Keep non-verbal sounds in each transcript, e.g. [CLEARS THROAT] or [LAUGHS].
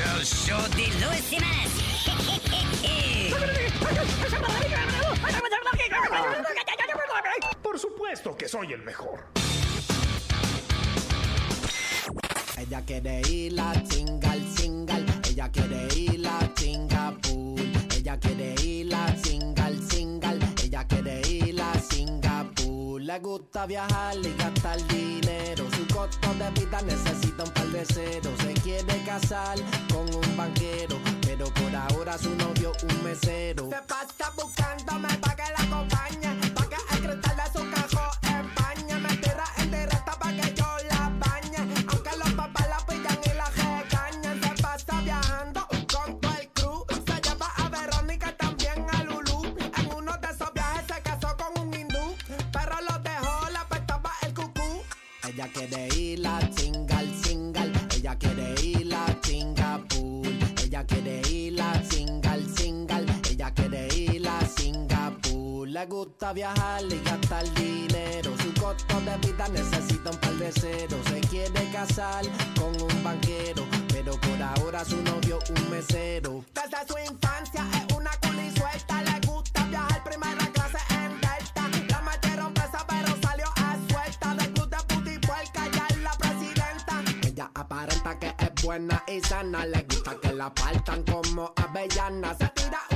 El show de Luis Jiménez. Por supuesto que soy el mejor. Ella quiere ir la single, single. Ella quiere ir la Singapur. Ella quiere ir la single, single. Ella quiere ir la Singapur. Le gusta viajar y gastar dinero. De vida necesita un par de ceros. Se quiere casar con un banquero. Pero por ahora su novio un mesero. Se pasa buscándome pa' gusta viajar y gastar dinero. Su costo de vida necesita un par de ceros. Se quiere casar con un banquero. Pero por ahora su novio un mesero. Desde su infancia es una culi suelta. Le gusta viajar primera clase en Delta. La metieron presa pero salió a suelta. Del club de puti puerca ya es la presidenta. Ella aparenta que es buena y sana. Le gusta que la partan como avellana. Se tira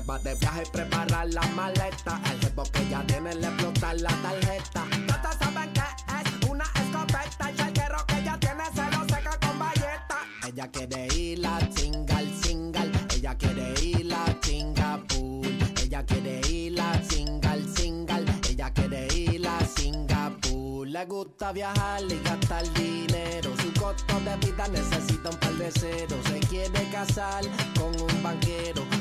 va de viaje prepara la maleta. El jefe que ya tiene le explota la tarjeta. Todos saben que es una escopeta. Y el guerrero que ya tiene se lo seca con valleta. Ella quiere ir la single, single. Ella quiere ir la Singapur. Ella quiere ir la single, single. Ella quiere ir la Singapur. Le gusta viajar y gastar dinero. Su costo de vida necesita un par de ceros. Se quiere casar con un banquero.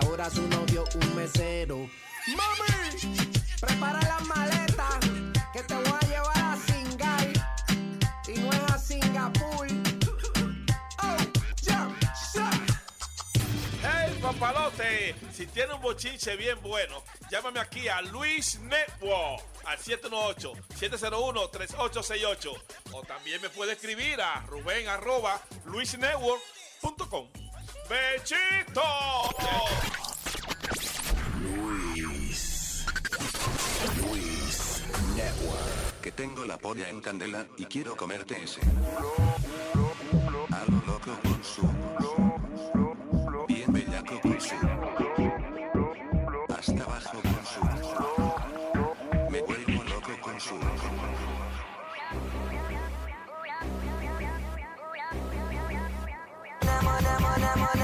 Ahora su novio un mesero. ¡Mami! Prepara las maletas. Que te voy a llevar a Singai. Y no es a Singapur. Oh. ¡Hey, papalote! Si tiene un bochinche bien bueno, llámame aquí a Luis Network al 718-701-3868. O también me puede escribir a Rubén arroba luisnetwork.com. ¡Bechito! Luis. Luis Network. Que tengo la polla en candela y quiero comerte ese. A lo loco con su. Bien bellaco con su. Hasta abajo con su. Me vuelvo loco con su. Me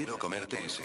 Quiero comerte ese.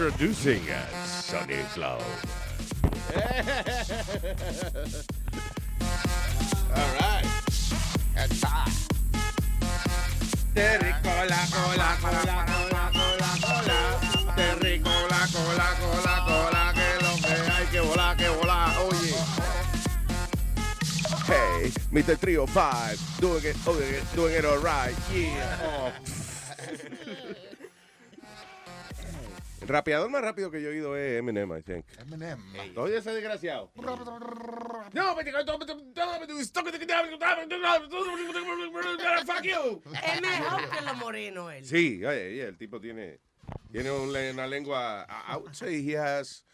Introducing Sunny Flow. [LAUGHS] All right. It's hot. Terry cola, cola, cola, cola, cola, cola, cola, cola. Que lo que hay que volar, que volar. Oye. Hey, Mr. 305, doing it, doing it, doing it all right. Yeah. Oh. [LAUGHS] rapeador más rápido que yo he oído es Eminem, I think. Eminem. Oye, ese desgraciado. No, but fuck you. Es mejor que lo tiene tiene una lengua I would say he has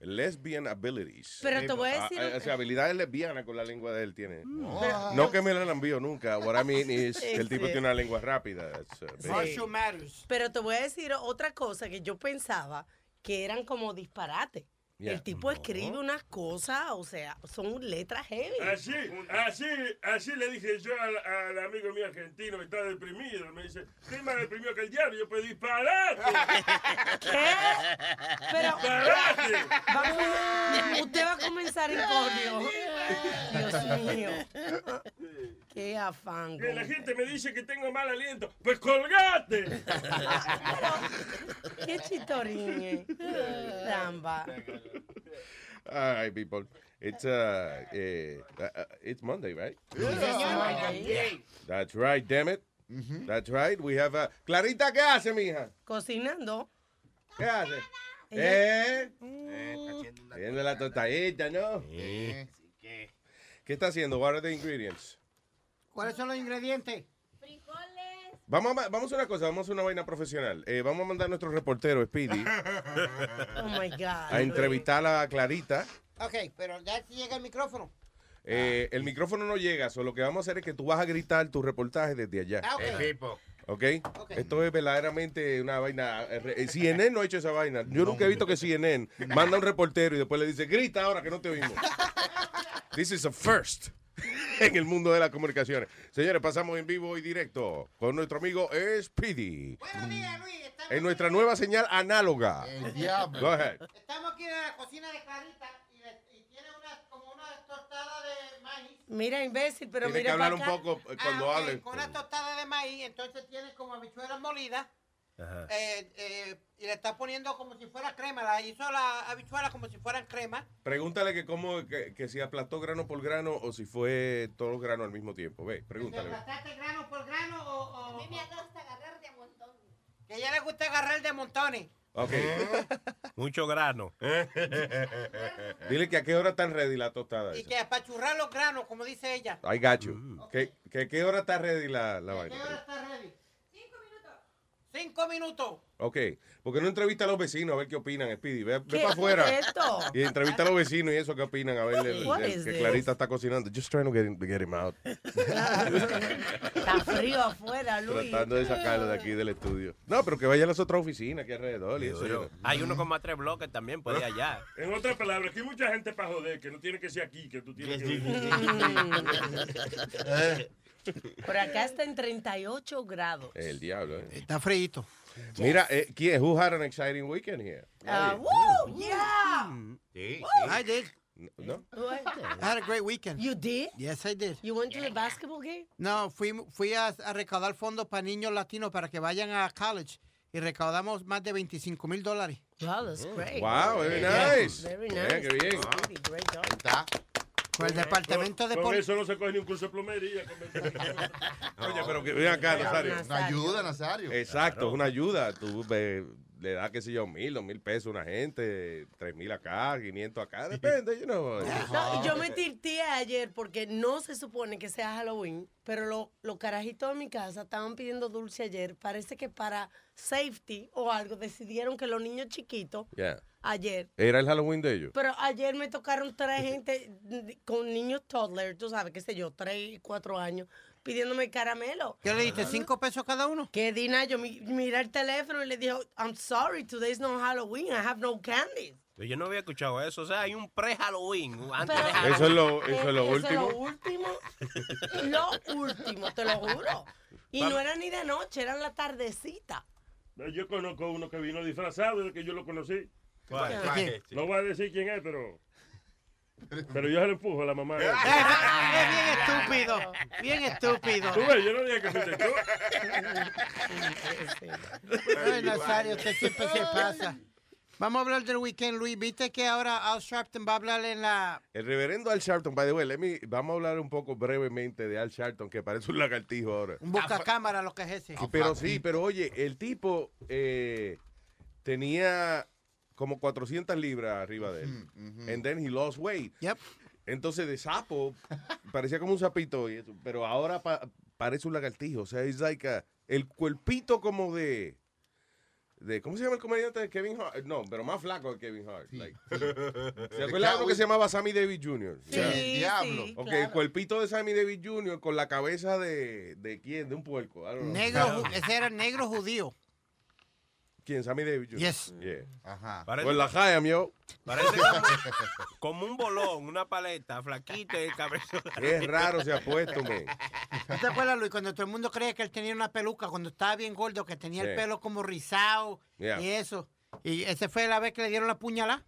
lesbian abilities. Pero te voy a Ah, decir- eh, o sea, habilidades lesbianas con la lengua de él tiene. Pero- No que me la envió nunca. What I mean is [LAUGHS] que el tipo Sí. tiene una lengua rápida. Uh, Sí. Pero te voy a decir otra cosa que yo pensaba que eran como disparates. Yeah. El tipo escribe unas cosas, o sea, son letras heavy. Así, así, así le dije yo al, al amigo mío argentino que está deprimido. Me dice, estoy más deprimido que el diablo. Yo pues disparate. [LAUGHS] ¿Qué? Pero Disparate. vamos, usted va a comenzar en cordio. Dios mío. Qué afán. Que la gente me dice que tengo mal aliento. Pues colgate. [LAUGHS] Qué chitorín. eh. Caramba. All right, people. It's uh, eh, uh, uh, it's Monday, right? Monday. That's right, damn it. That's right. We have uh, Clarita, ¿qué hace, mija? Cocinando. ¿Qué hace? Ella- ¿Eh? Haciendo la tostadita, ¿no? ¿Qué está haciendo? What are the ingredients? ¿Cuáles son los ingredientes? Vamos a, vamos a una cosa, vamos a una vaina profesional. Eh, vamos a mandar a nuestro reportero, Speedy, [LAUGHS] Oh my God. a entrevistar a Clarita. Ok, pero ya llega el micrófono. Eh, el micrófono no llega, so lo que vamos a hacer es que tú vas a gritar tu reportaje desde allá. Ah, ok. ¿Ok? Esto es verdaderamente una vaina. eh, re- eh, CNN no ha hecho esa vaina. Yo nunca he visto que CNN manda a un reportero y después le dice, grita ahora que no te oímos. [LAUGHS] This is a first [LAUGHS] en el mundo de las comunicaciones. Señores, pasamos en vivo y directo con nuestro amigo Speedy. En nuestra nueva señal análoga. El diablo. Go ahead. Estamos aquí en la cocina de Clarita y, tiene una, como una tostada de maíz. Mira, imbécil, pero Tiene mira que hablar para un poco eh, cuando Ah, hable. Con una tostada de maíz, entonces tiene como habichuelas molidas. Eh, eh, y le está poniendo como si fuera crema. La hizo la habichuela como si fueran crema. Pregúntale que cómo, que, que si aplastó grano por grano o si fue todos los granos al mismo tiempo. Ve, pregúntale. ¿Aplastaste grano por grano o.? o- a mí me gusta agarrar de montones. Que a ella le gusta agarrar de montones. Ok. Mucho grano. [LAUGHS] Dile que a qué hora están ready la tostada Y esa. que apachurrar los granos, como dice ella. I got you. ¿Qué, que, qué hora está ready la, la ¿Qué vaina? hora está ready? Cinco minutos. Ok. Porque no entrevista a los vecinos a ver qué opinan, Speedy. Ve, ve ¿Qué para afuera. es esto? Y entrevista a los vecinos y eso qué opinan a ver el- que this? Clarita está cocinando. Just trying to get, him- get him out. Está frío afuera, Luis. Tratando de sacarlo de aquí del estudio. No, pero que vaya a las otras oficinas aquí alrededor y eso. Yo- Hay uno con más tres bloques también, puede ir allá. En otras palabras, que hay mucha gente para joder, que no tiene que ser aquí, que tú tienes que venir. [LAUGHS] Por acá está en 38 grados. El diablo, eh. Está frito. Mira, eh, ¿quién? Who had an exciting weekend here? Ah, woo, yeah. Sí, I did. ¿No? I had a great weekend. You did? Yes, I did. You went to the basketball game? No, fui, fui a, a recaudar fondos para niños latinos para que vayan a college y recaudamos más de 25 mil dólares. Wow, that's great. Wow, very Yeah. nice. Very Yeah, nice. qué bien. Speedy, Great job. Con el departamento de pol- eso no se coge ni un curso de plomería. [LAUGHS] Oye, pero que ven acá, Nazario. Una ayuda, Nazario. Exacto, es una ayuda. Tú le das, qué sé yo, mil, dos mil pesos a una gente, tres mil acá, quinientos acá, depende, you know. No, yo me tirté ayer porque no se supone que sea Halloween, pero lo- los carajitos de mi casa estaban pidiendo dulce ayer. Parece que para safety o algo decidieron que los niños chiquitos Yeah. Ayer. Era el Halloween de ellos. Pero ayer me tocaron tres gente con niños toddlers, tú sabes, qué sé yo, tres, cuatro años, pidiéndome caramelo. ¿Qué le diste? ¿Cinco pesos cada uno? Que Dina, yo mi- miré el teléfono y le dije, I'm sorry, today's no Halloween, I have no candy. Yo no había escuchado eso. O sea, hay un pre-Halloween. Antes Pero- de Halloween. Eso es lo, eso es lo Eso último. lo último. Lo último, te lo juro. Y no era ni de noche, era en la tardecita. Yo conozco uno que vino disfrazado desde que yo lo conocí. ¿Cuál? No voy a decir quién es, pero. Pero yo se lo empujo a la mamá. de [LAUGHS] él. Es bien estúpido. Bien estúpido. Tú ves, yo no dije que fuiste tú. Ay, Nazario, usted siempre se pasa. Vamos a hablar del weekend, Luis. ¿Viste que ahora Al Sharpton va a hablar en la... El reverendo Al Sharpton, by the way, let me- vamos a hablar un poco brevemente de Al Sharpton, que parece un lagartijo ahora. Un buscacámara, lo que es ese. Sí, pero sí, pero oye, el tipo eh, tenía como 400 libras arriba de él. And then he lost weight. Entonces de sapo, parecía como un sapito, y eso, pero ahora pa- parece un lagartijo. O sea, es like a- el cuerpito como de de ¿cómo se llama el comediante de Kevin Hart? No, pero más flaco que Kevin Hart. like. [LAUGHS] ¿Se acuerdan uno que se llamaba Sammy Davis Jr.? Sí, Sí, diablo. sí, Ok, claro. el cuerpito de Sammy Davis Jr. con la cabeza de, de quién, de un puerco. I don't know. Negro, ese era negro judío. ¿Quién? Sammy Davis Jr. Yes. Yeah. Ajá. Parece, Pues la Hayam, yo. parece como, [LAUGHS] como un bolón, una paleta, flaquito y el cabello. Qué raro se ha puesto, man. ¿No te acuerdas, Luis, cuando todo el mundo creía que él tenía una peluca, cuando estaba bien gordo, que tenía Sí. el pelo como rizado Yeah. y eso? Y ese fue la vez que le dieron la puñalada.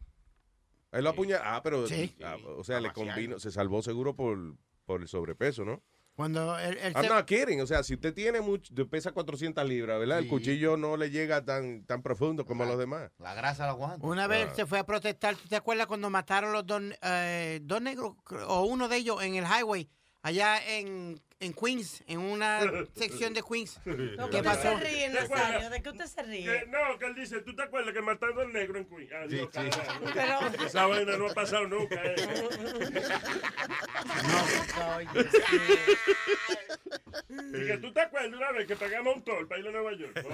Él lo apuña. Ah, pero. Sí. ah, o sea, le convino. Se salvó seguro por, por el sobrepeso, ¿no? Cuando él, él I'm se- not kidding. O sea, si usted tiene mucho, pesa 400 libras, ¿verdad? El cuchillo no le llega tan, tan profundo como a los demás. La grasa la aguanta. Una vez Ah. se fue a protestar, ¿tú te acuerdas cuando mataron los dos, eh, dos negros, o uno de ellos en el highway, allá en, en Queens, en una sección de Queens? [LAUGHS] ¿De ¿Qué pasó? se ríe, Nazario? ¿De qué usted se Que, ríe? no, que él dice, ¿tú te acuerdas que matando al negro en Queens? Ah, no, carajo. Pero- Esa vaina no ha pasado nunca. eh. [LAUGHS] [LAUGHS] Y que tú te acuerdas una vez que pagamos un toll para ir a Nueva York.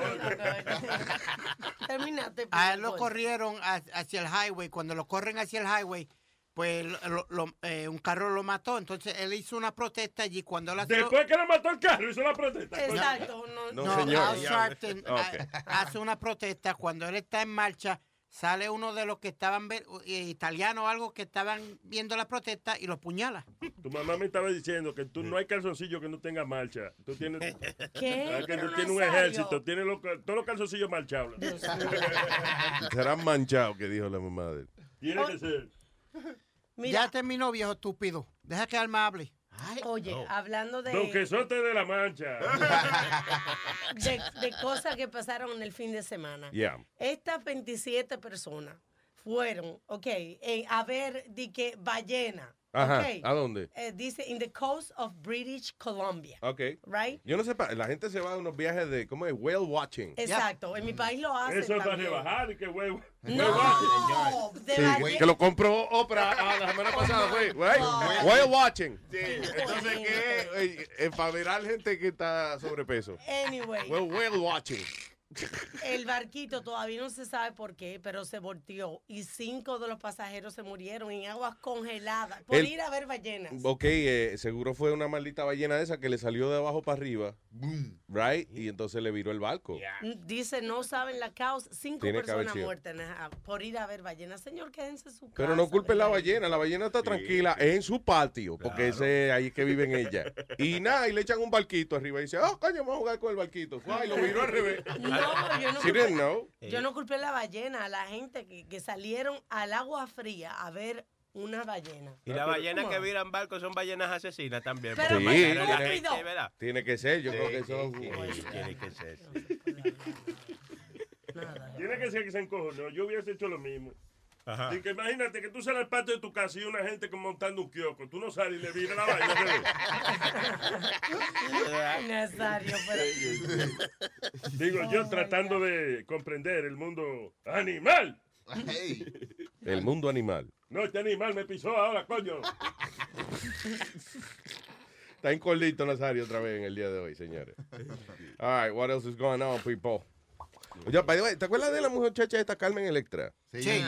Terminaste. A él lo pues. corrieron ha- hacia el highway. Cuando lo corren hacia el highway, pues lo- lo- eh, un carro lo mató. Entonces él hizo una protesta allí. Cuando lo- Después que le mató el carro, hizo la protesta. Exacto. No, No, No, señor. Al Sharpton Ok. ha- hace una protesta. Cuando él está en marcha, sale uno de los que estaban, eh, italiano o algo, que estaban viendo la protesta y lo puñala. Tu mamá me estaba diciendo que tú no hay calzoncillo que no tenga marcha. Tú tienes, ¿Qué? Ah, que tú tienes un ejército, tienes los- todos los calzoncillos marchados. [LAUGHS] Serán manchados, que dijo la mamá de él. Tiene que ser. Ya terminó, viejo estúpido. Deja que Alma hable. Oye, hablando de, Don Quesote de la Mancha. [LAUGHS] de, de cosas que pasaron en el fin de semana. Yeah. Estas 27 personas fueron, ok, eh, a ver, di que ballena. Ajá. ¿A dónde? Eh, dice, in the coast of British Columbia. Ok. Right? Yo no sé, la gente se va a unos viajes de, ¿cómo es? Whale watching. Exacto. En mi país lo hacen Eso es para rebajar y que huevo. No, de Sí, que lo compró Oprah ah, la semana pasada, fue. right? Whale watching. Sí. Entonces, ¿qué? Eh, para mirar gente que está sobrepeso. Anyway, Well, whale watching. El barquito todavía no se sabe por qué, pero se volteó y cinco de los pasajeros se murieron en aguas congeladas por El- ir a ver ballenas. Ok, eh, seguro fue una maldita ballena de esa que le salió de abajo para arriba. Right? Y entonces le viró el barco. Dice, no saben la causa. Cinco Tiene que haber personas sido. muertas por ir a ver ballenas. Señor, quédense en su casa. Pero no culpen la ballena, la ballena está tranquila en su patio, porque ese ahí es que viven ella. Y nada, y le echan un barquito arriba y dice, oh, coño, vamos a jugar con el barquito. Y lo viró al revés. No, [LAUGHS] [LAUGHS] yo no, She didn't know. yo no culpé a la ballena, a la gente que, que salieron al agua fría a ver una ballena. Y las ballenas que viran barcos son ballenas asesinas también. Pero Sí. ¿verdad? Tiene que ser, yo creo que son... Sí, tiene que ser. Tiene que ser que se encojonó. Yo hubiese hecho lo mismo. Ajá. Y que imagínate que tú sales al patio de tu casa y una gente como montando un kiosco. Tú no sales y le vira la vaina. Nazario, pero... Digo, Oh, yo my tratando de comprender el mundo animal. El mundo animal. No, este animal me pisó ahora, coño. Está incolito Nazario otra vez en el día de hoy, señores. All right, what else is going on, people? Oye, by the way, ¿te acuerdas de la muchacha esta Carmen Electra? Sí.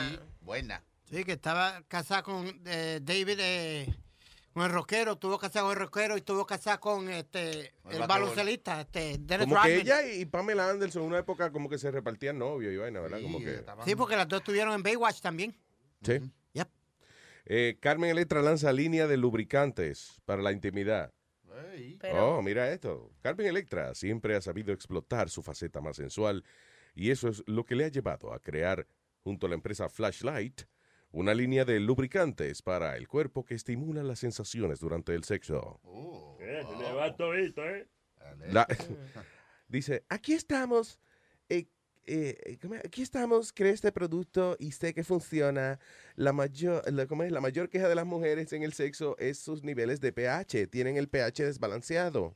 Buena. Sí, que estaba casada con eh, David, eh, con el rockero, estuvo casada con el rockero y estuvo casada con este, el baloncelista, este, Dennis Como que ella y Pamela Anderson en una época como que se repartían novios y vaina, ¿verdad? Como que... Sí, porque las dos estuvieron en Baywatch también. Sí. Yep. Eh, Carmen Electra lanza línea de lubricantes para la intimidad. Pero- Oh, mira esto. Carmen Electra siempre ha sabido explotar su faceta más sensual y eso es lo que le ha llevado a crear, junto a la empresa Flashlight, una línea de lubricantes para el cuerpo que estimula las sensaciones durante el sexo. Eh, se le va todito, ¿eh? La- [LAUGHS] [LAUGHS] dice, aquí estamos, eh, eh, aquí estamos, cree este producto y sé que funciona. La mayor, la, ¿cómo es? la mayor queja de las mujeres en el sexo es sus niveles de pH. Tienen el pH desbalanceado.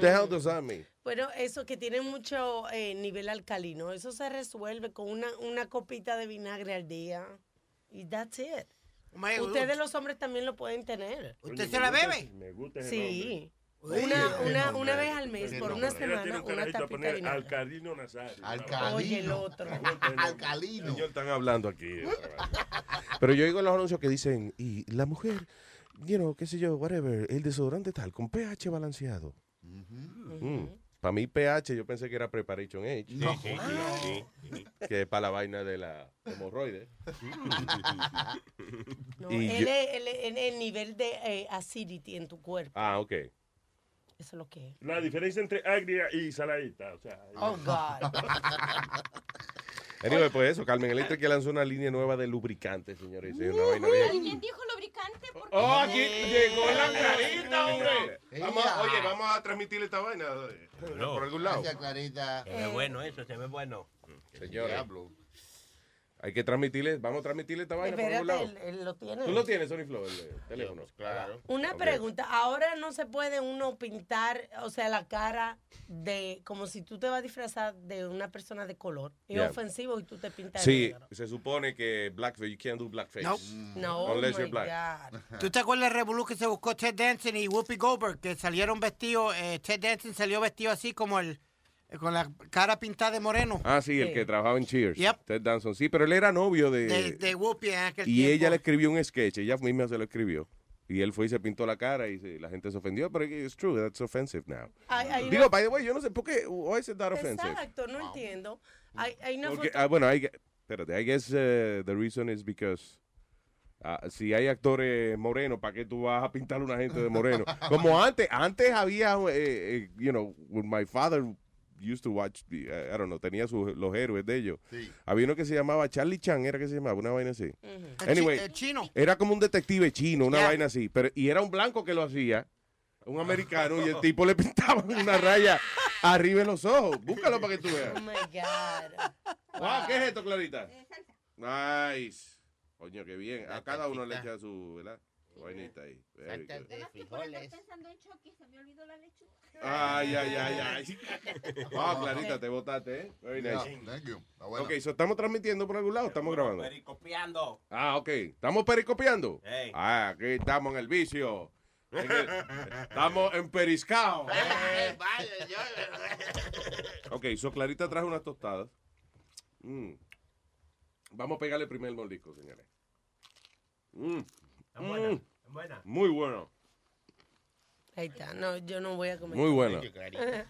The hell does that mean? Bueno, eso que tiene mucho eh, nivel alcalino, eso se resuelve con una, una copita de vinagre al día. Y that's it. Ustedes los hombres también lo pueden tener. ¿Usted se la bebe? Me gusta ese Sí. Una, una, una vez al mes, por una semana, un una tapita poner de vinagre. Alcalino Nazario. Oye, el otro. Alcalino. Señor, están hablando aquí. [LAUGHS] Pero yo oigo en los anuncios que dicen, y la mujer, you know, qué sé yo, whatever, el desodorante tal, con pH balanceado. Para mí pH yo pensé que era Preparation Age. No. Sí, sí, sí. Que es para la vaina de la hemorroide. [LAUGHS] No, Y él yo- es el, el- el nivel de eh, acidity en tu cuerpo. Ah, ok. Eso es lo que es. La diferencia entre agria y saladita. O sea, Oh, God. [LAUGHS] Anyway, pues eso, Carmen Electric que lanzó una línea nueva de lubricantes, señores. Vaina bien. ¿Alguien dijo lubricante? ¿Por qué? Oh, aquí llegó la carita, hombre. Vamos oye, vamos a transmitirle esta vaina eh, por algún lado. Gracias, Clarita. Se ve bueno eso, se ve bueno. Señores, Diablo. Hay que transmitirle, vamos a transmitirle esta vaina por algún Espérate, lado. él, él lo tiene. ¿Tú lo tienes, Sony Flow, el teléfono? Claro. Una pregunta, ahora no se puede uno pintar, o sea, la cara de, como si tú te vas a disfrazar de una persona de color. Es Yeah. ofensivo y tú te pintas de Sí, negro. se supone que blackface, you can't do blackface. No. No, oh Unless you're black. God. [LAUGHS] ¿Tú te acuerdas del revolú que se buscó Ted Danson y Whoopi Goldberg? Que salieron vestidos, eh, Ted Danson salió vestido así como el, con la cara pintada de moreno. Ah, sí, el Sí. que trabajaba en Cheers. Yep. Ted Danson. Sí, pero él era novio de... De, de Whoopi en aquel y tiempo. ella le escribió un sketch, ella misma se lo escribió. Y él fue y se pintó la cara y se- la gente se ofendió, pero it's true, that's offensive now. Digo, by the way, yo no sé por qué, why is it that offensive? Exacto, no entiendo. Porque, ah, bueno, I, espérate, I guess uh, the reason is because ah, si hay actores morenos, ¿para qué tú vas a pintar a una gente de moreno? [LAUGHS] Como antes, antes había, eh, eh, you know, when my father used to watch, the, uh, I don't know, tenía sus, los héroes de ellos. Sí. Había uno que se llamaba Charlie Chan, era que se llamaba, una vaina así. Anyway, el chino. era como un detective chino, una Yeah. vaina así, pero y era un blanco que lo hacía, un americano, y el [LAUGHS] tipo le pintaba una raya arriba en los ojos. Búscalo para que tú veas. Oh my God. [LAUGHS] Wow, ¿qué es esto, Clarita? Nice. Coño, qué bien. A cada uno le echa su, ¿verdad? Vainita ahí. De frijoles. pensando en Chucky, se me olvidó la lechuga. Ay, ay, ay, ay. Wow, [LAUGHS] Clarita, te botaste, ¿eh? Very Yeah, nice. thank you. Ok, so, ¿estamos transmitiendo por algún lado? ¿Estamos grabando? Pericopiando. Ah, ok. ¿Estamos pericopiando? Ey. Ah, aquí estamos en el vicio. En el- estamos en periscao. [LAUGHS] Vaya, yo- Ok, so Clarita trajo unas tostadas. Mm. Vamos a pegarle el primer mordisco, señores. Mm. Están buenas. Mm. Están buenas. Muy bueno. Ahí está, no, yo no voy a comer. Muy you, Clarita.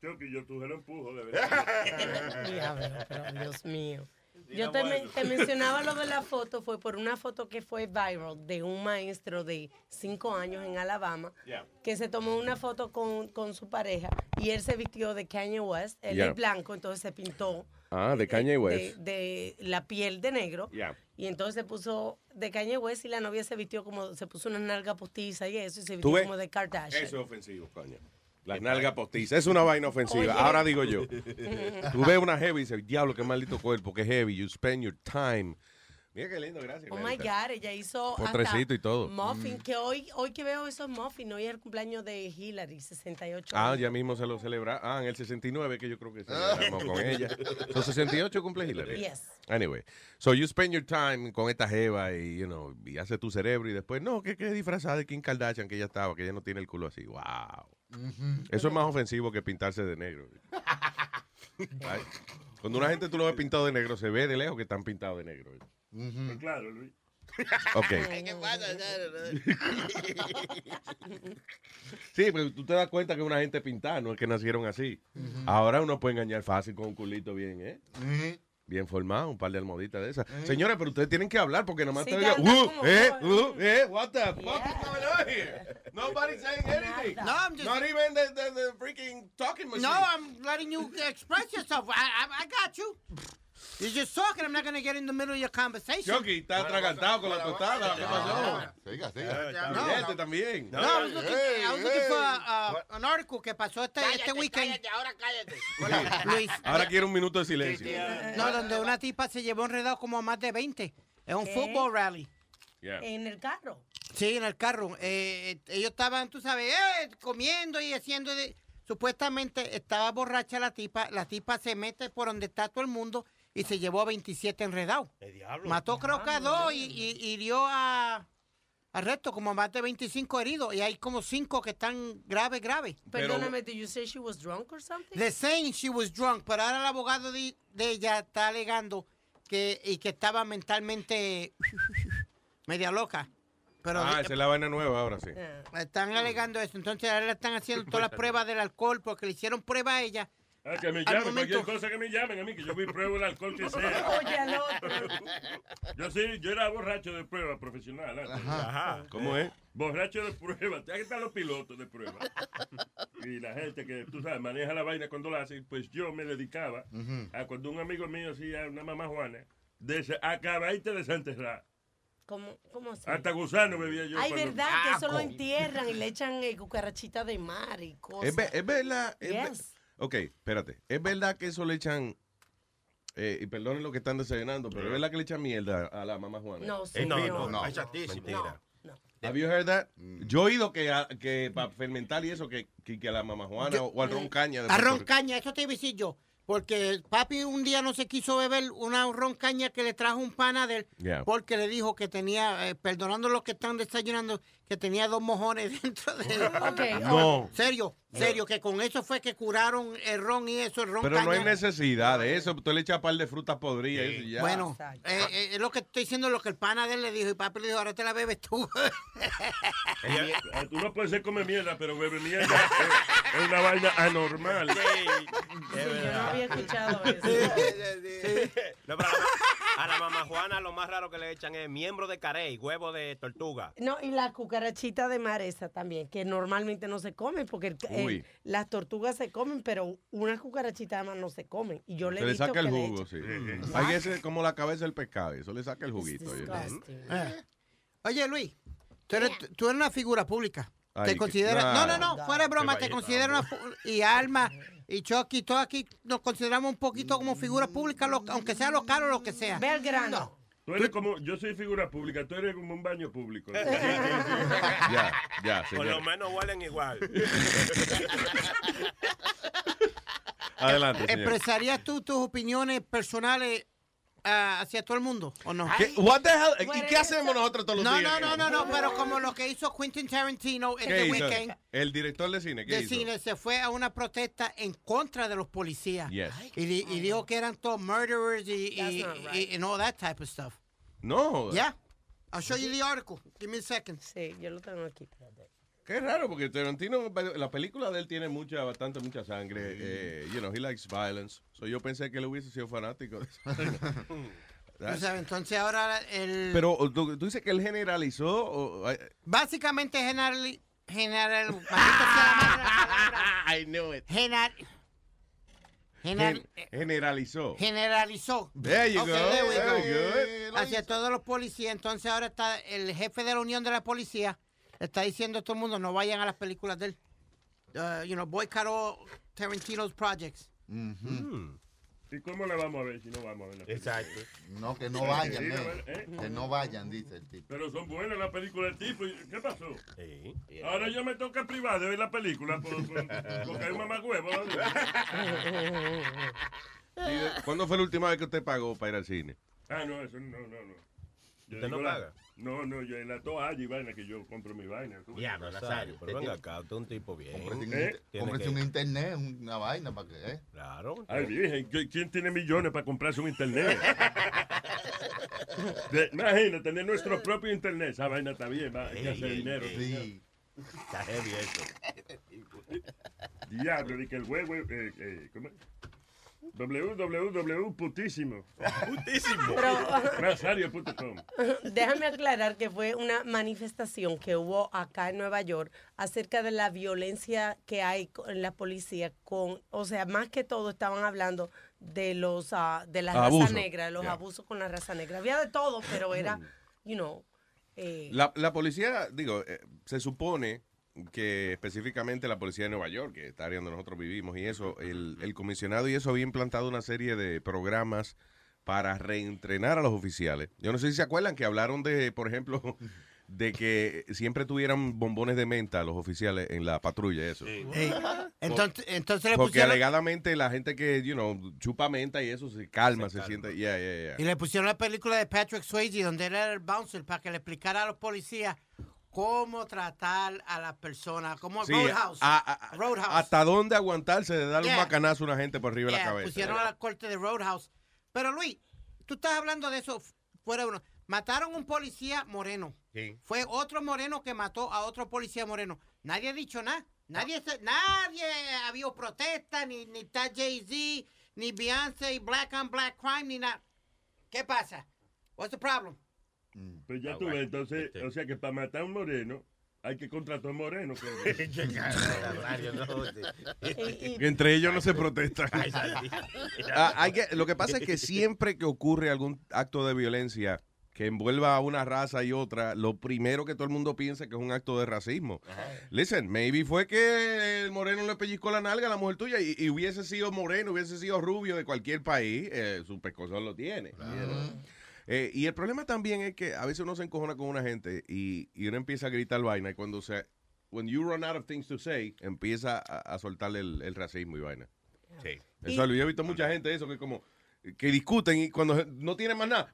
Chucky, yo se lo empujo, de verdad. [LAUGHS] Diablo, pero Dios mío. Yo te, mencionaba lo de la foto, fue por una foto que fue viral de un maestro de cinco años en Alabama Yeah. que se tomó una foto con, con su pareja y él se vistió de Kanye West, él Yeah. es blanco, entonces se pintó Ah, de Kanye de, West. de la piel de negro Yeah. Y entonces se puso de Kanye West y la novia se vistió como, se puso una nalga postiza y eso y se ¿Tú vistió como de Kardashian. Eso es ofensivo, coño. Las nalgas postizas. Es una vaina ofensiva. Oye. Ahora digo yo. [LAUGHS] Tú ves una heavy y dices, diablo, qué maldito cuerpo, qué heavy. You spend your time. Mira qué lindo, gracias. Oh my. God, ella hizo Postrecito hasta y todo. muffin, que hoy, hoy que veo esos muffins, hoy es el cumpleaños de Hillary, 68 Ah, ya mismo se lo celebra. Ah, en el 69, que yo creo que celebramos con ella. Son 68 cumple Hillary. Yes. Anyway, so you spend your time con esta jeva y, you know, y hace tu cerebro y después, no, que que disfrazada de Kim Kardashian que ella estaba, que ella no tiene el culo así. Wow. Eso es más ofensivo que pintarse de negro. [LAUGHS] Cuando una gente tú lo ves pintado de negro, se ve de lejos que están pintados de negro. Pues Claro, Luis. Ok. [LAUGHS] ¿Qué pasa? [LAUGHS] Sí, pero tú te das cuenta que es una gente pintada, no es que nacieron así. Ahora uno puede engañar fácil con un culito bien, ¿eh? Ujú. Bien formado, un par de almohaditas de esas. Señores, pero ustedes tienen que hablar porque nomás Sí, te digan, uh, eh, uh, eh, what the fuck is going on here? Nobody's saying anything. No, I'm just- Not even the, the, the freaking talking machine. No, I'm letting you express yourself. I, I, I got you. You're just talking. I'm not going to get in the middle of your conversation. Chucky, está atragantado con la tostada. ¿Qué pasó? Siga, siga. Este también. No, I was looking, I was looking for uh, an article que pasó este, este weekend. ahora cállate. Luis. Ahora quiero un minuto de silencio. No, donde una tipa se llevó enredado como a más de 20. Es un football rally. Yeah. En el carro. Sí, en el carro. Eh, eh, ellos estaban, tú sabes, eh, comiendo y haciendo de... Supuestamente estaba borracha la tipa. La tipa se mete por donde está todo el mundo y se llevó a 27 enredados. Mató creo que a dos y, y- hirió a... arrestos, como más de 25 heridos, y hay como 5 que están graves, graves. Perdóname, did you say she was drunk or something? The saying she was drunk, pero ahora el abogado de, de ella está alegando que, y que estaba mentalmente [LAUGHS] media loca. Pero ah, esa es la vaina nueva ahora sí. están alegando eso. Entonces ahora le están haciendo [LAUGHS] todas las pruebas del alcohol porque le hicieron prueba a ella. Ah, que me llamen, cualquier cosa que me llamen a mí, que yo voy pruebo el alcohol que sea. [LAUGHS] Oye, al otro. Yo sí, yo era borracho de prueba profesional. antes. Ajá. ¿Cómo es? Borracho de prueba. Aquí están los pilotos de prueba. Y la gente que, tú sabes, maneja la vaina cuando la hace, pues yo me dedicaba a cuando un amigo mío hacía una mamá Juana, de acabadita de desenterrar. ¿Cómo, cómo así? Hasta gusano bebía yo. Ay, cuando- verdad, que eso lo entierran y le echan eh, cucarachita de mar y cosas. Es, ve- es verdad. es ve- Yes. Ok, espérate. Es verdad que eso le echan. eh, y perdonen lo que están desayunando, pero es verdad que le echan mierda a la mamá Juana. No, Eh, sí, no, no. no, es chatísimo. Mentira. Have you heard that? Yo he oído que, a- que para fermentar y eso, que, que, que a la mamá Juana Yo- o al ron caña. de A Puerto ron Rico. caña, eso te iba a decir yo. Porque papi un día no se quiso beber una ron caña que le trajo un pana de él. Yeah. Porque le dijo que tenía, eh, perdonando los que están desayunando, que tenía dos mojones [LAUGHS] dentro de Ok, No. Serio, serio, que con eso fue que curaron el ron y eso, el ron Pero no hay necesidad de eso. Tú le echas par de frutas podridas y ya. Bueno, eh, eh, es lo que estoy diciendo, lo que el pana de él le dijo. Y papi le dijo, ahora te la bebes tú. [LAUGHS] Ah, Tú no puedes ser come mierda, pero bebe mierda [LAUGHS] es, es una vaina anormal. yo no había escuchado eso. No, pero a, la, a la mamá Juana lo más raro que le echan es miembro de carey, huevo de tortuga. No, y la cucarachita de mar esa también, que normalmente no se come, porque el- Uy. las tortugas se comen, pero una cucarachita de mar no se comen. Y yo le Se he le visto saca el que jugo, sí. Hay que ser como la cabeza del pescado. Eso le saca el juguito. oye. Eh. Oye, Luis, tú eres, tú eres una figura pública. Ay, te nah. No, no, no, fuera de broma, te considero una. Y Alma, y Chucky, todos aquí nos consideramos un poquito como figuras públicas, lo- aunque sea local o lo que sea. Ve al grano. Tú eres como, yo soy figura pública, tú eres como un baño público. [LAUGHS] Ya, ya, Por lo menos huelen igual. [LAUGHS] Adelante, señor. ¿Expresarías tú tus opiniones personales ah, hacia todo el mundo o no? ¿Qué? What the hell? ¿Y qué hacemos nosotros todos los No, días? no, no, no, no, pero como lo que hizo Quentin Tarantino ¿Qué este hizo? weekend El director de cine, ¿qué de hizo? cine se fue a una protesta en contra de los policías. Yes. Y, y dijo que eran todos murderers y, y, not y- right. and all that type of stuff. No. Yeah. I'll show you the article. Give me a second. Sí, yo lo tengo aquí. Qué raro, porque Tarantino, la película de él tiene mucha, bastante, mucha sangre. eh, you know, he likes violence. So yo pensé que él hubiese sido fanático de eso. [LAUGHS] Tú sabes, entonces ahora el... Pero ¿tú, tú dices que él generalizó. o- Básicamente general... General... maldito sea la madre la palabra. [LAUGHS] I knew it. General... General... gen- generalizó. generalizó. There you go. there we Very go. good. Hacia todos los policías. Entonces ahora está el jefe de la Unión de la Policía está diciendo a todo el mundo no vayan a las películas de él. Uh, you know, boycott all Tarantino's projects. ¿Y cómo la vamos a ver si no vamos a ver la película? Exacto. No, que no vayan, Sí, eh. ¿eh? Que no vayan, dice el tipo. Pero son buenas las películas del tipo. ¿y ¿Qué pasó? Ahora yo me toca privar de ver la película por- por- porque hay un mamagüevo. ¿Cuándo fue la última vez que usted pagó para ir al cine? Ah, no, eso no, no, no. Yo ¿Usted no la- paga? No, no, yo en la toalla y vaina que yo compro mi vaina. tú. Ya, Nazario, pero venga acá, usted es un tipo bien. Cómprese un, ¿Eh? que- un internet, una vaina para que, ¿eh? Claro. Ay, virgen, ¿qui- ¿quién tiene millones para comprarse un internet? [LAUGHS] De- imagina, tener nuestro propio internet. Esa vaina está bien, va, hay que hacer Ey, dinero. Sí. Está heavy eso. Diablo, de que el huevo, eh, eh, ¿cómo es? Www putísimo. Putísimo. Nazario.com. [LAUGHS] Déjame aclarar que fue una manifestación que hubo acá en Nueva York acerca de la violencia que hay en la policía con, o sea, más que todo estaban hablando de los ah, de la Abuso. raza negra, de los Yeah. abusos con la raza negra. Había de todo, pero era, you know, eh, La, la policía, digo, eh, se supone que específicamente la policía de Nueva York, que está área donde nosotros vivimos y eso, el, el comisionado y eso había implantado una serie de programas para reentrenar a los oficiales. Yo no sé si se acuerdan que hablaron de, por ejemplo, [LAUGHS] de que siempre tuvieran bombones de menta los oficiales en la patrulla, eso. Entonces, entonces le Porque pusieron, alegadamente la gente que, you know, chupa menta y eso se calma, se, siente, yeah, yeah, yeah. y le pusieron la película de Patrick Swayze donde él era el bouncer para que le explicara a los policías cómo tratar a las personas, como Sí, Roadhouse. a- a- Roadhouse. hasta dónde aguantarse de darle Yeah. un macanazo a una gente por arriba de la cabeza. Pusieron a la corte de Roadhouse. Pero Luis, tú estás hablando de eso fuera de uno. Mataron un policía moreno. Sí. Fue otro moreno que mató a otro policía moreno. Nadie ha dicho nada. Nadie, se- nadie ha habido protesta, ni, ni está Jay-Z, ni Beyoncé, Black on Black Crime, ni nada. ¿Qué pasa? What's the problem? Pues ya Ah, tú bueno. ves, entonces, o sea que para matar a un moreno hay que contratar a un moreno. [LAUGHS] [LAUGHS] Entre ellos no se protestan. [LAUGHS] Ah, hay que- lo que pasa es que siempre que ocurre algún acto de violencia que envuelva a una raza y otra, lo primero que todo el mundo piensa que es un acto de racismo. Listen, maybe fue que el moreno le pellizcó la nalga a la mujer tuya y, y hubiese sido moreno, hubiese sido rubio de cualquier país, eh, su pescozón lo tiene. know. Eh, y el problema también es que a veces uno se encojona con una gente y, y uno empieza a gritar vaina y cuando se... When you run out of things to say, empieza a, a soltarle el, el racismo y vaina. Sí. Eso, yo he visto mucha gente eso que como que discuten y cuando no tienen más nada.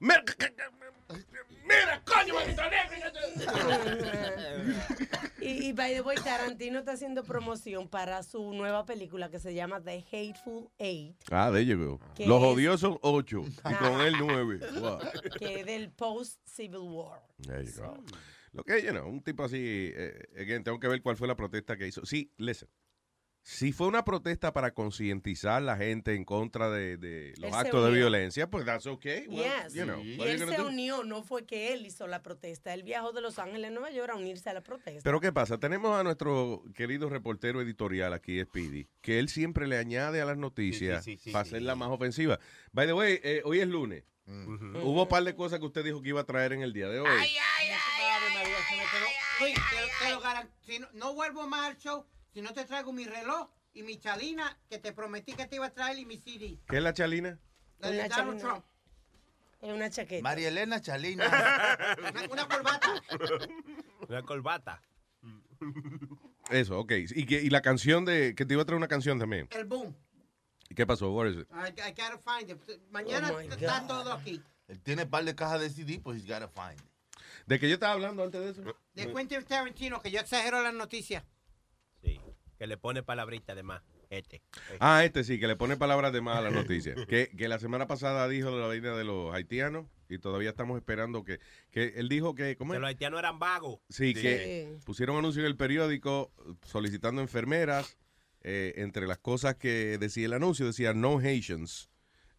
Mira, coño, maldita [LAUGHS] Y, y by the way, Tarantino está haciendo promoción para su nueva película que se llama The Hateful Eight, Ah, de ellos go. ¿Qué Los es? odiosos ocho y con él nueve. Wow. que es del post-Civil War. There you go. Lo que, you know, un tipo así, eh, again, tengo que ver cuál fue la protesta que hizo. Sí, listen. Si fue una protesta para concientizar a la gente en contra de, de los Él actos de violencia, pues that's okay. Well, Yes. you know, Y él se do? unió, no fue que él hizo la protesta, él viajó de Los Ángeles a Nueva York a unirse a la protesta. Pero ¿qué pasa? Tenemos a nuestro querido reportero editorial aquí, Speedy, que él siempre le añade a las noticias Sí, sí, sí, sí, para sí. hacerla más ofensiva. By the way, eh, hoy es lunes. Hubo un par de cosas que usted dijo que iba a traer en el día de hoy. Garan- si no, no vuelvo más al show si no te traigo mi reloj y mi chalina que te prometí que te iba a traer y mi CD. ¿Qué es la chalina? La de Una Donald. Trump. Es una chaqueta. María Elena Chalina. [LAUGHS] Una, una corbata. Una corbata. Eso, ok. Y, que, y la canción de... Que te iba a traer una canción también. El boom. ¿Y qué pasó? What is it? I, I gotta find it. Mañana Oh está todo aquí. Él tiene un par de cajas de CD, pues he's gotta find it. ¿De que yo estaba hablando antes de eso? De Quentin Tarantino, que yo exagero las noticias. Que le pone palabrita de más. Este. Ah, este sí, que le pone palabras de más a la noticia. [LAUGHS] que, que la semana pasada dijo de la vaina de los haitianos y todavía estamos esperando que... que él dijo que... ¿cómo Que los haitianos eran vagos. Sí, que pusieron anuncio en el periódico solicitando enfermeras. eh, entre las cosas que decía el anuncio, decía no Haitians.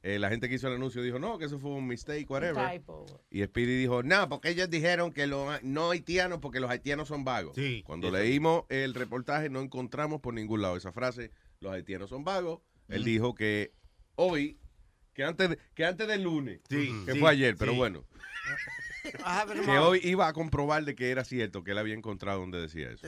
Eh, la gente que hizo el anuncio dijo, no, que eso fue un mistake, whatever. Typo. Y Speedy dijo, no, porque ellos dijeron que los no haitianos, porque los haitianos son vagos. Sí, Cuando eso. leímos el reportaje no encontramos por ningún lado esa frase, los haitianos son vagos. Él dijo que hoy, que antes, de- que antes del lunes, Sí, que sí, fue ayer, pero bueno, [LAUGHS] it que hoy iba a comprobar de que era cierto, que él había encontrado donde decía eso.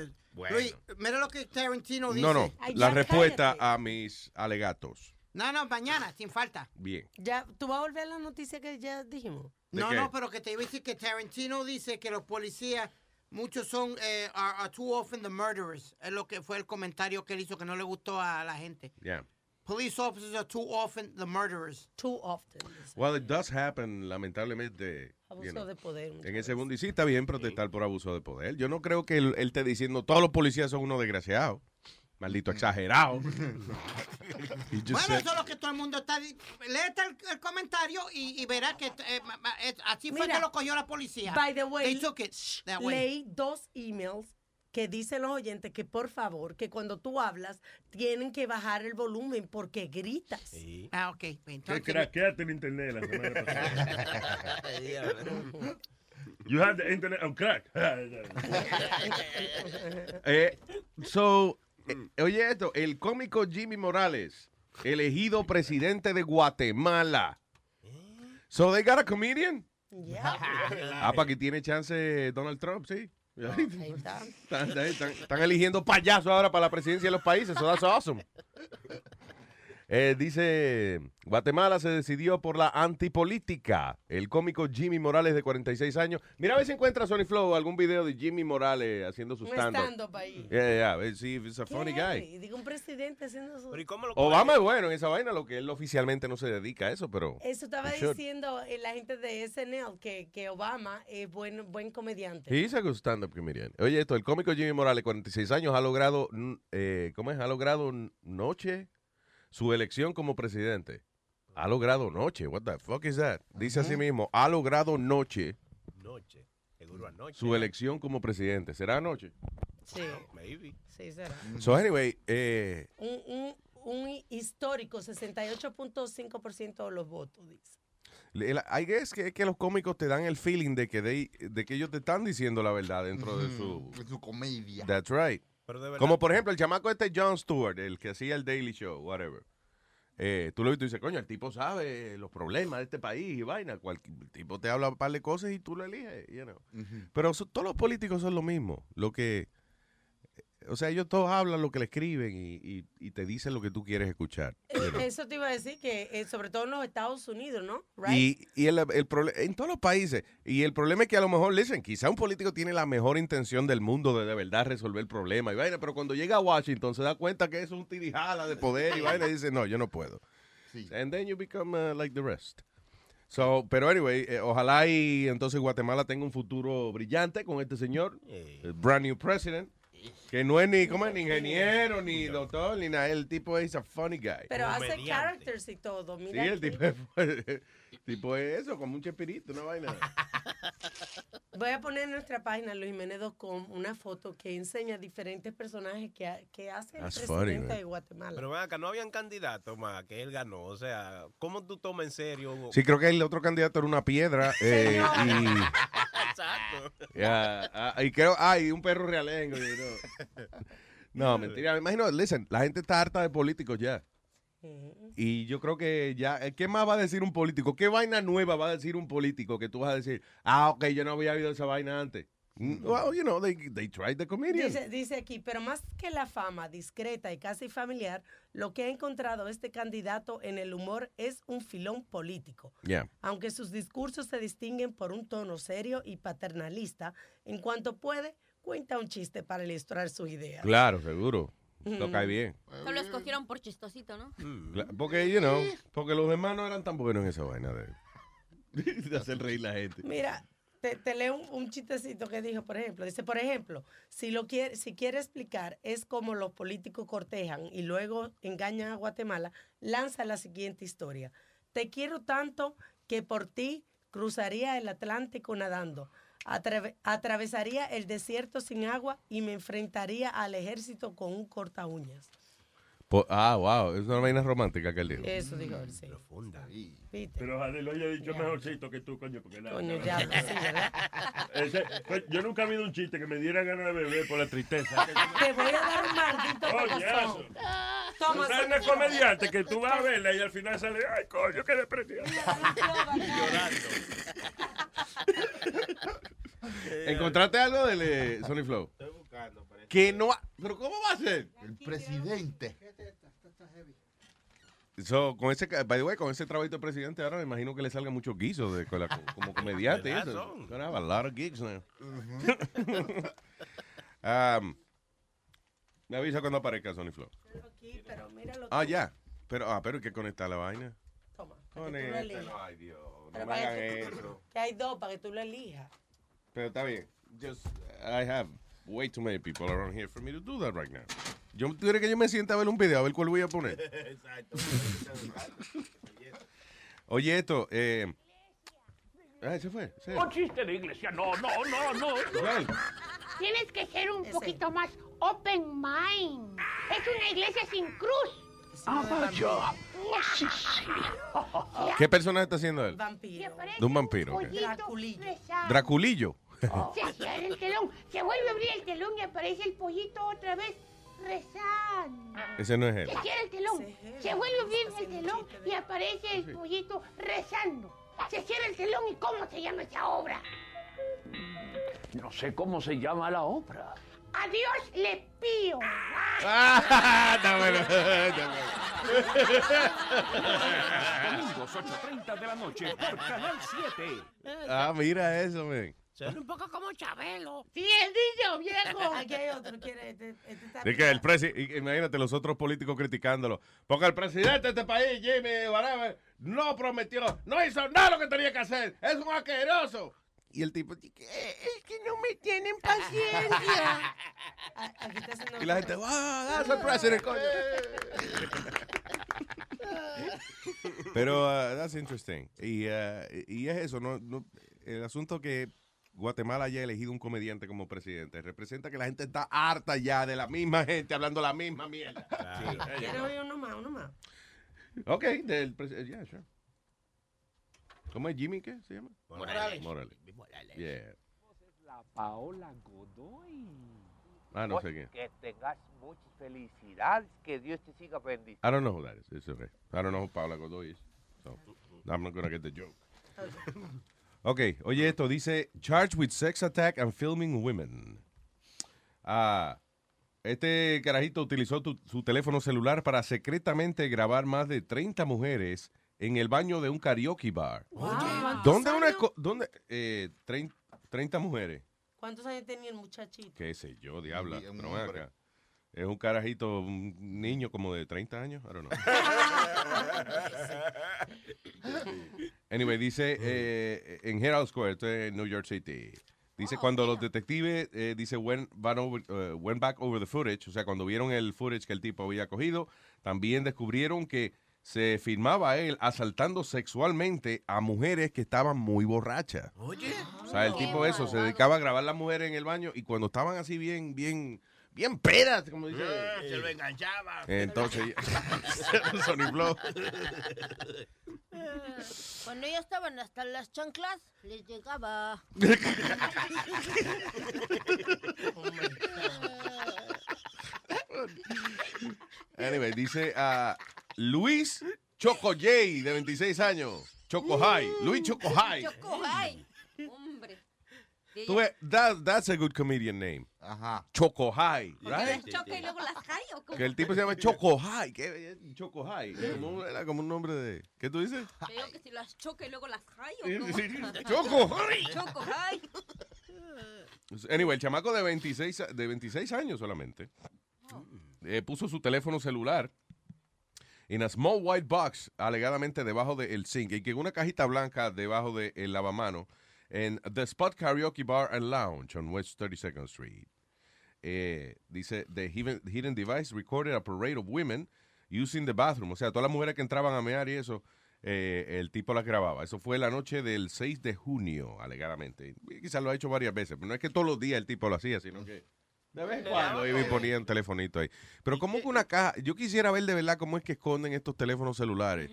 Luis, mira lo que Tarantino dice. No, no, Ay, la respuesta cállate. a mis alegatos. No, no, mañana, sin falta. Bien. Ya, ¿Tú vas a volver a la noticia que ya dijimos? ¿De No, qué? no, pero que te iba a decir que Tarantino dice que los policías, muchos son, eh, are, are too often the murderers. Es lo que fue el comentario que él hizo que no le gustó a la gente. Yeah. Police officers are too often the murderers. Too often. Well, it does happen, lamentablemente. Abuso you know, de poder. En ese mundo. Y sí, está bien protestar por abuso de poder. Yo no creo que él, él esté diciendo todos los policías son unos desgraciados. Maldito exagerado. [LAUGHS] He just Bueno, said- eso es lo que todo el mundo está... di- Léete el, el comentario y, y verás que eh, ma- ma- eh, así fue Mira, que lo cogió la policía. By the way, They took it that way. leí dos emails que dicen los oyentes que por favor, que cuando tú hablas, tienen que bajar el volumen porque gritas. Ah, ok. Que Entonces, craqueaste el internet la semana pasada. [LAUGHS] You had the internet on crack. [LAUGHS] Eh, so, eh, oye esto, el cómico Jimmy Morales, elegido presidente de Guatemala. So they got a comedian. [LAUGHS] Ah, para que tiene chance Donald Trump, sí. Ahí [LAUGHS] está. Están, están- están eligiendo payasos ahora para la presidencia de los países, so that's awesome. Eh, dice, Guatemala se decidió por la antipolítica. El cómico Jimmy Morales de 46 años. Mira a ver si encuentra Sony Flow algún video de Jimmy Morales haciendo su stand-up. stand-up ahí. Yeah, yeah, yeah. See if it's a funny. Digo, un presidente haciendo su... Obama es bueno en esa vaina, lo que él oficialmente no se dedica a eso, pero... Eso estaba diciendo eh, la gente de SNL, que, que Obama es buen, buen comediante. He's a good stand-up comedian. Oye, esto, el cómico Jimmy Morales, 46 años, ha logrado, eh, ¿cómo es? Ha logrado noche su elección como presidente. Ha logrado noche. What the fuck is that? Dice así mismo, ha logrado noche Noche. Seguro anoche. su elección como presidente. ¿Será anoche? Sí. Maybe. Sí, será. So anyway, eh, Un, un, un histórico 68.5% de los votos, dice. el- I guess que, que los cómicos te dan el feeling de que, they- de que ellos te están diciendo la verdad dentro de su... De su comedia. That's right. Pero de verdad- Como por ejemplo el chamaco este Jon Stewart, el que hacía el Daily Show, whatever. Eh, tú lo ves y tú dices, coño, el tipo sabe los problemas de este país y vaina. El tipo te habla un par de cosas y tú lo eliges, you know. Pero so- todos los políticos son lo mismo. Lo que, o sea, ellos todos hablan lo que le escriben y, y- y te dicen lo que tú quieres escuchar. [LAUGHS] Eso te iba a decir que, eh, sobre todo en los Estados Unidos, ¿no? Right? Y, y el, el en todos los países. Y el problema es que a lo mejor, listen, quizá un político tiene la mejor intención del mundo de de verdad resolver el problema y vaina, pero cuando llega a Washington se da cuenta que es un tirijala de poder y vaina y dice, no, yo no puedo. And then you become uh, like the rest. So, pero anyway, eh, ojalá y entonces Guatemala tenga un futuro brillante con este señor, el brand new president, que no es ni, ¿cómo es? ni ingeniero, ni doctor, ni nada. El tipo es a funny guy. Pero hace characters y todo. Sí, Mira el aquí. tipo, es, el [LAUGHS] tipo es eso, con mucho espíritu, una vaina. [LAUGHS] Voy a poner en nuestra página luisjimenez.com una foto que enseña diferentes personajes que, ha- que hace el That's funny, presidente man. de Guatemala. Pero ven acá, no habían candidatos más que él ganó. O sea, ¿cómo tú tomas en serio? Sí, creo que el otro candidato era una piedra. [LAUGHS] eh, y, Exacto. ya, ah, y creo, ay, un perro realengo. you know. No, [LAUGHS] mentira. Me imagino, listen, la gente está harta de políticos ya. Y yo creo que ya, eh, ¿qué más va a decir un político? ¿Qué vaina nueva va a decir un político que tú vas a decir, ah, ok, yo no había oído esa vaina antes? Mm, Well, you know, they, they tried the comedian. Dice, dice aquí, pero más que la fama discreta y casi familiar, lo que ha encontrado este candidato en el humor es un filón político. Yeah. Aunque sus discursos se distinguen por un tono serio y paternalista, en cuanto puede, cuenta un chiste para ilustrar su idea. Claro, seguro. Lo Mm. cae bien. Solo escogieron por chistosito, ¿no? Cla- Porque, you know, porque los demás no eran tan buenos en esa vaina de, [LAUGHS] de hacer reír la gente. Mira, te, leo un, chistecito que dijo, por ejemplo. Dice, por ejemplo, si lo quiere, si quiere explicar es como los políticos cortejan y luego engañan a Guatemala, lanza la siguiente historia. Te quiero tanto que por ti cruzaría el Atlántico nadando. Atrave- atravesaría el desierto sin agua y me enfrentaría al ejército con un corta uñas. Po- ah, wow, es una vaina romántica que él dijo. Eso dijo él, sí. Profunda. ¿Viste? Pero ojalá lo haya dicho mejorcito que tú, coño, porque nada. Coño, ya, pues sí, ¿verdad? [LAUGHS] Ese- pues, yo nunca he habido un chiste que me diera ganas de beber por la tristeza. [LAUGHS] Te voy a dar un maldito. Tú Toma, sabes una comediante que tú vas a verla y al final sale, ay, coño, qué depresión. [LAUGHS] ¿Encontraste algo del eh, Sony Flow? Que no ha- ¿Pero cómo va a ser? El presidente. So, con ese, by the way, con ese trabajito de presidente, ahora me imagino que le salga mucho guiso de, con la- como comediante. y ¿Verdad, eso. son? Gonna have a lot of gigs now. [LAUGHS] Um, me avisa cuando aparezca Sony Flow. Aquí, pero míralo Ah, tú. ya. Pero, ah, pero hay que conectar la vaina. Toma, Conéctalo. Ay, Dios. No Pero me para hagan que- eso. Que hay dos para que tú lo elijas. Pero está bien. Just, I have way too many people around here for me to do that right now. Yo, ¿Tú quieres que yo me sienta a ver un video, a ver cuál voy a poner? [LAUGHS] Exacto. Oye, esto, eh... Ah, ese fue. ese. Un chiste de iglesia, no, no, no, no. Tienes que ser un poquito más open mind. Es una iglesia sin cruz. Ah, vaya. Sí, sí. ¿Qué personaje está haciendo él? Vampiro. De un vampiro. ok. Draculillo. Draculillo. [LAUGHS] Se cierra el telón, se vuelve a abrir el telón y aparece el pollito otra vez rezando. Ese no es él. Se cierra el telón, se vuelve a abrir el telón y aparece el pollito rezando. Se cierra el telón y ¿cómo se llama esa obra? No sé cómo se llama la obra. Adiós le pío. Ah, [LAUGHS] está bueno. Domingos 8.30 de la noche por Canal 7. Ah, mira eso, man. Un poco como Chabelo. Sí, el niño viejo. [LAUGHS] Aquí hay otro, quiere. Este, este está De que el presi imagínate los otros políticos criticándolo. Porque el presidente de este país, Jimmy whatever, no prometió, no hizo nada lo que tenía que hacer. Es un asqueroso. Y el tipo, "¿Qué? es que no me tienen paciencia. [LAUGHS] Aquí está haciendo y la gente, wow, that's el president, coño. [LAUGHS] Pero uh, that's interesting. Y, uh, y es eso, no, no- el asunto que Guatemala haya elegido un comediante como presidente representa que la gente está harta ya de la misma gente hablando la misma mierda. ¿Quieres oír uno más, uno más? Ok, del presidente, yeah, sure. ¿Cómo es Jimmy qué se llama? Morales. Morales. Yeah. La Paola Godoy. Ah, no sé quién. Que tengas muchas felicidades, que Dios te siga bendiciendo. I don't know who that is. It's okay. I don't know who Paula Godoy is. So, I'm not gonna get the joke. Ok, oye esto, dice, charged with sex attack and filming women. Ah, este carajito utilizó tu- su teléfono celular para secretamente grabar más de 30 mujeres en el baño de un karaoke bar. ¿cuántos ¿Dónde una... ¿Dónde? Eh, 30, 30 mujeres. ¿Cuántos años tenía el muchachito? Qué sé yo, diabla. Acá. Es un carajito, un niño como de 30 años. I don't know. [LAUGHS] [LAUGHS] Anyway, dice eh, en Herald Square, esto es en New York City. Dice cuando los detectives, eh, dice, went, van over- eh, went back over the footage, o sea, cuando vieron el footage que el tipo había cogido, también descubrieron que se filmaba a él asaltando sexualmente a mujeres que estaban muy borrachas. Oye. O sea, el tipo eso, se dedicaba a grabar a las mujeres en el baño y cuando estaban así bien, bien, bien pedas, como dice. Ah, se lo enganchaba. Entonces, [LAUGHS] [LAUGHS] Sony Flow. Cuando ya estaban hasta las chanclas, les llegaba. [LAUGHS] Anyway, dice a Luis Choco J, de 26 años. Choco High. Luis Choco High. Choco, ay, hombre. Tú ves, that- that's a good comedian name. Ajá. Choco High, ¿Porque las right? choca y luego las cae o cómo? Que el tipo se llama Choco High. ¿Qué? Choco High. Como era como un nombre de. ¿Qué tú dices? Te digo que si las choca y luego las cae o cómo? [LAUGHS] Choco, ay. Choco, ay. Anyway, el chamaco de 26, a- de 26 años solamente eh, puso su teléfono celular en a small white box, alegadamente debajo del zinc, y que en una cajita blanca debajo del lavamano en The Spot Karaoke Bar and Lounge on West 32nd Street. Eh, dice, the hidden, hidden device recorded a parade of women using the bathroom. O sea, todas las mujeres que entraban a mear y eso, eh, el tipo las grababa. Eso fue la noche del 6 de junio, alegadamente. Quizás lo ha hecho varias veces, pero no es que todos los días el tipo lo hacía, sino que de vez en cuando iba y ponía un telefonito ahí. Pero como que una caja, yo quisiera ver de verdad cómo es que esconden estos teléfonos celulares.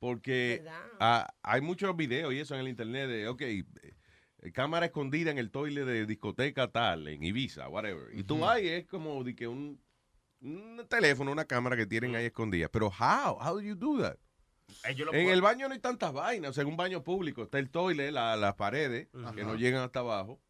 Porque ah, hay muchos videos y eso en el internet de, ok, eh, cámara escondida en el toile de discoteca tal, en Ibiza, whatever. Y tú y es como de que un, un teléfono, una cámara que tienen ahí escondida. Pero how? How do you do that? Ellos lo En el baño no hay tantas vainas. O sea, en un baño público está el toile, la- las paredes, que no llegan hasta abajo.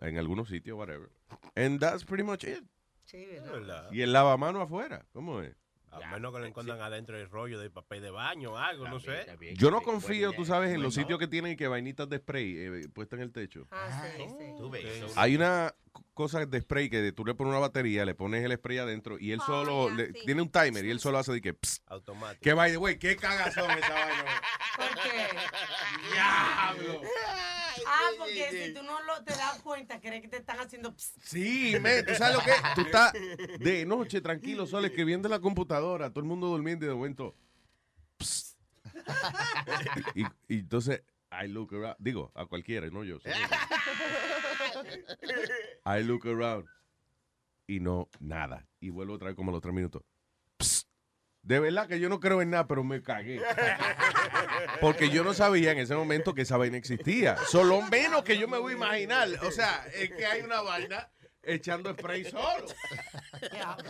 En algunos sitios, whatever. And that's pretty much it. Sí, ¿verdad? Y el lavamano afuera. ¿Cómo es? A menos que le encuentran adentro el rollo de papel de baño o algo, no sé. Yo no confío, tú sabes, en los sitios que tienen que vainitas de spray eh, puestas en el techo. Ah, sí, sí. Tú ves. Hay una cosa de spray que tú le pones una batería, le pones el spray adentro y él solo le- tiene un timer y él solo hace de que psst. Automático. Que vaya, güey, qué cagazón esa vaina. ¿Por qué? [LAUGHS] Diablo. [LAUGHS] Ah, porque si tú no lo, te das cuenta, crees que te están haciendo... pss. Sí, me, ¿tú sabes lo que? Tú estás de noche tranquilo, solo escribiendo en la computadora, todo el mundo durmiendo y de momento. psst. Y, y entonces, I look around, digo, a cualquiera, no yo. solo yo. [LAUGHS] I look around y no, nada. Y vuelvo otra vez como a los tres minutos. De verdad que yo no creo en nada, pero me cagué. Porque yo no sabía en ese momento que esa vaina existía. Solo menos que yo me voy a imaginar. O sea, es que hay una vaina echando spray solo. [LAUGHS]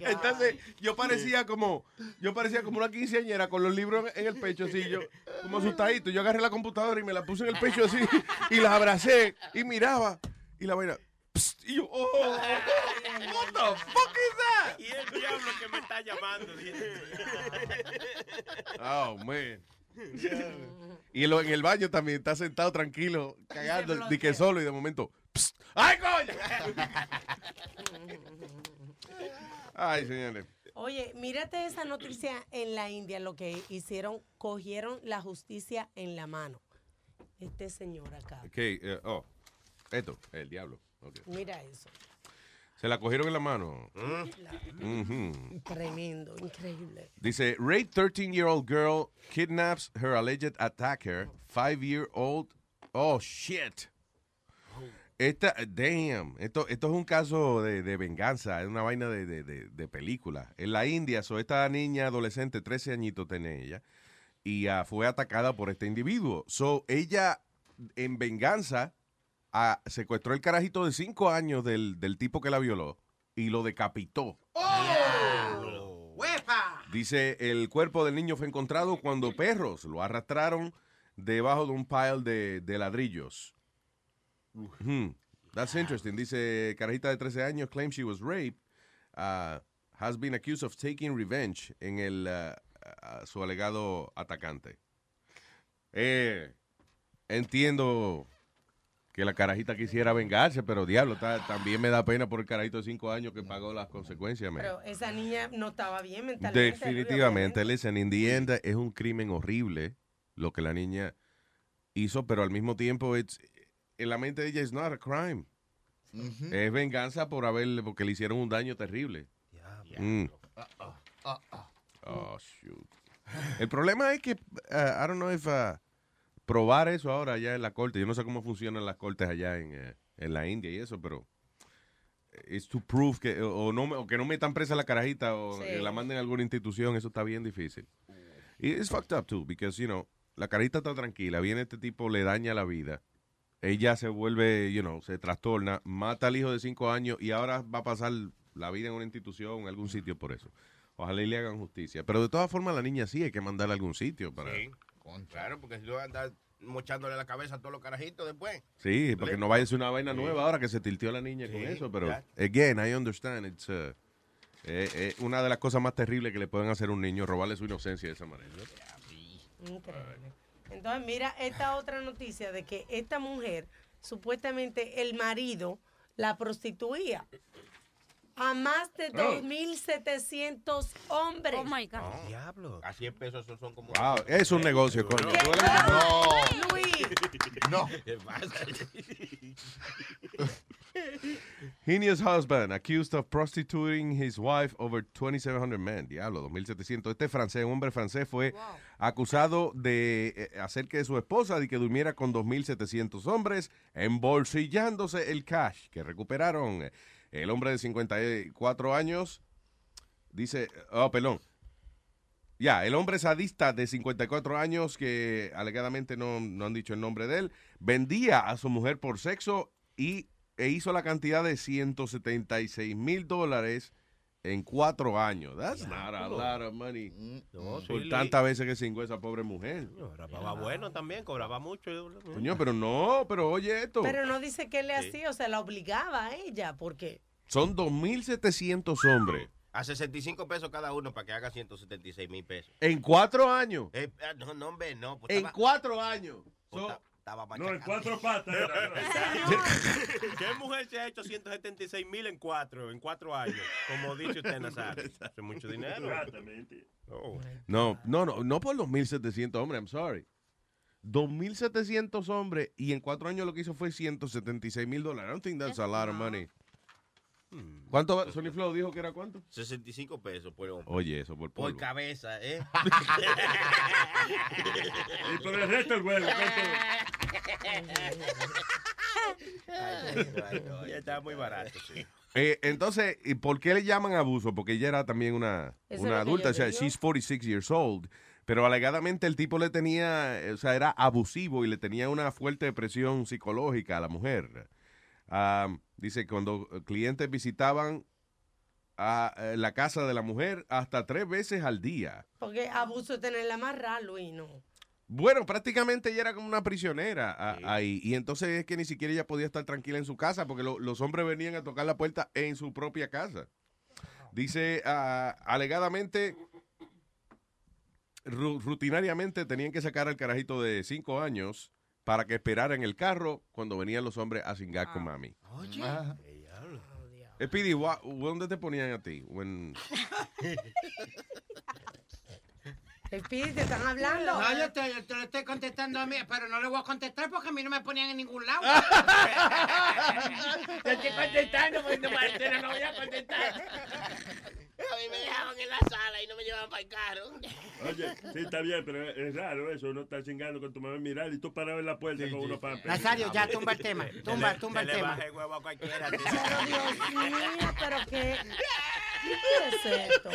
Entonces, yo parecía como, yo parecía como una quinceañera con los libros en el pecho, así, yo, como asustadito. Yo agarré la computadora y me la puse en el pecho así, y la abracé, y miraba, y la vaina. Psst, y yo, oh, what the fuck is that? Y el diablo que me está llamando. Oh, man. Y en, lo- en el baño también está sentado tranquilo, cagando, di que solo y de momento, psst, ¡ay, coño! Ay, señores. Oye, mírate esa noticia en la India, lo que hicieron, cogieron la justicia en la mano. Este señor acá. Ok, eh, oh, esto, el diablo. Mira eso. Se la cogieron en la mano. Ujú. Tremendo, increíble. Dice, rape 13-year-old girl kidnaps her alleged attacker, 5-year-old. Oh, shit. Esta, damn, esto, esto es un caso de, de venganza, es una vaina de, de, de- película. En la India, so, esta niña adolescente, 13 añitos tiene ella, y ah, fue atacada por este individuo. So, ella, en venganza, secuestró el carajito de 5 años del, del tipo que la violó y lo decapitó. ¡Huepa! Dice, el cuerpo del niño fue encontrado cuando perros lo arrastraron debajo de un pile de, de ladrillos. Hmm, That's interesting. Dice, carajita de 13 años claims she was raped. uh, has been accused of taking revenge en el, uh, uh, su alegado atacante. Eh, entiendo que la carajita quisiera vengarse, pero diablo, ta- también me da pena por el carajito de 5 años que pagó las consecuencias. man. Pero esa niña no estaba bien mentalmente. Definitivamente, listen, in the end, es un crimen horrible lo que la niña hizo, pero al mismo tiempo, it's, en la mente de ella, es not a crime. Es venganza por haberle, porque le hicieron un daño terrible. Mm. Oh, shoot. El problema es que, uh, I don't know if uh, probar eso ahora allá en la corte, yo no sé cómo funcionan las cortes allá en, eh, en la India y eso, pero es to prove que o, no, me- o que no metan presa la carajita o Sí. que la manden a alguna institución, eso está bien difícil. Y es fucked up too, because, you know, la carajita está tranquila, viene este tipo, le daña la vida, ella se vuelve, you know, se trastorna, mata al hijo de cinco años y ahora va a pasar la vida en una institución, en algún sitio por eso. Ojalá y le hagan justicia. Pero de todas formas, la niña sí hay que mandarla a algún sitio para... Sí, claro, porque si a andar mochándole la cabeza a todos los carajitos después. Sí, porque no vaya a ser una vaina nueva ahora que se tilteó la niña con eso, pero ya. again, I understand, it's uh, eh, eh, una de las cosas más terribles que le pueden hacer a un niño, robarle su inocencia de esa manera. Increíble. Entonces, mira esta otra noticia de que esta mujer, supuestamente el marido la prostituía a más de Oh. 2.700 hombres. Oh my God. Diablo. A 100 pesos esos son como. Wow, es un negocio, coño. No. Luis. No. Heinous [LAUGHS] husband accused of prostituting his wife over 2,700 men. Diablo, 2,700. Este francés, un hombre francés, fue acusado de eh, hacer que su esposa de que durmiera con 2,700 hombres, embolsillándose el cash que recuperaron. El hombre de 54 años dice, oh, perdón. Ya, el hombre sadista de 54 años, que alegadamente no, no han dicho el nombre de él, vendía a su mujer por sexo y, e hizo la cantidad de 176 mil dólares en cuatro años. That's not a lot of money. No, sí, por tantas veces que cingó esa pobre mujer. Grababa bueno también, cobraba mucho. Coño, pero no, pero oye esto. Pero no dice que le Sí. hacía, o sea, la obligaba a ella, porque Son 2.700 hombres A 65 pesos cada uno para que haga 176 mil pesos. en cuatro años. Eh, ah, no, no, hombre, no. Pues En estaba- cuatro años. pues So- ta- estaba No, en cuatro patas. era. [LAUGHS] ¿Qué mujer se ha hecho 176 mil en cuatro, en cuatro años? Como dice usted, Nazario. Es mucho dinero. Exactamente. Oh. No, no, no, no por los 1.700 hombres, I'm sorry. 2.700 hombres y en cuatro años lo que hizo fue 176 mil dólares. I don't think that's a lot of money. ¿Cuánto? va- Sony Flow dijo que era cuánto? 65 pesos por hombre. Oye, eso por Por polvo. cabeza, ¿eh? [LAUGHS] Y por el resto el huevo. [LAUGHS] Ya estaba muy barato, sí. [LAUGHS] Eh, entonces, ¿y ¿por qué le llaman abuso? Porque ella era también una, Eso una es lo que adulta, yo o sea, digo. she's 46 years old. Pero alegadamente el tipo le tenía, eh, o sea, era abusivo y le tenía una fuerte presión psicológica a la mujer. Ah, dice, cuando clientes visitaban a eh, la casa de la mujer hasta tres veces al día. porque abuso de tenerla amarrada, Luis, no. Bueno, prácticamente ella era como una prisionera a- ahí. Y entonces es que ni siquiera ella podía estar tranquila en su casa porque lo- los hombres venían a tocar la puerta en su propia casa. Dice, ah, alegadamente, ru- rutinariamente tenían que sacar al carajito de cinco años para que esperara en el carro cuando venían los hombres a cingar con mami. Oye. Speedy, wha- ¿dónde te ponían a ti? When- [LAUGHS] Speedy, te están hablando. No, yo te, yo te lo estoy contestando a mí, pero no le voy a contestar porque a mí no me ponían en ningún lado. Te estoy contestando, pues no, Marcela, no voy a contestar. A mí me dejaban en la sala y no me llevaban para el carro. Oye, sí, está bien, pero es, raro eso. Uno está chingando con tu mamá mirar y tú parado en la puerta con uno para Nazario, ya tumba el tema. Tumba, tumba el Se le tema. baja el huevo a cualquiera. Pero Dios mío, pero qué. ¿Qué es esto?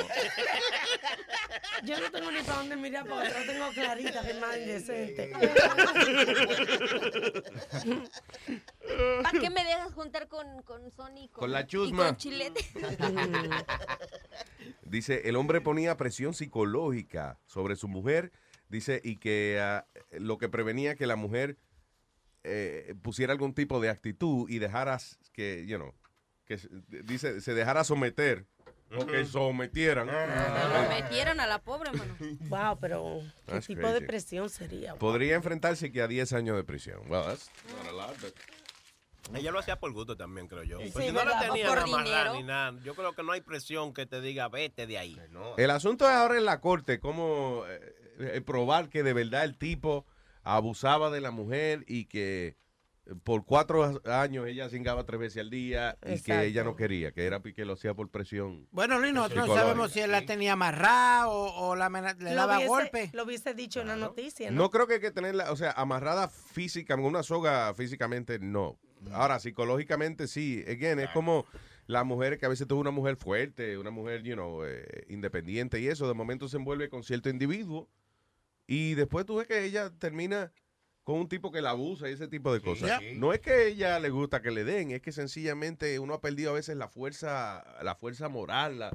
Yo no tengo ni para dónde mirar porque no tengo clarita que es más indecente. ¿Para qué me dejas juntar con, con Sony? Con la y chusma. con Chilete. [LAUGHS] Dice, el hombre ponía presión psicológica sobre su mujer, dice, y que ah, lo que prevenía que la mujer eh, pusiera algún tipo de actitud y dejara que, you know, que se- dice, se dejara someter o que sometieran. Lo metieron a la pobre, mano. Wow, pero ¿qué That's tipo de presión sería? Podría enfrentarse que a 10 años de prisión. Well, that's not a lot, but- Ella lo hacía por gusto también, creo yo. Sí, Pues si no la tenían Por dinero. ni nada, yo creo que no hay presión que te diga vete de ahí. El asunto es ahora en la corte, cómo eh, eh, probar que de verdad el tipo abusaba de la mujer y que por cuatro años ella cingaba tres veces al día y que ella no quería, que era que lo hacía por presión. Bueno, Luis, nosotros no sabemos si él la tenía amarrada o, o la le Lo daba hubiese- golpe. Lo hubiese dicho en la noticia, ¿no? No creo que hay que tenerla, o sea, amarrada física, con una soga físicamente, no. Ahora, psicológicamente sí. Again, es como las mujeres que a veces tuvo una mujer fuerte, una mujer, you know, eh, independiente y eso, de momento se envuelve con cierto individuo y después tú ves que ella termina con un tipo que la abusa y ese tipo de cosas. Sí. No es que a ella le gusta que le den, es que sencillamente uno ha perdido a veces la fuerza, la fuerza moral, la,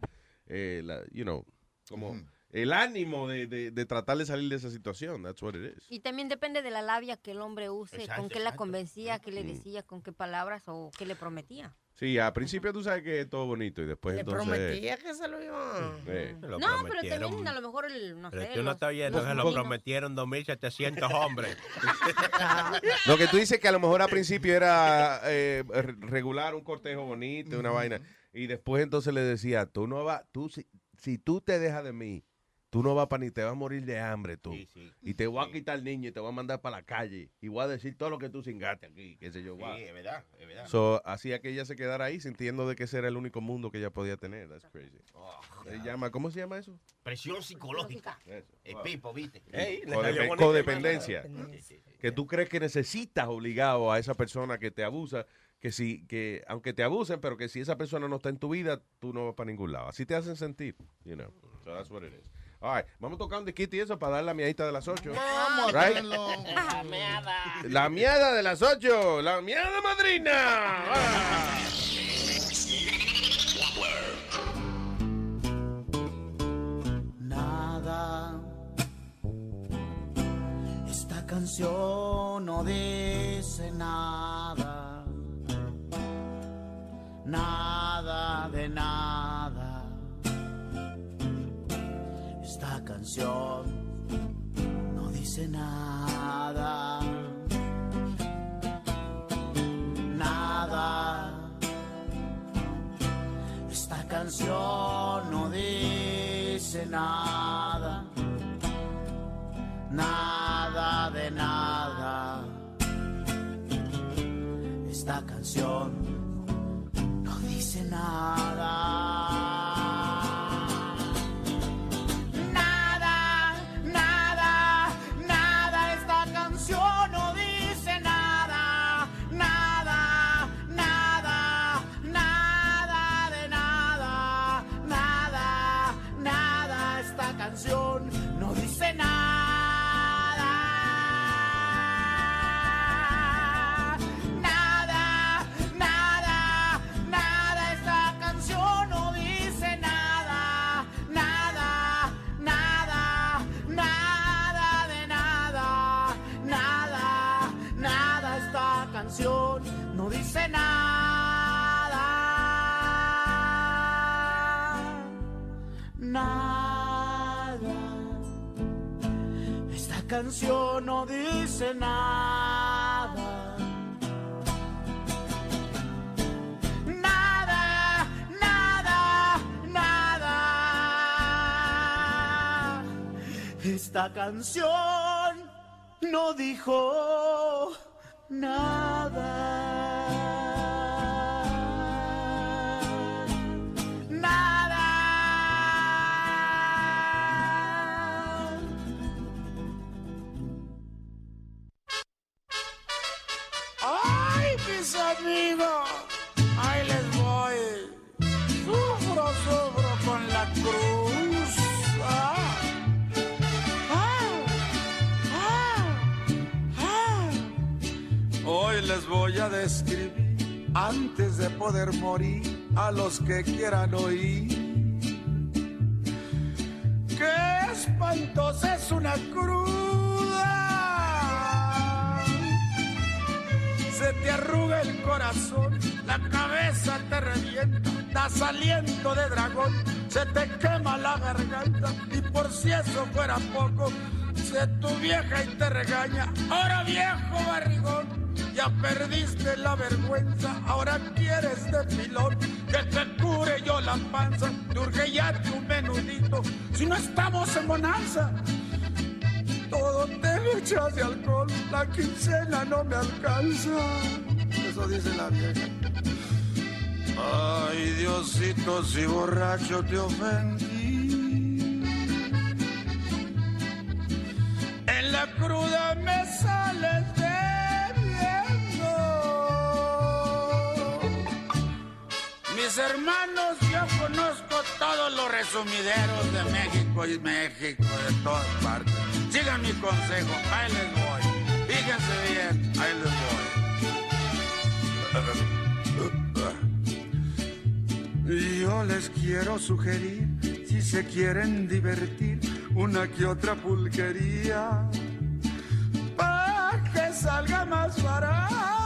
eh, la- you know, como el ánimo de, de- de tratar de salir de esa situación. That's what it is. Y también depende de la labia que el hombre use, Exacto, con qué la convencía, qué le Mm. decía, con qué palabras o qué le prometía. Sí, al principio tú sabes que es todo bonito y después Le entonces... prometía que se lo iba eh, Lo no, pero también a lo mejor el, no Pero sé. tú no estás oyendo, los se lo prometieron 2.700 hombres. [LAUGHS] Lo que tú dices que a lo mejor al principio era eh, re- regular un cortejo bonito, una vaina, y después entonces le decía, tú no vas, tú si, si tú te dejas de mí, tú no vas para ni te vas a morir de hambre tú. y te voy a quitar el niño y te voy a mandar para la calle y voy a decir todo lo que tú cingaste aquí, qué sé yo. Sí, guau. es verdad, es verdad. So, hacía que ella se quedara ahí sintiendo de que ese era el único mundo que ella podía tener. That's crazy. Se llama, ¿Cómo se llama eso? Presión psicológica. El pipo, ¿viste? Codepe- codependencia. Que tú crees que necesitas obligado a esa persona que te abusa, que si, que aunque te abusen, pero que si esa persona no está en tu vida, tú no vas para ningún lado. Así te hacen sentir, you know. So that's what it is. All right, vamos a tocar un disquito y eso para dar la miadita de las 8. Vamos, Right? La meada. La miada de las 8, la miada madrina. Ah. Nada. Esta canción no dice nada. Nada de nada. Canción no dice nada. Nada. Esta canción no dice nada, nada de nada. Esta canción no dice nada. Canción no dice nada. Nada, nada, nada. Esta canción no dijo nada. Amigos! Ahí les voy. Sufro, sufro con la cruz. Ah. Ah. Ah. Ah. Hoy les voy a describir, antes de poder morir, a los que quieran oír. ¡Qué espantosa es una cruda! Se te arruga el corazón, la cabeza te revienta, das aliento de dragón, se te quema la garganta y por si eso fuera poco, se tu vieja y te regaña. Ahora viejo barrigón, ya perdiste la vergüenza, ahora quieres de pilón que te cure yo la panza, te urge ya tu menudito, si no estamos en bonanza. Todo te lo echas de alcohol, la quincena no me alcanza. Eso dice la vieja. Ay, Diosito, si borracho te ofendí. En la cruda me sales debiendo. Mis hermanos, yo conozco todos los resumideros de México y México, de todas partes. Sigan mi consejo, ahí les voy. Fíjense bien, ahí les voy. Yo les quiero sugerir, si se quieren divertir, una que otra pulquería, para que salga más barato.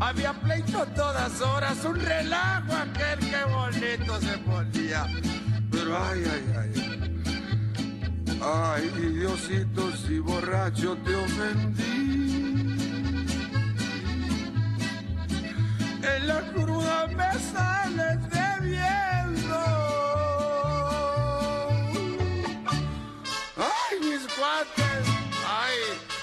Había pleito todas horas, un relajo aquel que bonito se ponía. Pero ay, ay, ay. Ay, Diosito, si borracho te ofendí. En la cruda me sales debiendo.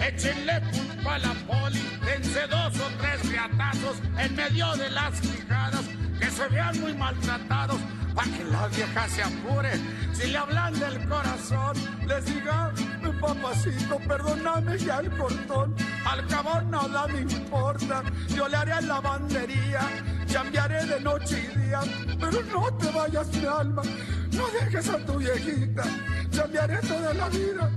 échenle culpa a la poli, dense dos o tres riatazos en medio de las quijadas, que se vean muy maltratados, para que la vieja se apure. Si le hablan del corazón, les diga, "Mi papacito, perdóname ya el cortón, al cabo nada me importa, yo le haré lavandería, cambiaré de noche y día, pero no te vayas mi alma, no dejes a tu viejita, cambiaré toda la vida,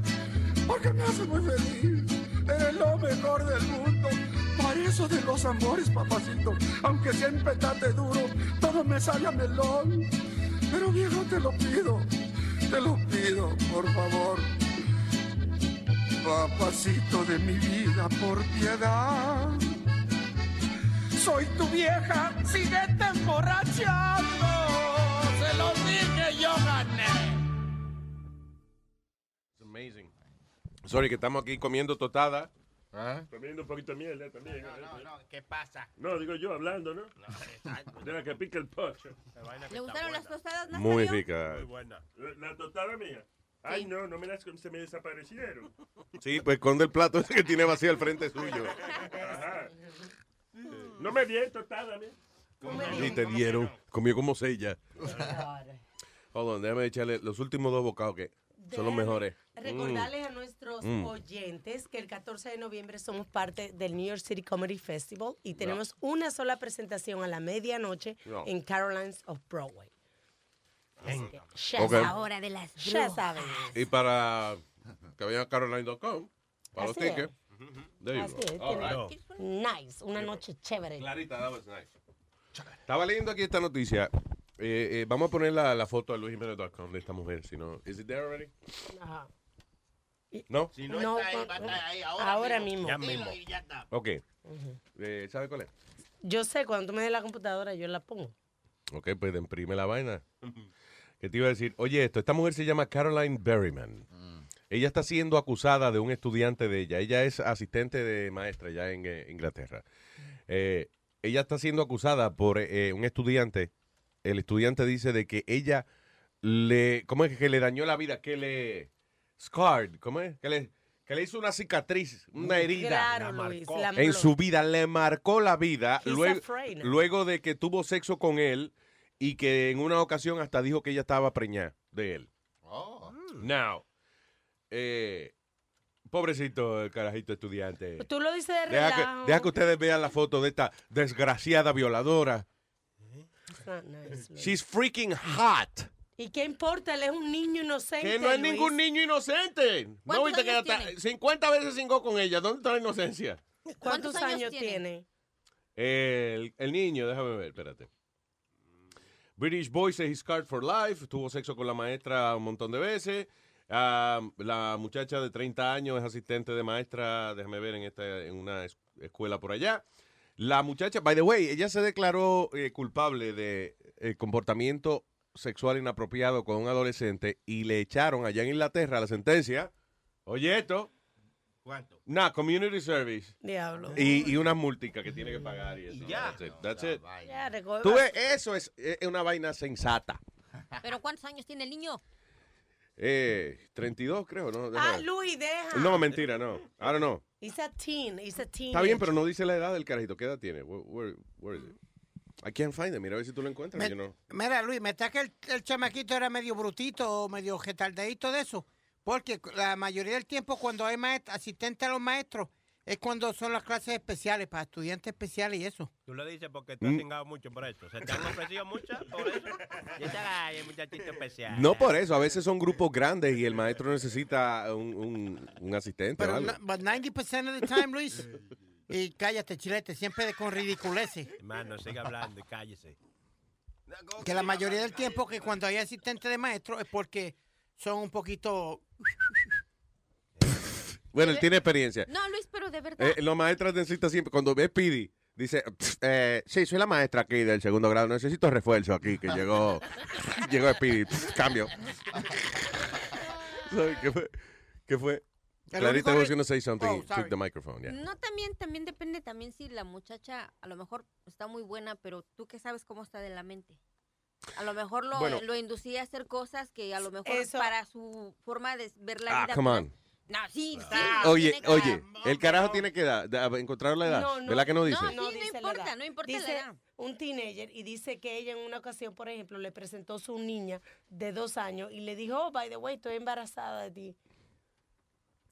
porque me hace muy feliz, eres lo mejor del mundo. Para eso de los amores, papacito, aunque siempre trate duro, todo me sale melón. Pero viejo, te lo pido, te lo pido, por favor. Papacito de mi vida, por piedad. Soy tu vieja, síguete emborrachando. Se lo dije, yo gané. It's amazing. Sorry, que estamos aquí comiendo totada. Comiendo un poquito de miel eh, también. No, no, no, ¿qué pasa? No, digo yo hablando, ¿no? De la que pica el pocho. ¿Le gustaron las tostadas, Muy Nazario? rica. Muy buena. La tostada mía. Ay, no, no me las se me desaparecieron. Sí, pues esconde el plato ese que tiene vacío al frente suyo. Ajá. No me dieron tostada, ¿eh? Sí, te dieron. Comió como seis ya. Hold on, déjame echarle los últimos dos bocados que son los mejores. Recordarles a nuestros Mm. oyentes que el 14 de noviembre somos parte del New York City Comedy Festival y tenemos una sola presentación a la medianoche No. en Carolines of Broadway. Que ya Ok. saben. Hora de las Ya saben. Y para que vayan a caroline.com, para los Así es. tickets. Así es, right. Nice, una noche chévere. Clarita, that was nice. Estaba leyendo aquí esta noticia. Eh, eh, vamos a poner la, la foto de luisjimenez.com de esta mujer. Si no, ¿is it there already? Ajá. ¿No? Si no, No, está ahí, va a estar ahí ahora, Ahora mismo. Ya mismo. Y ya está. Ok. Eh, ¿Sabe cuál es? Yo sé, cuando tú me des la computadora, yo la pongo. Ok, pues imprime la vaina. ¿Qué te iba a decir? Oye, esto, esta mujer se llama Caroline Berryman. Ella está siendo acusada de un estudiante de ella. Ella es asistente de maestra ya en eh, Inglaterra. Eh, ella está siendo acusada por eh, un estudiante. El estudiante dice de que ella le, ¿cómo es que le dañó la vida? Que le scarred, ¿cómo es? Que le, que le hizo una cicatriz, una herida Claro, Luis. la- en su vida, le marcó la vida luego, luego de que tuvo sexo con él y que en una ocasión hasta dijo que ella estaba preñada de él. Now, eh, pobrecito el carajito estudiante. Tú lo dices de Deja relajo. que, deja que ustedes vean la foto de esta desgraciada violadora. It's not nice, Luis. She's freaking hot. ¿Y qué importa? Él es un niño inocente. Que no es Luis. ningún niño inocente. ¿No ¿Cuántos viste que años ella está- tiene? 50 veces cingó con ella? ¿Dónde está la inocencia? ¿Cuántos, años, tiene? El, el niño, déjame ver, espérate. British boy says he's scarred for life. Tuvo sexo con la maestra un montón de veces. La muchacha de 30 años es asistente de maestra, déjame ver, en, esta, en una es- escuela por allá. La muchacha, by the way, ella se declaró eh, culpable de eh, comportamiento sexual inapropiado con un adolescente y le echaron allá en Inglaterra la sentencia. Oye, esto. ¿Cuánto? Nah, community service. Diablo. Y, y una multica que tiene que pagar y eso. ya. That's it. That's it. Ya, recuerda- Tú ves, eso es, es una vaina sensata. ¿Pero cuántos años tiene el niño? Eh, 32 creo, ¿no? Ah. Luis, deja. No, mentira, no. I don't know. He's a teen. He's a teen. Está bien, pero no dice la edad del carajito. ¿Qué edad tiene? Where, where- where is it? I can't find it. Mira a ver si tú lo encuentras. Me- yo no. Mira, Luis, me está que el, el chamaquito era medio brutito o medio retardadito de eso. Porque la mayoría del tiempo cuando hay asistente a los maestros es cuando son las clases especiales, para estudiantes especiales y eso. Tú lo dices porque tú has Mm. cingado mucho por eso. ¿Se te han ofrecido muchas por eso? Y esta ay, el muchachito especial. No por eso. A veces son grupos grandes y el maestro necesita un, un, un asistente o Pero algo. no- but 90% of the time, Luis. Y cállate, chilete, siempre con ridiculeces. Hermano, siga hablando y cállese. Que la mayoría del tiempo que cuando hay asistente de maestro es porque son un poquito... Bueno, él tiene experiencia. No, Luis, pero de verdad. Eh, los maestros necesitan siempre, cuando ve Speedy, dice, "Pff, eh, sí, soy la maestra aquí del segundo grado, necesito refuerzo aquí, que llegó, [LAUGHS] llegó Speedy, cambio. [LAUGHS] ¿Qué fue? ¿Qué fue? Clarita was going to say something Oh, to sorry. the microphone, yeah. No, también, también depende también si la muchacha a lo mejor está muy buena, pero tú que sabes cómo está de la mente. A lo mejor lo, Bueno. lo inducía a hacer cosas que a lo mejor Eso- para su forma de ver la Ah, vida. come pues, on. No, sí, sí. Oye, tiene que- oye, el carajo tiene que da- encontrar la edad, No, no, ¿verdad que no dice? No, sí, no dice la importa, edad. no importa la dice edad. un teenager y dice que ella en una ocasión, por ejemplo, le presentó su niña de dos años y le dijo, oh, by the way, estoy embarazada de ti.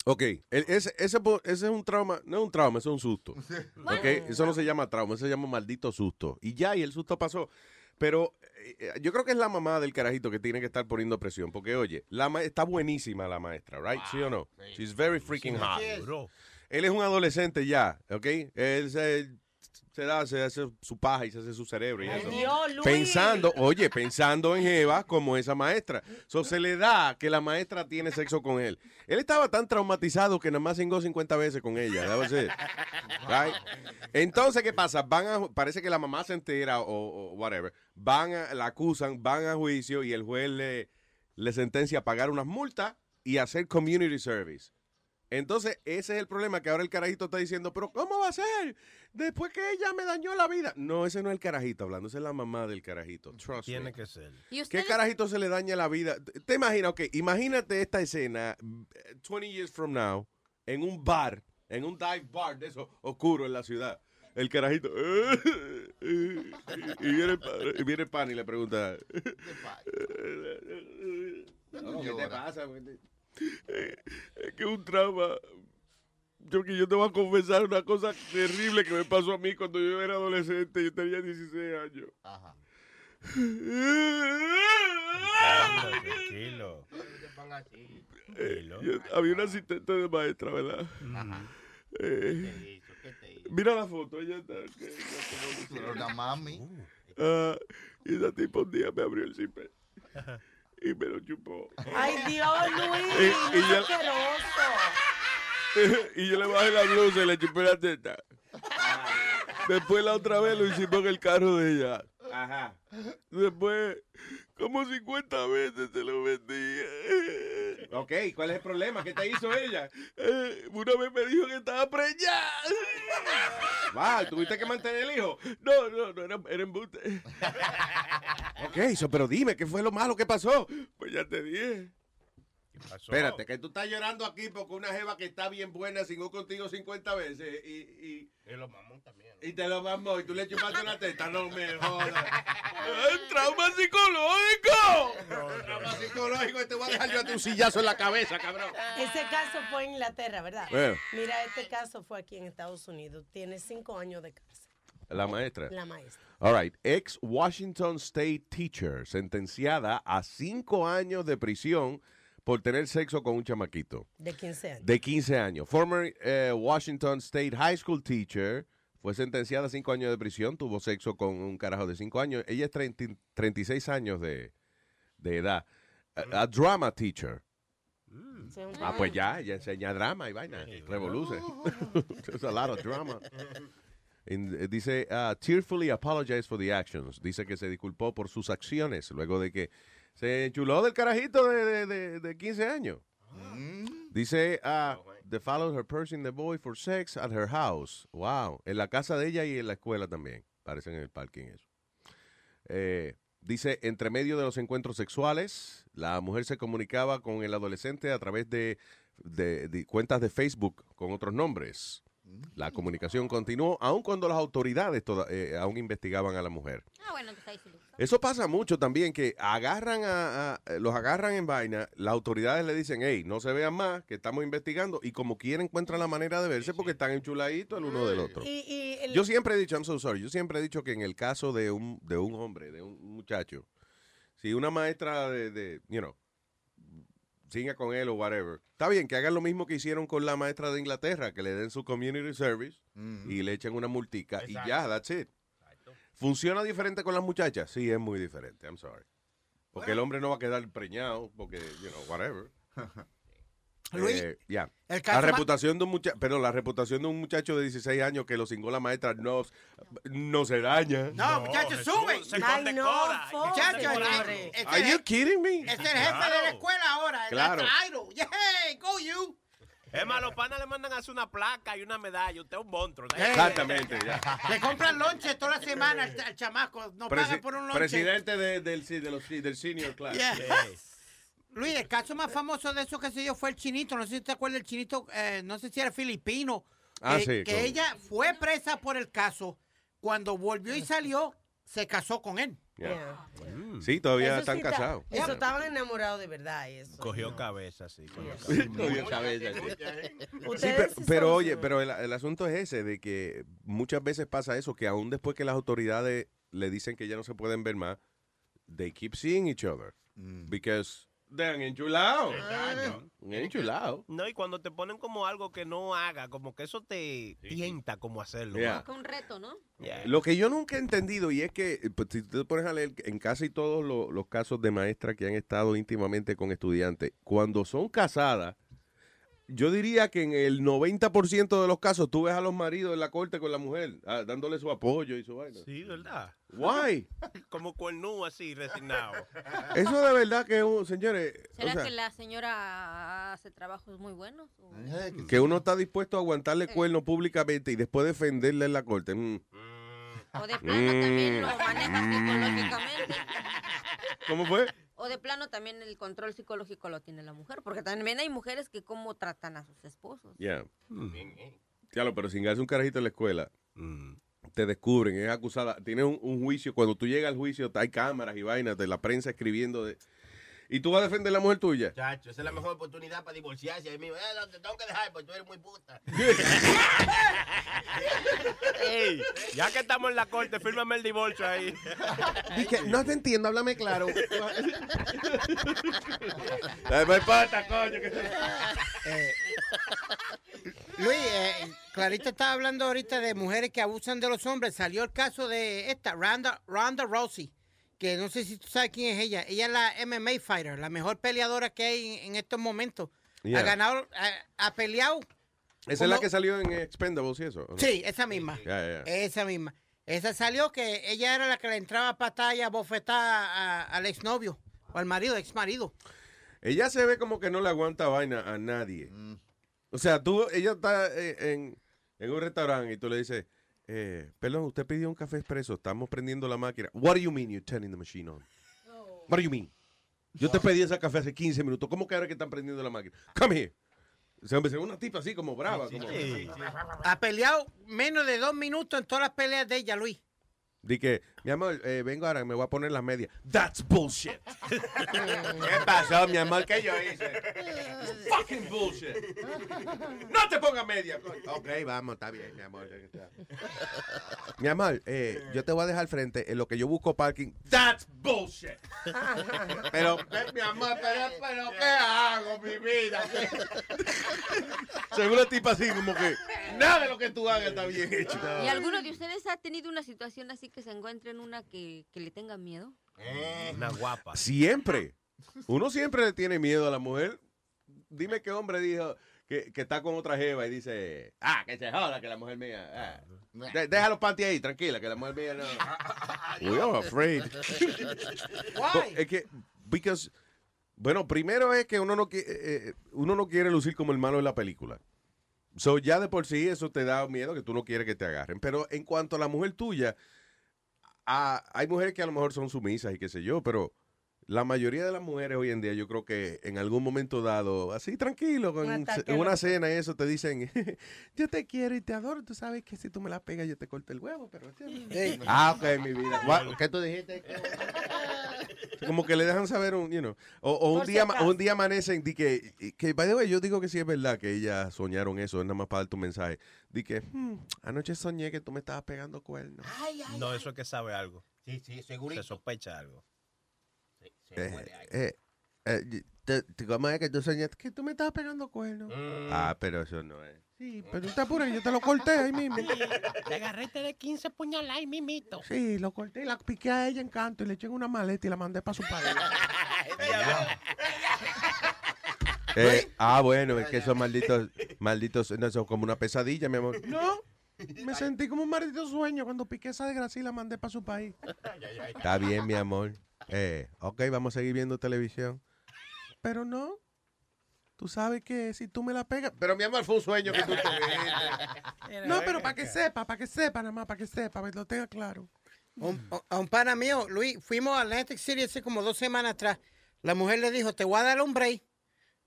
Ok, el- ese, ese, po- ese es un trauma, no es un trauma, eso es un susto. [LAUGHS] Ok, eso no se llama trauma, eso se llama maldito susto. Y ya, y el susto pasó. Pero yo creo que es la mamá del carajito que tiene que estar poniendo presión. Porque, oye, la ma- está buenísima la maestra, ¿right? ¿Sí o no? She's very freaking hot. Él es un adolescente ya, ¿ok? Él se, se da, se hace su paja y se hace su cerebro y eso. Dios. Pensando, oye, pensando en Eva como esa maestra. So, se le da que la maestra tiene sexo con él. Él estaba tan traumatizado que nada más cingó 50 veces con ella. Right? Entonces, ¿qué pasa? Van a, parece que la mamá se entera o, o whatever. Van a, la acusan, van a juicio y el juez le, le sentencia a pagar unas multas y hacer community service. Entonces, ese es el problema, que ahora el carajito está diciendo, pero ¿cómo va a ser? Después que ella me dañó la vida. No, ese no es el carajito hablando, esa es la mamá del carajito. Trust Tiene me. que ser. ¿Y ¿Qué carajito se le daña la vida? ¿Te imaginas? Ok, imagínate esta escena, eh, 20 years from now, en un bar, en un dive bar de eso oscuro en la ciudad. El carajito. [LAUGHS] y viene el padre- y viene el pan y le pregunta. [LAUGHS] No, ¿Qué te pasa? Es que un trauma. Yo que yo te voy a confesar una cosa terrible que me pasó a mí cuando yo era adolescente. Yo tenía 16 años. Ajá. Tranquilo. Eh, yo- había una asistente de maestra, ¿verdad? Eh, mira la foto, ella está. Pero una mami. Ah, y esa tipo un día me abrió el zipper y me lo chupó. Ay, Dios, [LAUGHS] Luis, y [LAUGHS] y yo le bajé la blusa y le chupé la teta. Después la otra vez lo hicimos en el carro de ella. Ajá. Después, como 50 veces se lo vendí. Ok, ¿cuál es el problema? ¿Qué te hizo ella? Eh, una vez me dijo que estaba preñada. Va, ¿tuviste que mantener el hijo? No, no, no, era, era embuste. ok, so, pero dime, ¿qué fue lo malo que pasó? Pues ya te dije. Espérate, que tú estás llorando aquí porque una jeva que está bien buena cingó contigo 50 veces y, y, Y los mamón también. y te lo mamó y tú le chupaste la teta. No me jodas. [LAUGHS] ¡Es trauma psicológico! trauma psicológico y te voy a dejar yo a tu sillazo en la cabeza, cabrón. Ese caso fue en Inglaterra, ¿verdad? Bueno. Mira, este caso fue aquí en Estados Unidos. Tiene cinco años de cárcel. La maestra. La maestra. All right. Ex Washington State teacher sentenciada a cinco años de prisión por tener sexo con un chamaquito De 15 años. de 15 años. Former eh, Washington State High School teacher fue sentenciada a cinco años de prisión. Tuvo sexo con un carajo de cinco años. Ella es 30 36 años de, de edad. A, a drama teacher. Ah, pues ya, ella enseña drama y vaina. Revoluce. [LAUGHS] There's a lot of drama. In- eh, dice, uh, tearfully apologize for the actions. Dice que se disculpó por sus acciones luego de que se enchuló del carajito de, de, de- de 15 años. Dice, uh, they followed her pursuing the boy for sex at her house. Wow. En la casa de ella y en la escuela también. Parecen en el parking eso. Eh, dice, entre medio de los encuentros sexuales, la mujer se comunicaba con el adolescente a través de, de- de cuentas de Facebook con otros nombres. La comunicación continuó, aun cuando las autoridades toda- eh, aún investigaban a la mujer. Ah, bueno. Eso pasa mucho también, que agarran a, a- los agarran en vaina, las autoridades le dicen, hey, no se vean más, que estamos investigando, y como quiera encuentran la manera de verse porque están enchuladitos el uno del otro. Y, y el- Yo siempre he dicho, I'm so sorry, yo siempre he dicho que en el caso de un, de un hombre, de un muchacho, si una maestra de, de, you know, siga con él o whatever, está bien que hagan lo mismo que hicieron con la maestra de Inglaterra, que le den su community service y le echen una multica y ya, that's it. ¿Funciona diferente con las muchachas? Sí, es muy diferente, I'm sorry. Porque el hombre no va a quedar preñado, porque, you know, whatever. [LAUGHS] Luis, Eh, el La reputación de un muchacho, pero la reputación de un muchacho de 16 años que lo cingó la maestra no, no se daña. No, muchachos, sube. se Ay, no, Muchachos, señores. es, Are you kidding me? es el jefe de la escuela ahora. Claro. Idol. Yeah, go you. Es más, los panas le mandan a hacer una placa y una medalla. Usted es un monstruo. Exactamente, ya. Le compran lonche toda la semana al, al chamaco. No Presi- pagan por un lonche. presidente de- del, de los, del senior class. Yeah. Luis, el caso más famoso de eso que se dio fue el chinito. No sé si te acuerdas del chinito, eh, no sé si era filipino. Ah, que, sí, que claro. ella fue presa por el caso. Cuando volvió y salió, se casó con él. Yeah. Sí, todavía Eso están sí está- casados. Eso estaban enamorados de verdad. Eso. Cogió cabeza, sí. cogió Sí, cabeza. cogió cabeza, sí. Sí, pero, oye, pero el, el asunto es ese, de que muchas veces pasa eso, que aún después que las autoridades le dicen que ya no se pueden ver más, they keep seeing each other. Because they han enchulado. Han enchulado. No, y cuando te ponen como algo que no haga, como que eso te tienta como hacerlo. Yeah. Un reto, ¿no? Lo que yo nunca he entendido, y es que eh, pues, si tú te pones a leer en casi todos lo- los casos de maestras que han estado íntimamente con estudiantes, cuando son casadas, yo diría que en el 90% de los casos tú ves a los maridos en la corte con la mujer, ah, dándole su apoyo y su vaina. Sí, ¿verdad? Why? [LAUGHS] Como cuernú así, resignado. Eso de verdad que, un- señores, o ¿Será sea, que la señora hace trabajos muy buenos? o- que uno está dispuesto a aguantarle cuerno públicamente y después defenderle en la corte. mm. O de plano también lo Mm. maneja psicológicamente. ¿Cómo fue? O de plano también el control psicológico lo tiene la mujer. Porque también hay mujeres que cómo tratan a sus esposos. Ya. Claro, pero sin darse un carajito en la escuela, te descubren, es acusada, tiene un, un juicio, cuando tú llegas al juicio hay cámaras y vainas de la prensa escribiendo de... ¿Y tú vas a defender la mujer tuya? Chacho, esa es la mejor oportunidad para divorciarse. Ahí mismo, eh, no, te tengo que dejar porque tú eres muy puta. [LAUGHS] Ey, ya que estamos en la corte, fírmame el divorcio ahí. no te entiendo, háblame claro. Dame pata, coño. Eh, Luis, eh, Clarita estaba hablando ahorita de mujeres que abusan de los hombres. Salió el caso de esta, Ronda, Ronda Rousey, que no sé si tú sabes quién es ella. Ella es la MMA fighter, la mejor peleadora que hay en, en estos momentos. Yeah. Ha ganado, ha, ha peleado. Esa es la que salió en Expendables y eso. Sí, esa misma. Esa misma. Esa salió que ella era la que le entraba a patalla, bofetada a- al exnovio o al marido, ex marido. Ella se ve como que no le aguanta vaina a nadie. O sea, tú, ella está eh, en, en un restaurante y tú le dices, eh, perdón, usted pidió un café expreso, estamos prendiendo la máquina. What do you mean you're turning the machine on? What do you mean? Yo te pedí ese café hace 15 minutos. ¿Cómo que ahora que están prendiendo la máquina? Come here. Sea, es una tipa así como brava. como, Ha peleado menos de dos minutos en todas las peleas de ella, Luis. Di que, mi amor, eh, vengo ahora, me voy a poner las medias. That's bullshit. [LAUGHS] ¿Qué pasó, mi amor? ¿Qué yo hice? [LAUGHS] Fucking bullshit. No te pongas medias. Ok, vamos, está bien, mi amor. Mi amor, eh, yo te voy a dejar frente en lo que yo busco parking. That's bullshit. Pero, eh, mi amor, pero, pero ¿qué hago, mi vida? Seguro tipo así, como que nada de lo que tú hagas está bien hecho. ¿Y alguno de ustedes ha tenido una situación así que se encuentre en una que, que le tenga miedo? Una guapa. Siempre. Uno siempre le tiene miedo a la mujer. Dime qué hombre dijo que, que está con otra jeva y dice, ah, que se joda, que la mujer mía. ah. De- deja los panties ahí, tranquila, que la mujer mía no. [LAUGHS] We are afraid. Why? Es que, because, bueno, primero es que uno no, qui- eh, uno no quiere lucir como el malo de la película. So, ya de por sí eso te da miedo que tú no quieres que te agarren. Pero en cuanto a la mujer tuya, ah, hay mujeres que a lo mejor son sumisas y qué sé yo, pero la mayoría de las mujeres hoy en día yo creo que en algún momento dado, así tranquilo, con, Un en una cena y eso, te dicen, [LAUGHS] yo te quiero y te adoro, tú sabes que si tú me la pegas yo te corto el huevo, pero... Ey. Ah, ok, mi vida. ¿Qué tú dijiste? [LAUGHS] Como que le dejan saber un, you know, o, o un día, un día amanecen, di que, que, by the way, yo digo que sí es verdad que ellas soñaron eso, es nada más para dar tu mensaje. Di que, "Hmm, anoche soñé que tú me estabas pegando cuernos. No, eso es que sabe algo. Sí, sí, Se segurito. sospecha algo. Eh, eh, eh, y- te- te- ¿Cómo es que tú soñaste que tú me estabas pegando cuernos? Mm. Ah, pero eso no es. Sí, pero tú te apuras, yo te lo corté ahí mismo. Te agarrete de 15 puñaladas y mimito. Sí, lo corté y la piqué a ella en canto y le eché en una maleta y la mandé para su país. [LAUGHS] Eh, ah, bueno, es que esos malditos, malditos, no, son como una pesadilla, mi amor. No, me sentí como un maldito sueño cuando piqué esa desgracia y la mandé para su país. Está bien, mi amor. Eh, ok, vamos a seguir viendo televisión. Pero no, tú sabes que si tú me la pegas... Pero mi amor, fue un sueño que tú tuviste. [LAUGHS] No, pero para que sepa, para que sepa, nada más, para que sepa, para que lo tenga claro. Un- a un pana mío, Luis, fuimos a Atlantic City hace como dos semanas atrás. La mujer le dijo, te voy a dar un break.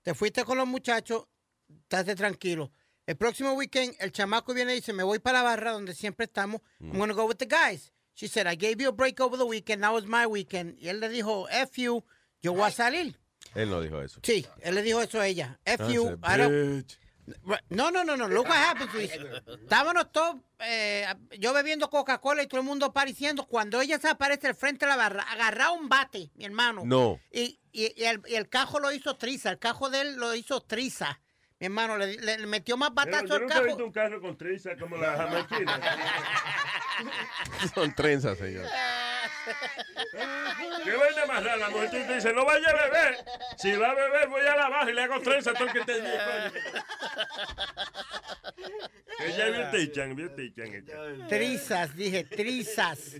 Te fuiste con los muchachos, estate tranquilo. El próximo weekend, el chamaco viene y dice, me voy para la barra donde siempre estamos. I'm gonna go with the guys. She said, I gave you a break over the weekend, now it's my weekend. Y él le dijo, F you, yo voy a salir. Él no dijo eso. Sí, él le dijo eso a ella. F I you, no, no, no, no. Look what happened, Luis. Estábamos todos, eh, yo bebiendo Coca-Cola y todo el mundo apareciendo. Cuando ella se aparece al frente de la barra, agarra un bate, mi hermano. No. Y, y- y el, y el cajo lo hizo triza. El cajo de él lo hizo triza. Mi hermano, le, le- le metió más batazo yo al nunca he visto un carro con triza como la jamaiquina. [LAUGHS] Son trenzas, señor. ¿Qué vaina más rara? La mujer te dice, no vaya a beber. Si va a beber, voy a la baja y le hago trenza todo el que te diga. Ella bien tichan, bien tichan. Trizas, dije, trizas.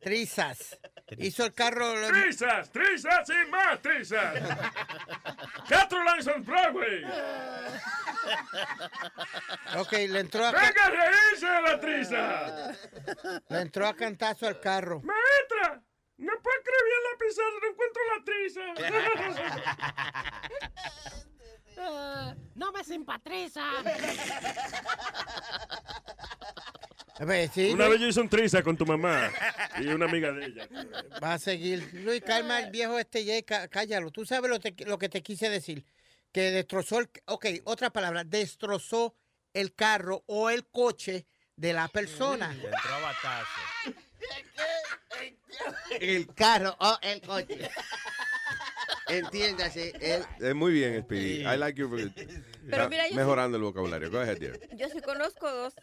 Trizas. Hizo el carro. lo- Trizas, trizas y más trizas. [LAUGHS] Cuatro lines on Broadway. Ok, le entró a, Venga a reírse de la triza. le entró a cantazo al carro. Maestra, no puedo escribir la pizarra, no encuentro la triza. Ah, [LAUGHS] no me simpatriza. [LAUGHS] Una Luis, vez yo hice un triza con tu mamá y una amiga de ella. va a seguir. Luis, calma el viejo este Jay, cá- cállalo. Tú sabes lo, te- lo que te quise decir. Que destrozó el... Ok, otra palabra. Destrozó el carro o el coche de la persona. Entró a batazo. El carro o el coche. Entiéndase, el... Muy bien, Speedy. I like your... Está mira, mejorando el vocabulario. Go ahead, dear. Yo sí conozco dos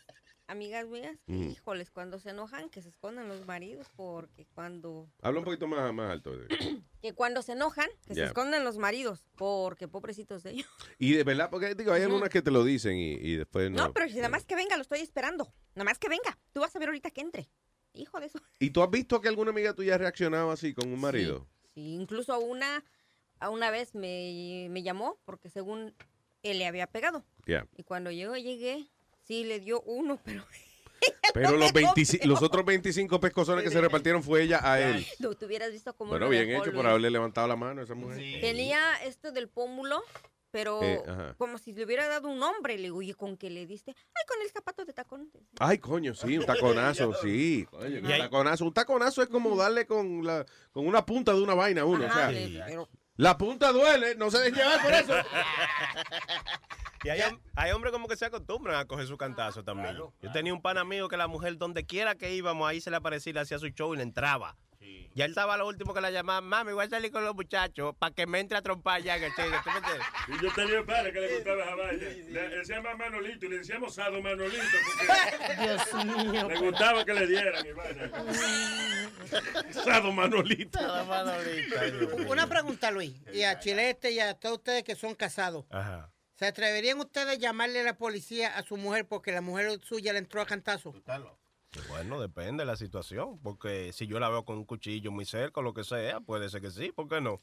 amigas mías Mm. híjoles, cuando se enojan, que se esconden los maridos, porque cuando, Habla un poquito más, más alto. [CLEARS THROAT] que cuando se enojan, que se esconden los maridos, porque pobrecitos de ellos. [LAUGHS] Y de verdad, porque digo, hay algunas que te lo dicen y, y después no. No, pero si nada más que venga, lo estoy esperando. Nada más que venga. Tú vas a ver ahorita que entre. Hijo de eso. [LAUGHS] ¿Y tú has visto que alguna amiga tuya ha reaccionado así con un marido? Sí, incluso una, una vez me, me llamó porque según él le había pegado. Ya. Y cuando yo llegué, sí le dio uno, pero [LAUGHS] Pero los, 25 los otros 25 pescozones que se repartieron fue ella a él. [LAUGHS] no te hubieras visto cómo Bueno, bien hecho por haberle levantado la mano a esa mujer. Tenía esto del pómulo, pero Eh, ajá. como si le hubiera dado un nombre. Le digo, oye, ¿con qué le diste? Ay, con el zapato de tacón. Ay, coño, sí, un taconazo, [LAUGHS] sí. Coño, un taconazo. Un taconazo es como darle con, la, con una punta de una vaina a uno. o sea, Ajá, sí, pero- la punta duele, no se dejen llevar por eso. Y hay, hay hombres como que se acostumbran a coger su cantazo también. Yo tenía un pan amigo que la mujer, donde quiera que íbamos, ahí se le aparecía, le hacía su show y le entraba. Ya él estaba lo último que la llamaba, mami, voy a salir con los muchachos para que me entre a trompar ya en el chingue". ¿Tú me entiendes? [LAUGHS] Y yo tenía un padre que le gustaba esa vaina. Le, le decíamos Manolito y le decíamos Sado Manolito. [LAUGHS] Dios mío. Le gustaba que le dieran. y vaina. [LAUGHS] Sado Manolito. Una pregunta, Luis. Y a Chilete y a todos ustedes que son casados. Ajá. ¿Se atreverían ustedes a llamarle a la policía a su mujer porque la mujer suya le entró a cantazo? Bueno, depende de la situación, porque si yo la veo con un cuchillo muy cerca o lo que sea, puede ser que sí, ¿por qué no?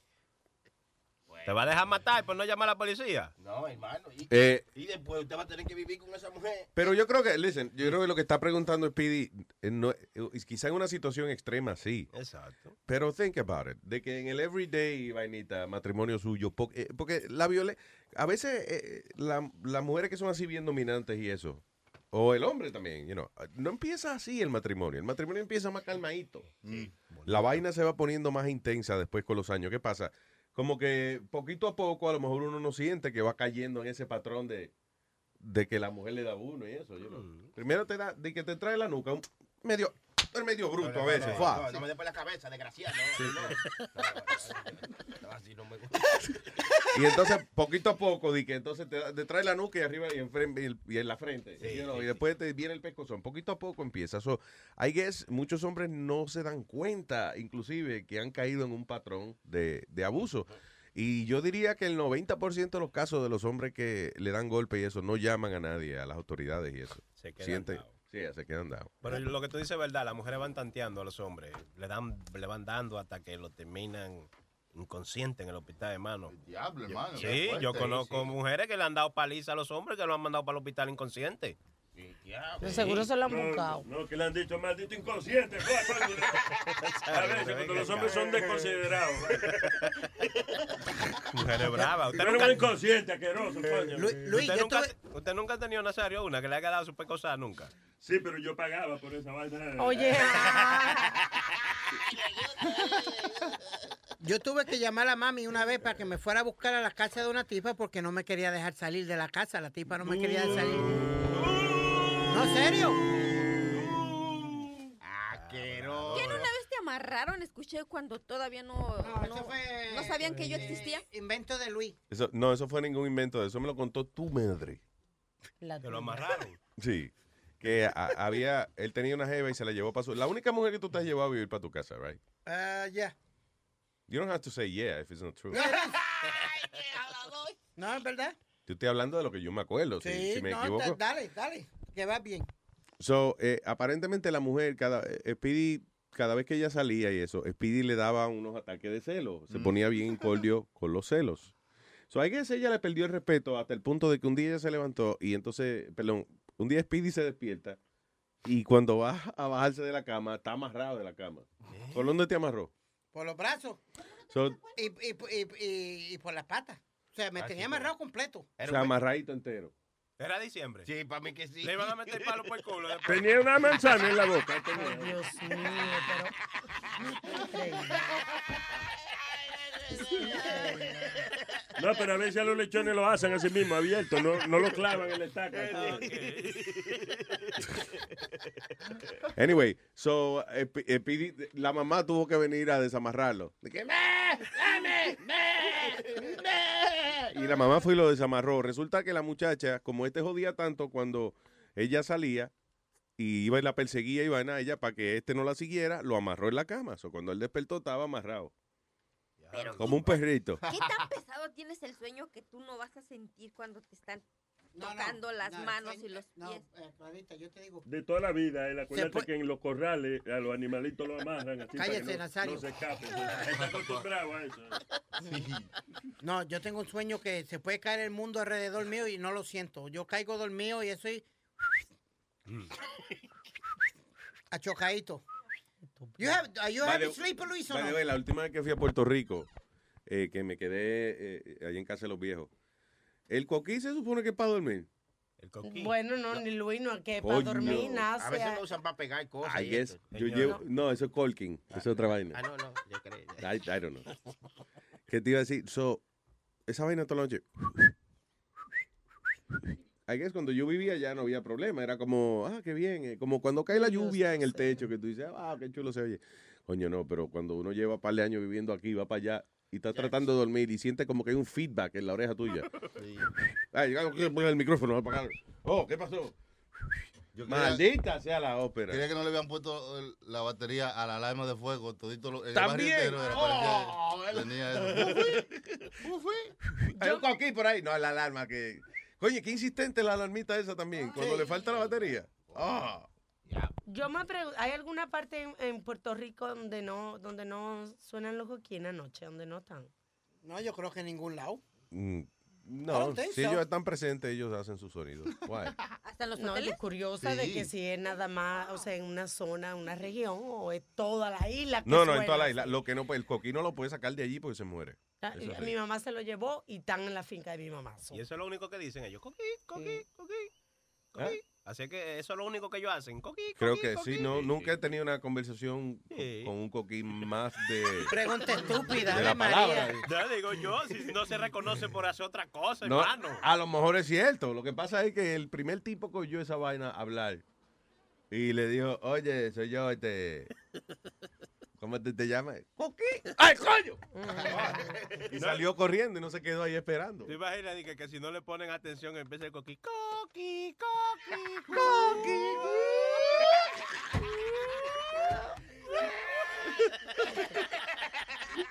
¿Te va a dejar matar por no llamar a la policía? No, hermano. Y, Eh, y después usted va a tener que vivir con esa mujer. Pero yo creo que, listen, yo creo que lo que está preguntando Speedy, eh, no, eh, quizá en una situación extrema, sí. Exacto. Pero think about it, de que en el everyday, vainita, matrimonio suyo, po- eh, porque la violencia, a veces eh, la- las mujeres que son así bien dominantes y eso, o el hombre también, you know, no empieza así el matrimonio, el matrimonio empieza más calmadito. La vaina se va poniendo más intensa después con los años. ¿Qué pasa? Como que poquito a poco a lo mejor uno no siente que va cayendo en ese patrón de, de que la mujer le da a uno y eso. you know. Primero te da, de que te trae la nuca, un medio, el medio bruto a veces. No, no, no me dé por la cabeza, desgraciado. Sí. No, no, no, no, así no me gusta. [LAUGHS] Y entonces, poquito a poco, di que entonces te, te trae la nuca y arriba y en, fren- y el- y en la frente. Sí, you know, sí, y después te viene el pescozón. Poquito a poco empieza. So, I guess muchos hombres no se dan cuenta, inclusive, que han caído en un patrón de, de abuso. Y yo diría que el 90% de los casos de los hombres que le dan golpe y eso no llaman a nadie, a las autoridades y eso. Se quedan Sienten- dados. Sí, se quedan dados. Pero lo que tú dices es verdad, las mujeres van tanteando a los hombres, le dan, le van dando hasta que lo terminan inconsciente en el hospital, hermano. Diablo, hermano. Sí, fuerte, yo conozco sí. mujeres que le han dado paliza a los hombres que lo han mandado para el hospital inconsciente. De seguro se lo han No, buscado. No, que le han dicho maldito inconsciente. [LAUGHS] fue. A veces cuando los hombres son desconsiderados. [LAUGHS] Mujeres bravas. Usted nunca, un inconsciente, asqueroso, coño. usted, nunca, usted nunca ha tenido Nazario una que le haya dado su pecosa nunca. Sí, pero yo pagaba por esa vaina. Oye. [LAUGHS] Yo tuve que llamar a mami una vez para que me fuera a buscar a la casa de una tipa porque no me quería dejar salir de la casa. La tipa no me quería dejar salir. No, serio. ¿Quién una vez te amarraron? Escuché cuando todavía no, no, no sabían que yo existía. Invento de Luis. Eso, no, eso fue ningún invento de eso. me lo contó tu madre. Que lo amarraron. Sí. que a- había, él tenía una jeva y se la llevó para su... La única mujer que tú te has llevado a vivir para tu casa, right? Ah, ya. You don't have to say yeah if it's not true. [LAUGHS] No, es verdad. Yo estoy hablando de lo que yo me acuerdo, si, Sí, si me no, equivoco. da- dale, dale, que va bien. So, eh, aparentemente la mujer, cada, eh, Speedy, cada vez que ella salía y eso, Speedy le daba unos ataques de celos. Se ponía bien [LAUGHS] incordio con los celos. So, I guess ella le perdió el respeto hasta el punto de que un día ella se levantó y entonces, perdón, un día Speedy se despierta y cuando va a bajarse de la cama, está amarrado de la cama. ¿Por dónde te amarró? Por los brazos So, y, y, y, y- y por las patas. O sea, me Ah, tenía sí, amarrado completo. o sea, amarradito entero. Era diciembre. Sí, para mí que sí. Le iban a meter palo por el culo. después. Tenía una manzana en la boca. tenía. Dios mío, pero. [LAUGHS] No, pero a veces a los lechones lo hacen así mismo, abierto, no, no lo clavan en la estaca. [LAUGHS] Anyway, so, eh, eh, Speedy- la mamá tuvo que venir a desamarrarlo. De que, Y la mamá fue y lo desamarró. Resulta que la muchacha, como este jodía tanto cuando ella salía y iba y la perseguía y vaina, ella para que este no la siguiera, lo amarró en la cama. O cuando él despertó estaba amarrado. Pero Como un perrito. ¿Qué tan pesado tienes el sueño que tú no vas a sentir cuando te están tocando las no, manos sueño- y los no, pies? eh, Clarita, yo te digo. De toda la vida, él acuérdate puede- que en los corrales a los animalitos los amarran así para que no, Nazario. no se escapen. Está acostumbrado a eso. No, yo tengo un sueño que se puede caer el mundo alrededor mío y no lo siento. Yo caigo dormido y estoy achocadito. You have, are you By having the- sleep, Luis, o the no? la última vez que fui a Puerto Rico, eh, que me quedé eh, allí en casa de los viejos, el coquí se supone que es para dormir. El coquí. Bueno, no, ni Luis, no, que para dormir, nada. A veces lo usan para pegar cosas. I guess, yo llevo, no, eso es colking, eso es otra vaina. Ah, no, no, yo creo. I, [LAUGHS] I don't know. ¿Qué te iba a decir? So, esa vaina toda la noche. I guess cuando yo vivía ya no había problema. Era como, ah, qué bien. eh, Como cuando cae la lluvia en el techo, que tú dices, ah, qué chulo se oye. Coño, no, pero cuando uno lleva un par de años viviendo aquí, va para allá y está tratando de dormir y siente como que hay un feedback en la oreja tuya. Ay, llegamos aquí, poner el micrófono, apagar. Oh, ¿qué pasó? Yo quería- Maldita sea la ópera. Quería que no le habían puesto el- la batería a la alarma de fuego, todito lo, el También. entero era, Oh, él- tenía eso. Hay un coquí por ahí. No, la alarma que. Coño, qué insistente la alarmita esa también. Cuando le falta la batería. Ah. Yo me pregunto, ¿hay alguna parte en, en Puerto Rico donde no, donde no suenan los coquí en la noche, donde no están? No, yo creo que en ningún lado. Mm, No, si so. ellos están presentes, ellos hacen su sonido. Why? [LAUGHS] ¿Hasta los No, hoteles? curiosa de Sí. que si es nada más, o sea, en una zona, una región, o es toda la isla. que No, no, en toda la isla. Lo que no, pues, el coquí no lo puede sacar de allí porque se muere. Ah, y- sí. Mi mamá se lo llevó y están en la finca de mi mamá. so. Y eso es lo único que dicen ellos. Coquí, coquí, coquí, ¿Ah? coquí. Así que eso es lo único que ellos hacen. Coquí, Creo coquí, que coquí. sí, no, nunca he tenido una conversación con- con un coquí más de. [LAUGHS] Pregunta estúpida, de la palabra. Ya digo yo, si no se reconoce por hacer otra cosa, No, hermano. a lo mejor es cierto. Lo que pasa es que el primer tipo que oyó esa vaina hablar y le dijo, oye, soy yo, este. ¿Cómo te, te llamas? ¡Coquí! ¡Ay, coño! [LAUGHS] y salió corriendo y no se quedó ahí esperando. ¿Te imaginas que, que si no le ponen atención empieza el coquí? Coqui, coqui, coqui.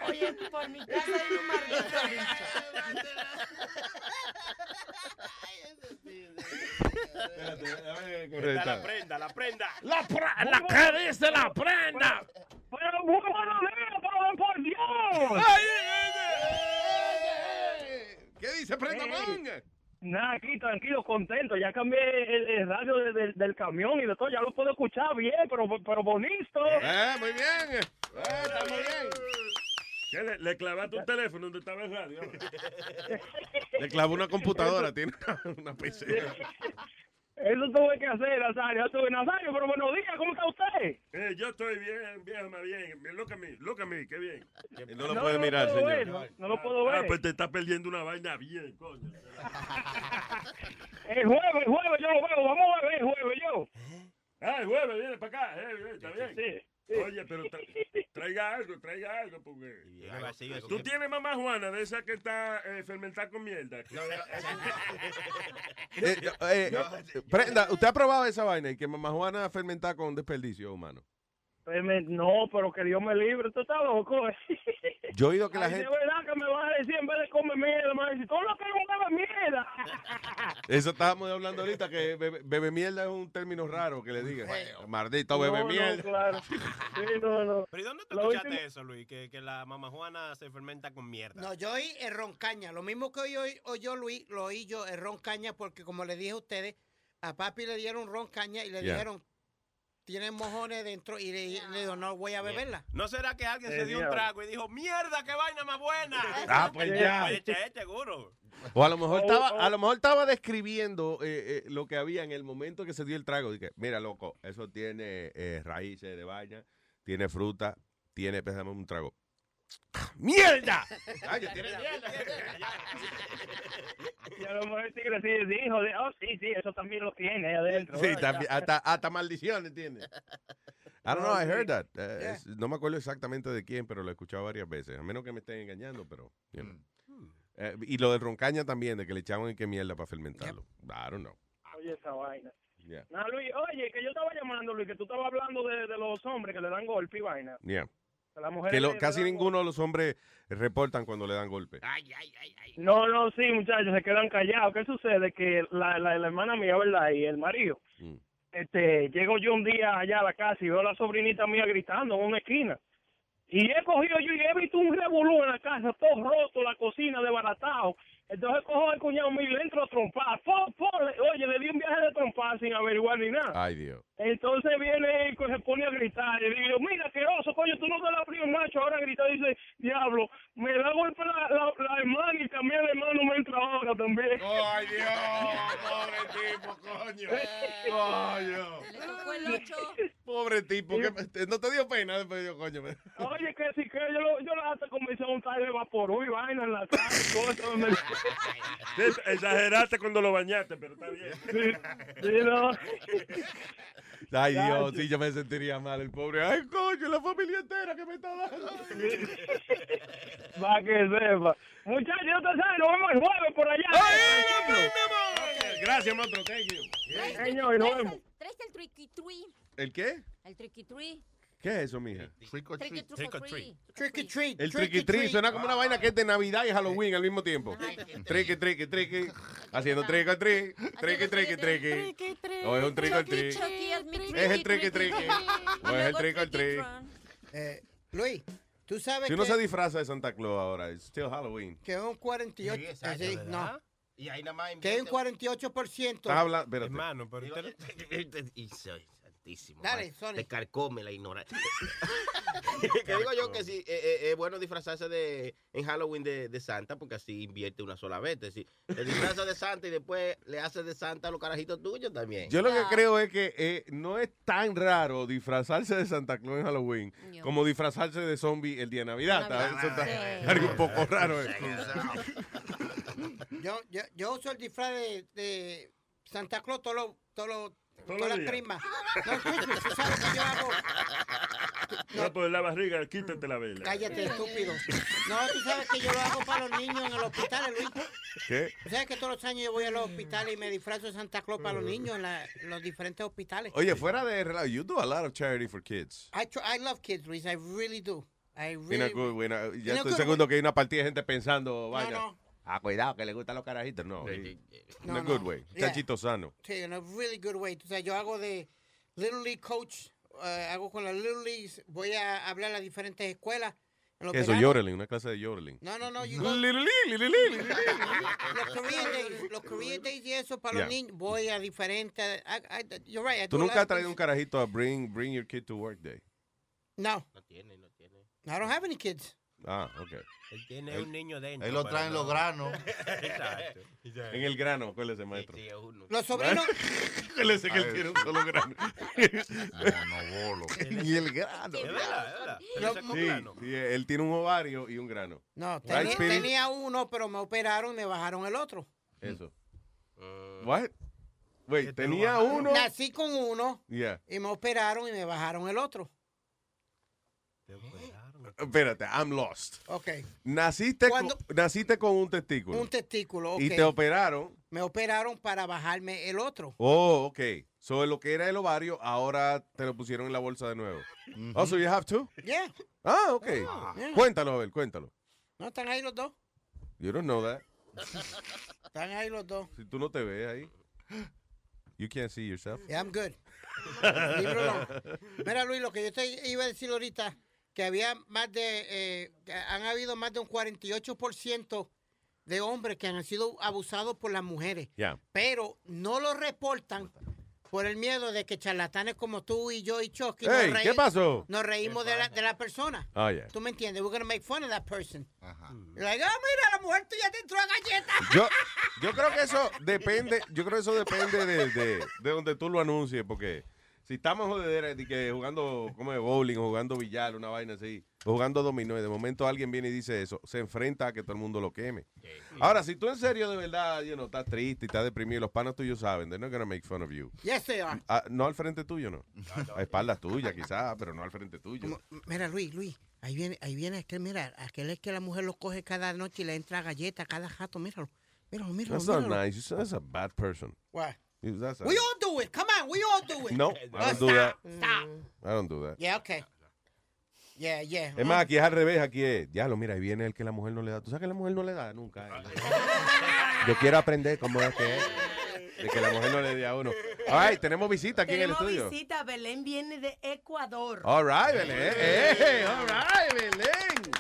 Oye, por mi casa hay un maldito la prenda, la prenda. La, pra- la que dice la prenda. Pero muy buenos días, pero por Dios. ¿Qué dice Prenda Man? Nada, aquí tranquilo, contento. Ya cambié el, el radio de- del- del camión y de todo. Ya lo puedo escuchar bien, pero, pero bonito. Eh, muy bien. Eh, está muy bien. ¿Qué le, le clavaste un teléfono donde estaba el radio? [LAUGHS] Le clavó una computadora, tiene una, una PC. [LAUGHS] Eso tuve que hacer, Nazario. Yo tuve Nazario, pero buenos días, ¿cómo está usted? Eh, yo estoy bien, viejo, más bien. Look a mí, look a mí, qué bien. No lo puede mirar, puedo señor. ver, no, no lo puedo Ah, ver. pues te está perdiendo una vaina bien, coño. El jueves, el jueves yo lo veo. Vamos a ver el jueves yo. Ah, el jueves viene para acá. eh, eh, está bien. Sí, Oye, pero tra- traiga algo, traiga algo, porque... Tú tienes mamá Juana, de esa que está eh, fermentada con mierda. Eh, eh, eh, Prenda, ¿usted ha probado esa vaina y que mamá Juana fermenta con desperdicio humano? No, pero que Dios me libre, tú estás loco. eh. [LAUGHS] Yo he oído que la Ay, gente... De verdad que me vas a decir en vez de comer mierda, me vas a decir, todo lo que no bebe mierda. [LAUGHS] Eso estábamos hablando ahorita, que bebe, bebe mierda es un término raro que le diga. Maldito bebe No, no, mierda. claro. [LAUGHS] Sí, no, no. ¿Pero y dónde Lo escuchaste último- eso, Luis? Que, que la mamá Juana se fermenta con mierda. No, yo oí el roncaña. Lo mismo que oí- oyó Luis, lo oí yo, el roncaña, porque como le dije a ustedes, a papi le dieron roncaña y le Yeah. dijeron, tienen mojones dentro, y le, le dijo, no voy a beberla. ¿No será que alguien Eh, se dio un trago y dijo, mierda, qué vaina más buena? [LAUGHS] Ah, pues ya. Che, seguro. O a lo mejor Oh, estaba, oh. a lo mejor estaba describiendo eh, eh, lo que había en el momento que se dio el trago. Dije, mira, loco, eso tiene eh, raíces de vaina, tiene fruta, tiene, pésame un trago. ¡Mierda! Ay, tiene [LAUGHS] Y a lo mejor sí dijo, de, oh, sí, sí, eso también lo tiene ahí adentro. Sí, también, hasta, hasta maldición, ¿entiendes? I don't know, I heard that. Eh, es- no me acuerdo exactamente de quién, pero lo he escuchado varias veces. A menos que me estén engañando, pero. you know. Eh, y lo de roncaña también, de que le echaban en qué mierda para fermentarlo. I don't know. Oye, esa vaina. Yeah. No, Luis, oye, que yo estaba llamando, Luis, que tú estabas hablando de, de los hombres que le dan golpe y vaina. Yeah. Que lo- casi ninguno de los hombres reportan cuando le dan golpe. No, no, sí, muchachos, se quedan callados. ¿Qué sucede? Que la, la, la hermana mía, ¿verdad? Y el marido. Mm. Este, llego yo un día allá a la casa y veo a la sobrinita mía gritando en una esquina. Y he cogido yo y he visto un revolú en la casa, todo roto, la cocina desbaratado. Entonces cojo al cuñado mío y le entro a trompar. Po, po, le- oye, le di un viaje de trompar sin averiguar ni nada. Ay, Dios. Entonces viene y se pone a gritar. Y digo, mira, qué oso, coño, tú no te la frío, macho. Ahora grita y dice, diablo, me da golpe la, la, la hermana y también el hermano me entra ahora también. ¡Ay, Dios! Pobre tipo, coño. Coño. Le tocó el ocho. Pobre tipo. que- ¿No te dio pena? Después yo, coño. me- Oye, que si que yo, lo- yo hasta comencé a montar de vaporú y vaina en la casa y cosas. Sí, Exageraste cuando lo bañaste, pero está bien. Sí, no. Ay, Dios, sí, yo me sentiría mal, el pobre. Ay, coño, la familia entera que me está dando. Va que sepa. Muchachos, ya te sabes, nos vemos el jueves por allá. Gracias, monstruo. Thank you. Señor, nos vemos. Traes el tricky tree. ¿El qué? El tricky tree. ¿Qué es eso, mija? Trick or treat. Trick or treat. Tricky treat. El tricky trick suena como una vaina que es de Navidad y Halloween al mismo tiempo. Tricky, tricky, tricky. Haciendo trick or treat. Tricky, tricky, tricky. O es un trick or treat. Es el tricky, tricky. O es el trick or treat. Eh, Luis, tú sabes Si uno que, se disfraza de Santa Claus ahora, it's still Halloween. que un 48... Sí, exacto, así, no, Y ahí nada más que hay un 48%. Estás hablando. Hermano, pero santísimo. Dale. Sony. Te carcome la ignorancia. [LAUGHS] que digo yo que sí, eh, eh, es bueno disfrazarse de en Halloween de, de Santa porque así invierte una sola vez. Es decir, te disfrazas de Santa y después le haces de Santa a los carajitos tuyos también. Yo lo que creo es que eh, no es tan raro disfrazarse de Santa Claus en Halloween como disfrazarse de zombie el día de Navidad. ¿sabes? Eso está Sí. algo un poco raro. eh. Yo, yo, yo uso el disfraz de, de Santa Claus todos los... Las días. crismas. No, tú sabes que yo hago... No, por la barriga, quítate la vela. Cállate, estúpido. No, tú sabes que yo lo hago para los niños en el hospital, Luis. ¿Qué? Tú sabes que todos los años yo voy a los hospitales y me disfrazo de Santa Claus para los niños en, la- en los diferentes hospitales. Oye, fuera de relajo, you do a lot of charity for kids. I, I love kids, Luis. I really do. I really, good Ya estoy seguro que hay una partida de gente pensando, vaya. no. Ah, cuidado, que le gustan los carajitos. No, in No, a no. good way. Yeah. Chachito sano. Sí, in a really good way. O sea, yo hago de Little League coach, eh, hago con las Little Leagues, voy a hablar a las diferentes escuelas. En los Eso, yodeling, una clase de yodeling. No, no, no. go- Little League, Little League, Little League. [LAUGHS] los career days, los career days y eso para Yeah. los niños, voy a diferentes. I- I- you're right. I ¿Tú nunca has traído un carajito a bring, bring your kid to work day? No. No tiene, no tiene. I don't have any kids. Ah, ok. Él tiene un niño dentro. Ahí lo traen los granos. [LAUGHS] Exacto. En el grano, acuérdese, maestro. Los sobrinos. [LAUGHS] Acuérdese que él tiene un solo grano. [LAUGHS] Monobolo. y el grano. Es verdad, es verdad. Él Sí, grano. sí, él tiene un ovario y un grano. No, tenía, tenía uno, pero me operaron y me bajaron el otro. Eso. Mm. What? Wait, tenía uno. Nací con uno Yeah. y me operaron y me bajaron el otro. Espérate, I'm lost. Ok. Naciste, con, naciste con un testículo. Un testículo, ok. Y te operaron. Me operaron para bajarme el otro. Oh, ok. So, lo que era el ovario, ahora te lo pusieron en la bolsa de nuevo. Oh, so you have to? Yeah. Ah, ok. Yeah. Cuéntalo, a ver, cuéntalo. No, están ahí los dos. You don't know that. [LAUGHS] Están ahí los dos. Si tú no te ves ahí. You can't see yourself. Yeah, I'm good. [LAUGHS] Mira, Luis, lo que yo te iba a decir ahorita, que había más de, eh, han habido más de un 48% de hombres que han sido abusados por las mujeres, Yeah. pero no lo reportan por el miedo de que charlatanes como tú y yo y Chucky Hey, nos, ¿qué pasó? nos reímos de la, de la persona. Oh, yeah. ¿Tú me entiendes? We're gonna make fun of that person. Like, ah, mira, la mujer tuya te entró a galleta. Yo, yo creo que eso [LAUGHS] depende, yo creo que eso depende de, de, de donde tú lo anuncies, porque si estamos de que jugando como de bowling o jugando billar, una vaina así, o jugando dominó, y de momento alguien viene y dice eso, se enfrenta a que todo el mundo lo queme. Ahora, si tú en serio de verdad, you know, estás triste y estás deprimido, los panos tuyos saben, they're not gonna make fun of you. Yes, they are. Ah, no al frente tuyo, no. A espaldas tuyas, quizás, pero no al frente tuyo. Mira, Luis, Luis, ahí viene, ahí viene aquel, mira, aquel es que la mujer lo coge cada noche y le entra galleta cada jato, míralo, míralo, míralo. That's not míralo. nice. That's a bad person. What? That's We all do it. Come on, we all do it. No, I don't do stop, that. Stop. I don't do that. Yeah, okay. Yeah, yeah. Es más, aquí es al revés, aquí es, ya lo mira, ahí viene el que la mujer no le da. ¿Tú sabes que la mujer no le da nunca? eh? [LAUGHS] Yo quiero aprender cómo es que es. De que la mujer no le dé a uno. All right, tenemos visita aquí Tenemos en el estudio. visita, Belén viene de Ecuador. All right, Belén. Hey, all right, Belén.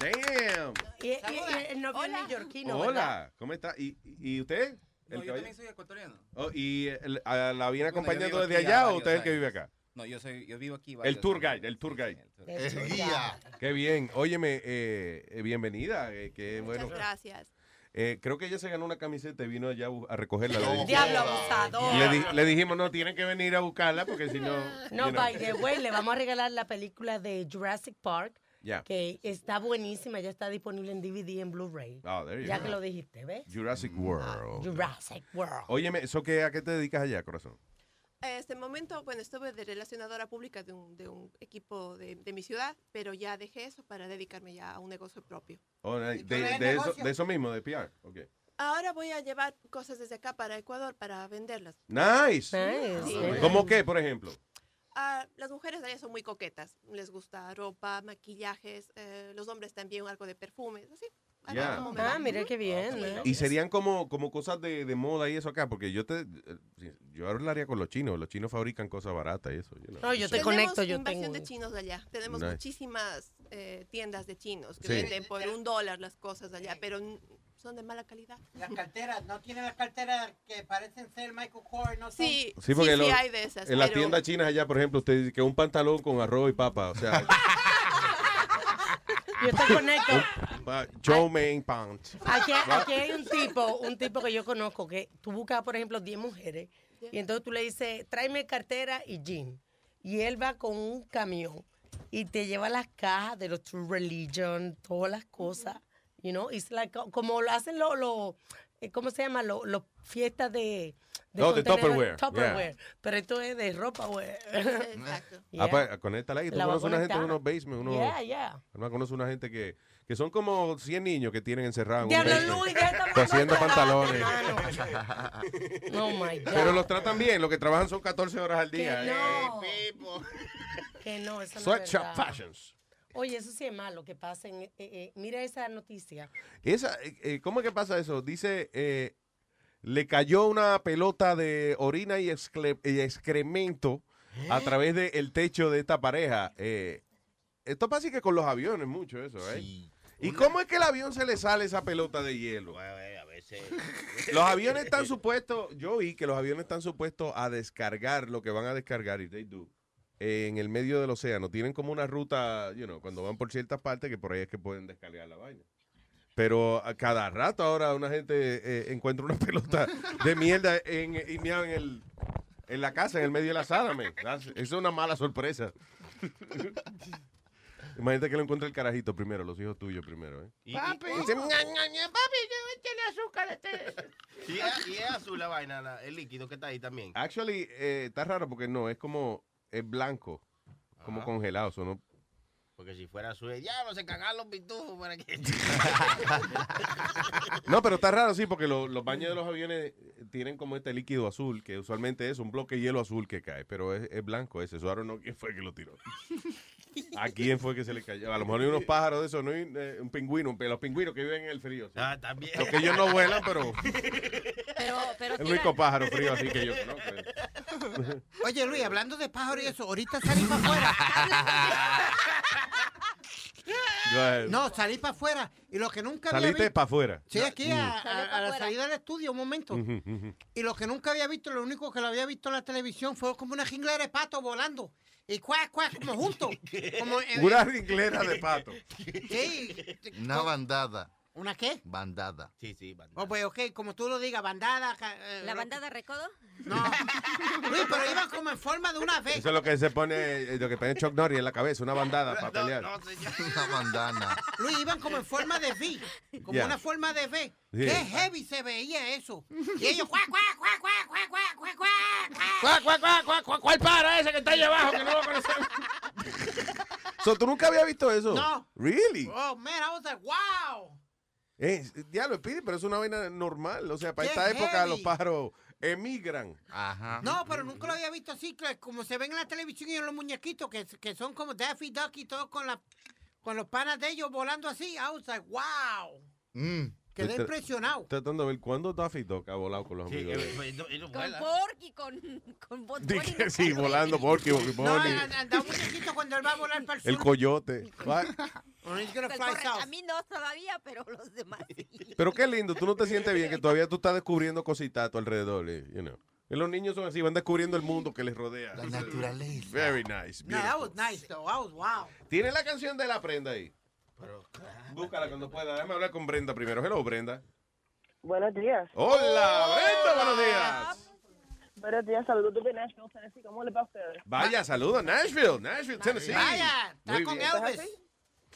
Damn. Y, y- y el novio neoyorquino, ¿verdad? Hola, ¿cómo está? ¿Y, y usted? No, El yo también soy ecuatoriano. Oh, ¿Y el- a- la viene Bueno, acompañando desde allá o usted es el que vive acá? No, yo soy, yo vivo aquí. El tour años. guide, el tour guide. El guía. Qué bien. Óyeme, eh, bienvenida. eh, qué bueno. gracias. Eh, creo que ella se ganó una camiseta y vino allá a recogerla. Diablo abusador. Le, di- le dijimos, no, tienen que venir a buscarla porque si no... No, by the way, le vamos a regalar la película de Jurassic Park, Ya. que está buenísima, ya está disponible en DVD y en Blu-ray. Oh, there you ya go. que lo dijiste, ¿ves? Jurassic World. Jurassic World. Óyeme, ¿eso qué, ¿a qué te dedicas allá, corazón? En este momento, bueno, estuve de relacionadora pública de un, de un equipo de, de mi ciudad, pero ya dejé eso para dedicarme ya a un negocio propio. Oh, nice. ¿Y de, de eso, de eso mismo, de PR. Ok. Ahora voy a llevar cosas desde acá para Ecuador para venderlas. Nice. Sí. ¿Cómo qué, por ejemplo? Ah, las mujeres de allá son muy coquetas. Les gusta ropa, maquillajes, eh, los hombres también algo de perfumes, así. me Ah, va. mira qué bien. ¿eh? Y serían como, como cosas de, de moda y eso acá, porque yo te eh, yo hablaría con los chinos, los chinos fabrican cosas baratas y eso. you know. No, yo te Tenemos conecto, yo invasión tengo. de chinos de allá. Tenemos Nice. muchísimas eh, tiendas de chinos que Sí. venden por un dólar las cosas allá, pero son de mala calidad. Las carteras, no tienen las carteras que parecen ser Michael Kors, no son. Sí, Sí, porque sí, lo- sí hay de esas. en las tiendas chinas allá, por ejemplo, usted dice que un pantalón con arroz y papa, o sea, [LAUGHS] Yo te conecto. pa- chow mein pants. Aquí, aquí hay un tipo, un tipo que yo conozco que tú buscas, por ejemplo, 10 mujeres y entonces tú le dices, tráeme cartera y jean. Y él va con un camión y te lleva las cajas de los True Religion, todas las cosas, you know, it's like, como lo hacen los, los eh, ¿cómo se llama? Los los fiestas de... Oh, de contenedores, Tupperware, Tupperware. Pero esto es de ropa, güey. [LAUGHS] [LAUGHS] Ah, pues, conéctala ahí. Tú La conoces una gente en conectar. unos basements, unos... Yeah, yeah. Además, conoces una gente que, que son como 100 niños que tienen encerrados en un Diablo, basement, Luis, cosiendo mamá pantalones. Oh, my God. Pero los tratan bien, los que trabajan son 14 horas al Que día. no. eh. Que no, eso no es Sweatshop verdad. fashions. Oye, eso sí es malo que pasen. eh, eh, mira esa noticia. Esa, eh, ¿Cómo es que pasa eso? Dice, eh, le cayó una pelota de orina y, excre- y excremento a través del techo de esta pareja. Eh, esto pasa que con los aviones mucho eso, ¿eh? ¿Y cómo es que el avión se le sale esa pelota de hielo? a veces. [LAUGHS] Los aviones [LAUGHS] están supuestos, yo oí que los aviones están supuestos a descargar lo que van a descargar, y they do, en el medio del océano. Tienen como una ruta, you know, cuando van por ciertas partes, que por ahí es que pueden descargar la vaina. Pero a cada rato ahora una gente eh, encuentra una [LAUGHS] pelota de mierda en, y en, el, en la casa, en el medio de la sala. man. Eso es una mala sorpresa. [LAUGHS] Imagínate que lo encuentre el carajito primero, los hijos tuyos primero. ¿eh? Papi. Dice, papi, yo échale azúcar a este. Y es, y es azul la vaina, la- el líquido que está ahí también. Actually, eh, está raro porque no, es como, es blanco, como Ajá. congelado. so no- Porque si fuera ya no se cagan los pitufos por aquí. [LAUGHS] No, pero está raro, sí, porque lo- los baños de los aviones tienen como este líquido azul, que usualmente es un bloque de hielo azul que cae, pero es, es blanco ese. Eso ahora no quién fue que lo tiró. [LAUGHS] ¿A quién fue que se le cayó? A lo mejor hay unos pájaros de esos, no hay eh, un pingüino, los pingüinos que viven en el frío. sí. Ah, también. Los que ellos no vuelan, pero [LAUGHS] Pero, pero el tira- único pájaro frío así que yo conozco. Oye, Luis, hablando de pájaros y eso, ahorita para afuera. No, salí para afuera. Y lo que nunca había Saliste visto. para afuera. Sí, aquí a, Salió a- a la salida del estudio, un momento. Y lo que nunca había visto, lo único que lo había visto en la televisión fue como una jinglera de pato volando. Y cuac, cuac, como juntos. [LAUGHS] Como, eh, Una ringlera de pato. Sí. Una bandada. ¿Una qué? Bandada. Sí, sí, bandada. Oh, pues, ok, como tú lo digas, bandada. eh, ¿La lo- bandada recodo? No. [LAUGHS] Luis, pero iban como en forma de una V. Eso es lo que se pone, eh, lo que pone Chuck Norris en la cabeza, una bandada para [LAUGHS] pelear. Una bandana. Luis, iban como en forma de V. Como Yeah. una forma de V. Sí. Qué heavy se veía eso. Y ellos, cuac, cuac, cuac, cuac, cuac, cuac, cuac, cuac. ¿Cuál, cuál, cuál, cuál, cuál, cuál para ese que está ahí abajo que no lo conocemos? [LAUGHS] So, ¿Tú nunca habías visto eso? No. Really? Oh, man, I was like, wow. Eh, diablo, Speedy, pero es una vaina normal. O sea, para Qué esta época los pájaros emigran. Ajá. No, pero nunca lo había visto así, como se ven en la televisión y en los muñequitos, que, que son como Daffy Duck y todo con, la, con los panas de ellos volando así. I was like, wow. Mm. Quedé Estoy- impresionado. Tratando de ver cuándo Daffy Duck ha volado con los Sí, amigos. de eh, Con. Porky, con, con Bot Di Bunny, que no sí, volando Porky, Bobby No, anda un muñequito cuando él va a volar para el sur. el coyote. A mí no todavía, pero los demás sí. [LAUGHS] Pero qué lindo, tú no te sientes bien que todavía tú estás descubriendo cositas a tu alrededor. eh, You know. Y los niños son así, van descubriendo el mundo que les rodea. La naturaleza. Very nice. No, that was nice, though. That was wow. ¿Tiene la canción de la prenda ahí? Búscala cuando pueda. Déjame hablar con Brenda primero. Hello, Brenda. Buenos días. Hola, Brenda, buenos días. Buenos días, saludos desde Nashville, Tennessee. ¿Cómo les va a ustedes? Vaya, saludos, Nashville, Nashville, Tennessee. Vaya, está Muy con bien. Elvis.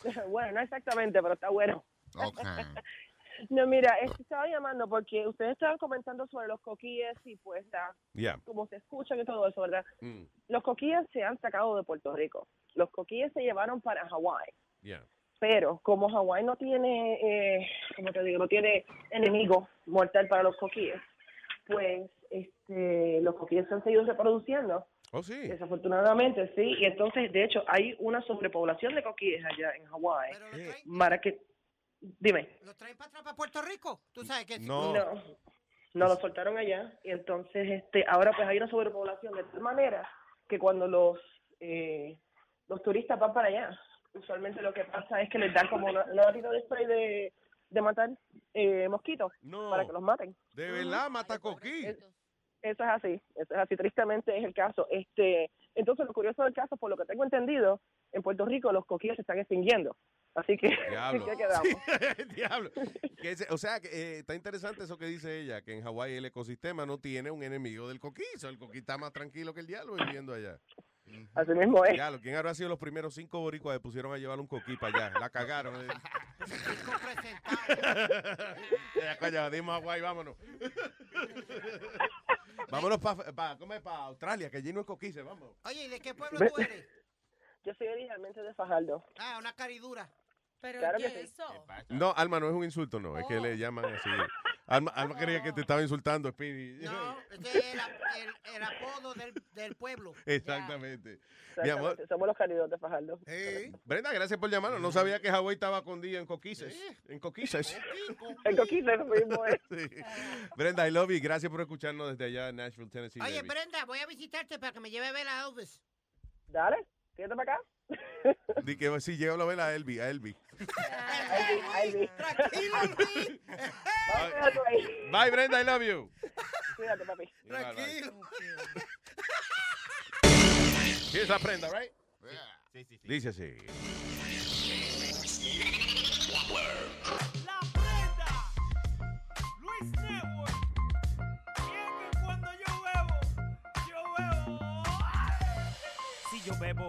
[LAUGHS] bueno, no exactamente, pero está bueno. Ok. [LAUGHS] No, mira, es que estaba llamando porque ustedes estaban comentando sobre los coquíes y pues la, Yeah. como se escuchan y todo eso, ¿verdad? Mm, Los coquíes se han sacado de Puerto Rico. Los coquíes se llevaron para Hawái. yeah. Pero como Hawái no tiene, eh, como te digo, no tiene enemigo mortal para los coquíes, pues este, los coquíes se han seguido reproduciendo. Oh, sí. Desafortunadamente, sí. Y entonces, de hecho, hay una sobrepoblación de coquíes allá en Hawái. Pero lo traen, Para que, dime, lo traen para atrás para Puerto Rico. Tú sabes que No. no, no lo soltaron allá. Y entonces, este, ahora pues hay una sobrepoblación de tal manera que cuando los eh, los turistas van para allá, usualmente lo que pasa es que les dan como una, una latita de spray de, de matar eh, mosquitos No. para que los maten. De verdad, mata coquí. Eso es así, eso es así, tristemente es el caso. Este, entonces lo curioso del caso, por lo que tengo entendido, en Puerto Rico los coquillos se están extinguiendo. Así que, [LAUGHS] Diablo. ¿qué quedamos? [LAUGHS] Diablo. Que ese- o sea, que, eh, está interesante eso que dice ella, que en Hawái el ecosistema no tiene un enemigo del coquí. So, el coquí está más tranquilo que el diablo viviendo allá. Así mismo es. ¿quién habrá sido los primeros cinco boricuas que pusieron a llevar un coquí para allá? La cagaron. eh. [LAUGHS] ya, coño, dimos a Hawái, vámonos. [LAUGHS] vámonos para pa, ¿cómo es? pa Australia, que lleno de coquíes, vamos. Oye, ¿y de qué pueblo tú eres? [LAUGHS] Yo soy originalmente de Fajardo. Ah, una caridura. Pero Claro ¿qué que es sí. eso? No, Alma, no es un insulto, no. Es que le llaman así. Alma, Alma creía que te estaba insultando, Speedy. No, ese [LAUGHS] es el, el- el apodo del, del pueblo. Exactamente. Mi amor, Exactamente, somos los caridos de Fajardo. Brenda, gracias por llamarnos. No sabía que Hawái estaba escondido en coquises. En coquises. El coquito eso mismo es. Sí. Brenda, I love you. Gracias por escucharnos desde allá en Nashville, Tennessee. Oye, baby. Brenda, voy a visitarte para que me lleve a ver a Elvis. Dale, quédate para acá. Di que sí, llega a ver a Elvi, a Elvi. Tranquilo, Luis. Bye, Brenda, I love you. Cuídate, papi. Tranquilo. Here's la prenda, right? Sí, sí, sí. Dice así. La prenda. Luis Network. Y es que cuando yo bebo, yo bebo. Si yo bebo,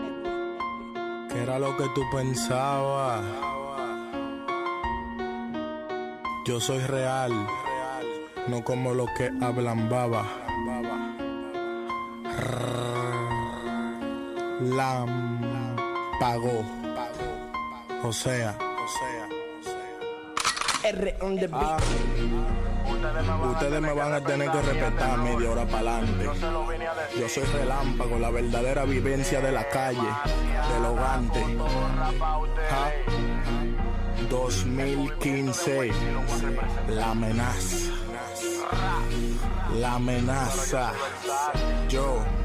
¿Qué era lo que tú pensabas? Yo soy real, no como lo que hablan baba. Lam pagó. O sea, R on the beat. Ustedes me van a tener que respetar media hora para adelante. Yo soy relámpago, la verdadera vivencia de la calle, del hogante. Ja. 2015, la amenaza. La amenaza. Yo.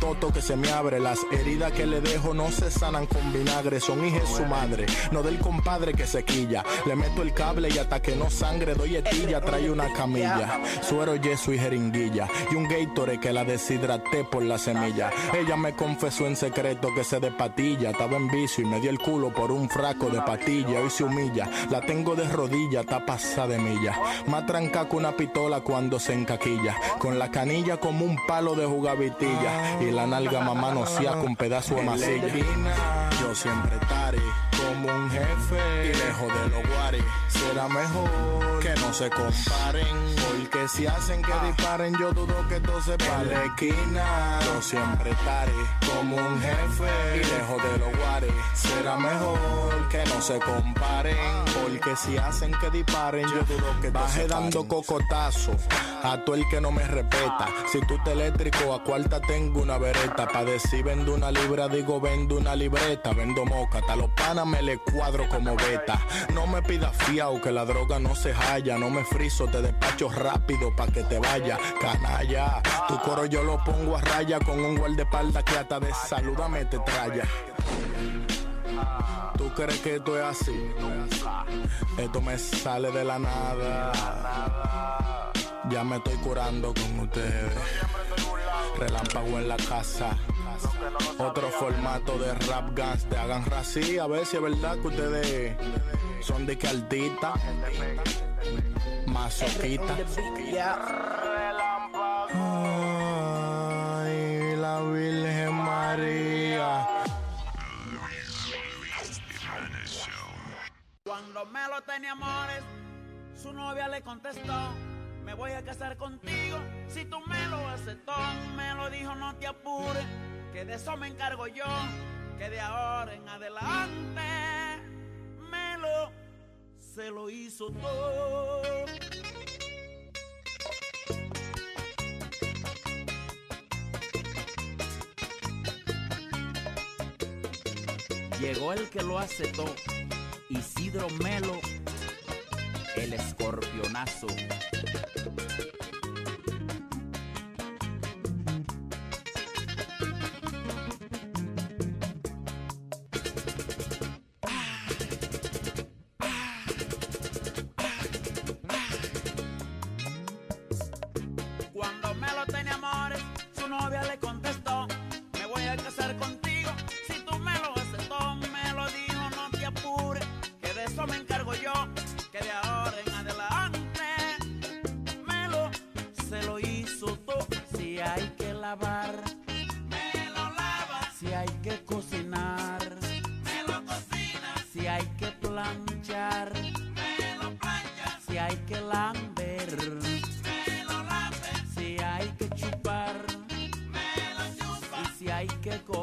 toto que se me abre. Las heridas que le dejo no se sanan con vinagre, son hijas su madre. No del compadre que se quilla. Le meto el cable y hasta que no sangre doy etilla, trae una camilla. Suero, yeso y jeringuilla. Y un Gatorade que la deshidraté por la semilla. Ella me confesó en secreto que se de patilla. Estaba en vicio y me dio el culo por un fraco de patilla. Hoy se humilla. La tengo de rodilla, está pasada de milla. Más tranca que una pistola cuando se encaquilla. Con la canilla como un palo de jugavitilla. La nalga mamá no sea [LAUGHS] con pedazo de masilla. Yo siempre estaré como un jefe. Y lejos de los guares. Será mejor que no se comparen. Porque si hacen que disparen, yo dudo que todo se pare. En la esquina, yo siempre estaré como un jefe. Y lejos de los guares. Será mejor que no se comparen. Porque si hacen que disparen, yo dudo que todo Baje dando cocotazo a todo el que no me respeta. Si tú te eléctrico, a cuarta tengo una Pa' decir vendo una libra, digo vendo una libreta. Vendo moca, hasta los panas me le cuadro como beta. No me pidas fiao que la droga no se halla. No me friso, te despacho rápido pa' que te vaya. Canalla, tu coro yo lo pongo a raya con un guardaespaldas que hasta de saludame te traya. ¿Tú crees que esto es así? Esto me sale de la nada. Ya me estoy curando con ustedes. Relámpago en la casa. Otro formato de rap guns. Te hagan rací. A ver si es verdad que ustedes son de caldita. Masoquita. Ay, la Virgen María. Cuando Melo tenía amores, su novia le contestó, me voy a casar contigo si tú me lo aceptó. Me lo dijo, no te apures, que de eso me encargo yo, que de ahora en adelante Melo se lo hizo todo. Llegó el que lo aceptó, Isidro Melo, el escorpionazo. Eso me encargo yo, que de ahora en adelante Melo se lo hizo todo. Si hay que lavar, me lo lava. Si hay que cocinar, me lo cocina. Si hay que planchar, me lo plancha. Si hay que lamber, me lo lambe. Si hay que chupar, me lo chupa. Y si hay que coger,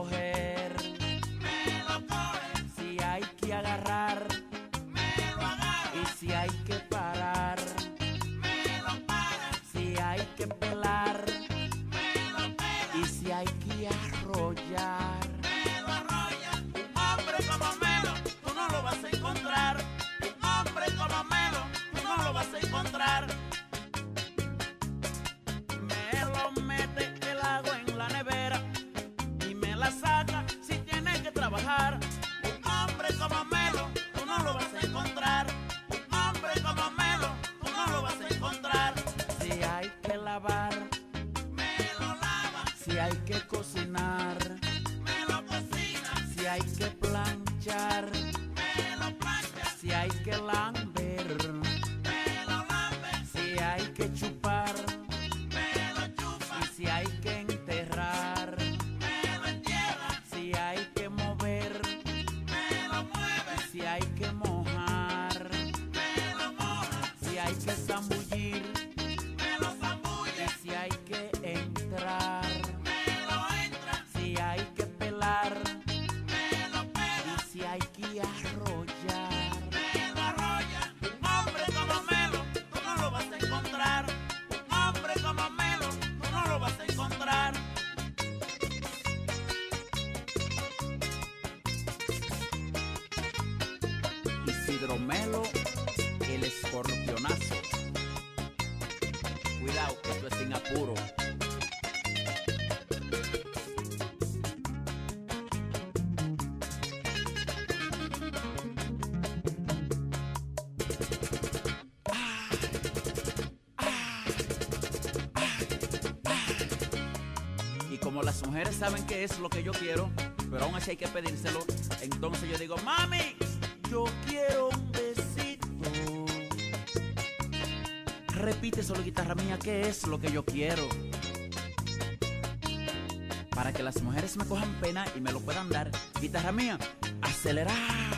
saben qué es lo que yo quiero, pero aún así hay que pedírselo, entonces yo digo, mami, yo quiero un besito. Repite solo guitarra mía, ¿qué es lo que yo quiero? Para que las mujeres me cojan pena y me lo puedan dar. Guitarra mía, acelerado.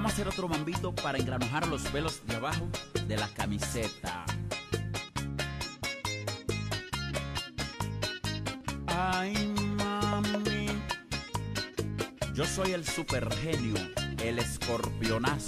Vamos a hacer otro mambito para engranujar los velos de abajo de la camiseta. Ay, mami. Yo soy el super genio, el escorpionazo.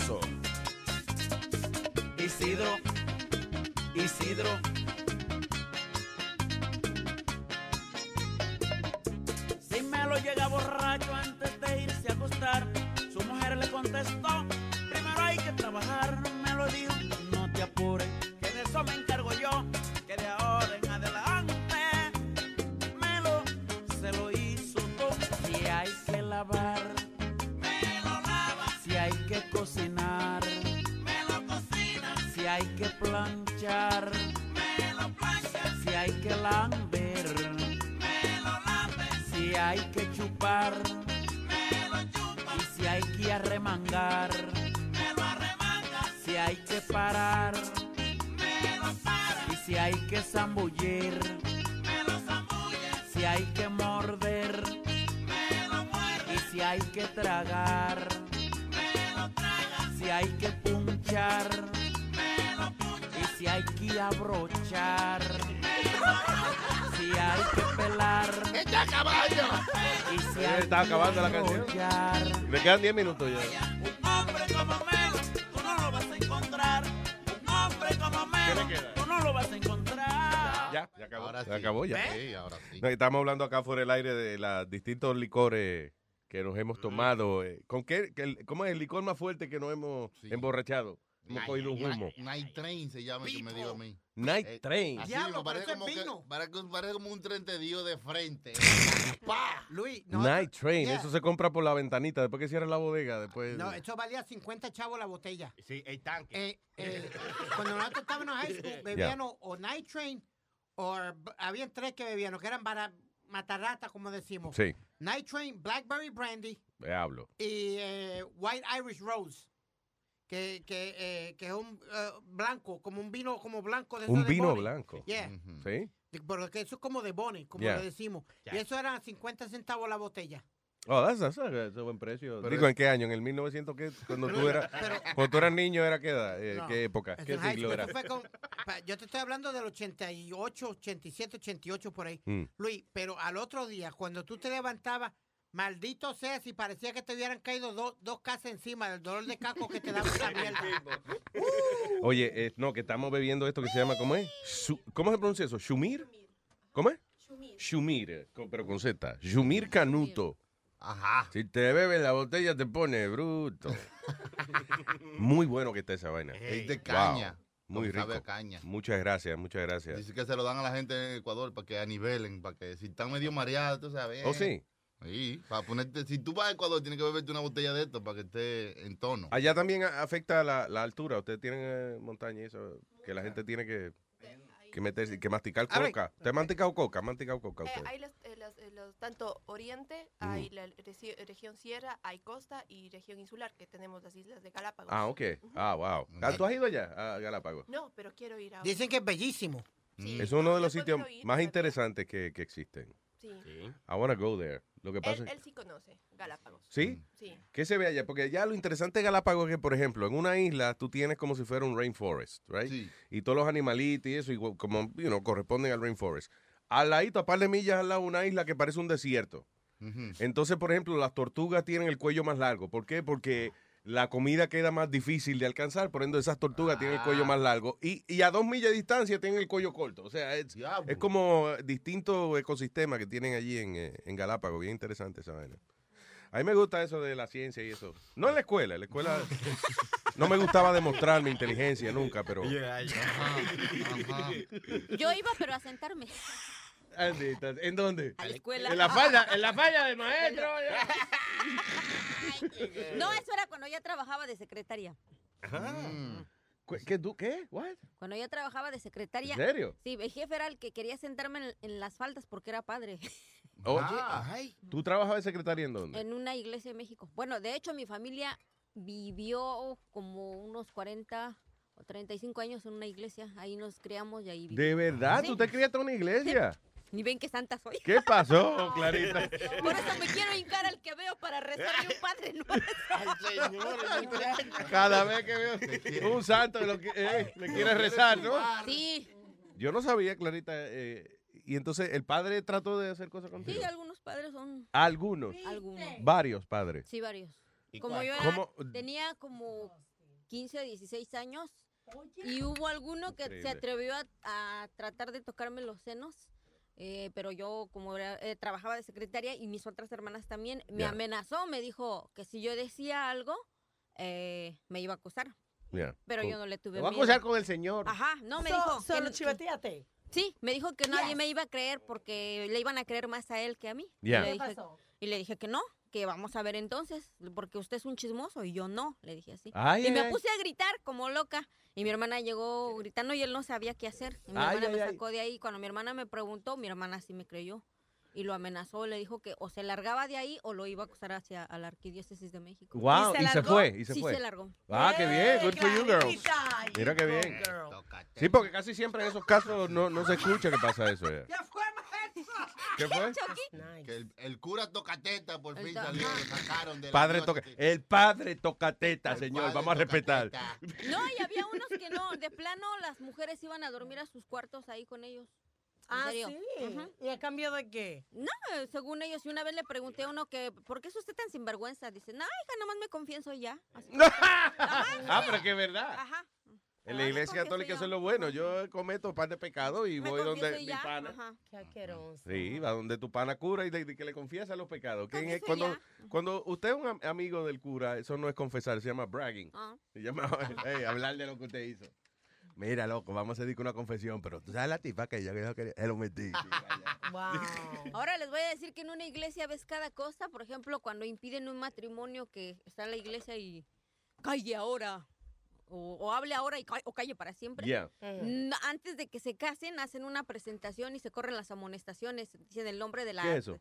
Que tragar, me lo traga. Si hay que punchar, me lo puncha. Y si hay que abrochar, si hay que pelar, ¡Echa caballo! Y si Eh, hay está acabando la que canción. Me quedan 10 minutos ya. Un hombre como Melo, tú no lo vas a encontrar. Un hombre como Melo, tú no lo vas a encontrar. Ya, ya acabó. Ahora Se sí. acabó ya. Sí, ahora sí. No, estamos hablando acá fuera del aire de los distintos licores que nos hemos tomado. eh. ¿Con qué? que el- ¿Cómo es el licor más fuerte que nos hemos emborrachado? Hemos Night- cogido un humo. Night- Night Train se llama que me dio a mí. Night Eh, Train. Así Diablo, parece como, eso es que, vino. parece, parece como un trentedío de frente. [LAUGHS] ¡Pah! Luis, no, Night Train. Yeah. Eso se compra por la ventanita. Después que cierra la bodega. Después. No, eso valía 50 chavos la botella. Sí, el tanque. Eh, eh, cuando nosotros estábamos en high school, [LAUGHS] bebían o, o Night Train o habían tres que bebían, que eran para matarrata, como decimos. Sí. Night Train, Blackberry Brandy hablo. y eh, White Irish Rose. Que, que, eh, que es un eh, blanco, como un vino como blanco de Un de vino Bonnie. blanco. Yeah. Sí. Porque eso es como de Bonnie, como Yeah. le decimos. Y eso eran 50 centavos la botella. Oh, that's, that's a, that's a buen precio. Pero Digo, ¿en qué año? ¿En el 1900 qué? Cuando tú eras, [LAUGHS] pero- cuando tú eras niño, ¿era qué edad? Eh, No, ¿Qué época? ¿Qué siglo era? con- pa- yo te estoy hablando del 88, 87, 88 por ahí. Mm. Luis, pero al otro día, cuando tú te levantabas, maldito sea si parecía que te hubieran caído dos- dos casas encima del dolor de caco que te daba esa [LAUGHS] mierda. Oye, eh, no, que estamos bebiendo esto que se llama, ¿cómo es? Su- ¿Cómo se pronuncia eso? ¿Shumir? ¿Cómo es? Shumir, eh, pero con Z. Shumir Canuto. Ajá. Si te bebes la botella te pone bruto. [LAUGHS] Muy bueno que está esa vaina. Es de Wow, caña. Muy sabe rico. a caña. Muchas gracias, muchas gracias. Dice que se lo dan a la gente en Ecuador para que anivelen, para que si están medio mareados, tú sabes. ¿Oh, sí? Sí, para ponerte, si tú vas a Ecuador tienes que beberte una botella de esto para que esté en tono. Allá también afecta la, la altura. Ustedes tienen eh, montaña y eso, que la gente tiene que, que que masticar coca. ¿Usted ha masticado coca? ¿Ha masticado coca Eh, hay los, eh, los- eh, los- tanto oriente, Mm. hay la reci- región sierra, hay costa y región insular, que tenemos las islas de Galápagos. Ah, ok. Ah, wow. ¿Tú has ido allá a Galápagos? No, pero quiero ir a Dicen que es bellísimo. Es uno de los sitios ir, más interesantes que, que existen. Sí. I wanna go there. Lo que pasa Él, es... él sí conoce Galápagos. ¿Sí? Sí. ¿Qué se ve allá? Porque ya lo interesante de Galápagos es que, por ejemplo, en una isla tú tienes como si fuera un rainforest, right? Y todos los animalitos y eso, igual, como, you know, corresponden al rainforest. Al ladito, a par de millas al lado, una isla que parece un desierto. Entonces, por ejemplo, las tortugas tienen el cuello más largo. ¿Por qué? Porque la comida queda más difícil de alcanzar, por ende esas tortugas tienen el cuello más largo. Y, y a dos millas de distancia tienen el cuello corto. O sea, es, es como distintos ecosistemas que tienen allí en, eh, en Galápagos. Bien interesante esa vaina. A mí me gusta eso de la ciencia y eso. No en la escuela, en la escuela [LAUGHS] no me gustaba demostrar mi inteligencia nunca, pero... Yo iba, pero a sentarme. Andita, ¿En dónde? A la escuela. En la falla, en la falla del maestro. [LAUGHS] No, eso era cuando ya trabajaba de secretaria. ¿Qué, qué, tú- qué? What? Cuando ya trabajaba de secretaria. ¿En serio? Sí, el jefe era el que quería sentarme en, en las faldas porque era padre. [LAUGHS] Oye, Ah. ¿tú trabajabas de secretaria en dónde? En una iglesia en México. Bueno, de hecho, mi familia vivió como unos 40 o 35 años en una iglesia. Ahí nos criamos y ahí vivimos. ¿De verdad? Sí. ¿Tú te criaste en una iglesia? [LAUGHS] Ni ven qué santa soy. ¿Qué pasó, [LAUGHS] Clarita? Por eso me quiero hincar al que veo para rezarle un padre nuestro. Cada vez que veo un santo lo que- eh, le quiere rezar, ¿no? Sí, Yo no sabía, Clarita. eh, y entonces, ¿el padre trató de hacer cosas contigo? sí, algunos padres son... Algunos. Algunos. Varios padres. Sí, varios. ¿Y Como cuál? yo era- ¿Cómo? tenía como 15 o 16 años, Y hubo alguno que se atrevió a, a tratar de tocarme los senos. Eh, pero yo, como era- eh, trabajaba de secretaria y mis otras hermanas también, me amenazó, me dijo que si yo decía algo, eh, me iba a acusar. Yeah. Pero yo no le tuve voy a miedo. acusar con el señor. Ajá, no, me So- dijo. que solo no- chivateate. Sí, me dijo que nadie me iba a creer porque le iban a creer más a él que a mí. Ya. Y, le ¿Qué dije, pasó? y le dije que no, que vamos a ver entonces, porque usted es un chismoso y yo no, le dije así. Ay, y me ay, puse a gritar como loca. Y mi hermana llegó gritando y él no sabía qué hacer. Y mi Ay, hermana ay, me ay. sacó de ahí. Cuando mi hermana me preguntó, mi hermana sí me creyó. Y lo amenazó, le dijo que o se largaba de ahí o lo iba a acusar hacia a la arquidiócesis de México. Wow, y se, fue, y se sí, fue. se largó. Ah, qué bien, good for you girls. Mira qué bien. Sí, porque casi siempre en esos casos no, no se escucha que pasa eso. ya. [LAUGHS] ¿Qué fue? Que el, el cura tocateta por fin salió, lo sacaron de la Padre diócesis. toca, el padre toca teta, señor, padre vamos a respetar. No, y había unos que no, de plano las mujeres iban a dormir a sus cuartos ahí con ellos. ¿En Ah, serio? sí. ¿Y a cambio de qué? No, según ellos, y una vez le pregunté a uno que, ¿por qué es usted tan sinvergüenza? Dice, no, hija, nomás me confieso y ya. Así que- [LAUGHS] Ah, pero que es verdad. Ajá. En la iglesia católica eso es lo bueno. Yo cometo par de pecados y Me voy donde mi ya. pana. Ajá. Qué asqueroso. Sí, va donde tu pana cura y de- de que le confiesa los pecados. ¿Quién es? Confieso Cuando, usted es un am- amigo del cura, eso no es confesar, se llama bragging. Ah. Se llama [LAUGHS] hey, hablar de lo que usted hizo. Mira, loco, vamos a dedicar una confesión, pero tú sabes la tipa que yo que quería. Se lo metí. [LAUGHS] Ahora les voy a decir que en una iglesia ves cada cosa. Por ejemplo, cuando impiden un matrimonio que está en la iglesia y calle ahora. O, o hable ahora y o calle para siempre. Yeah. No, antes de que se casen, hacen una presentación y se corren las amonestaciones. Dicen el nombre de la. ¿Qué es eso?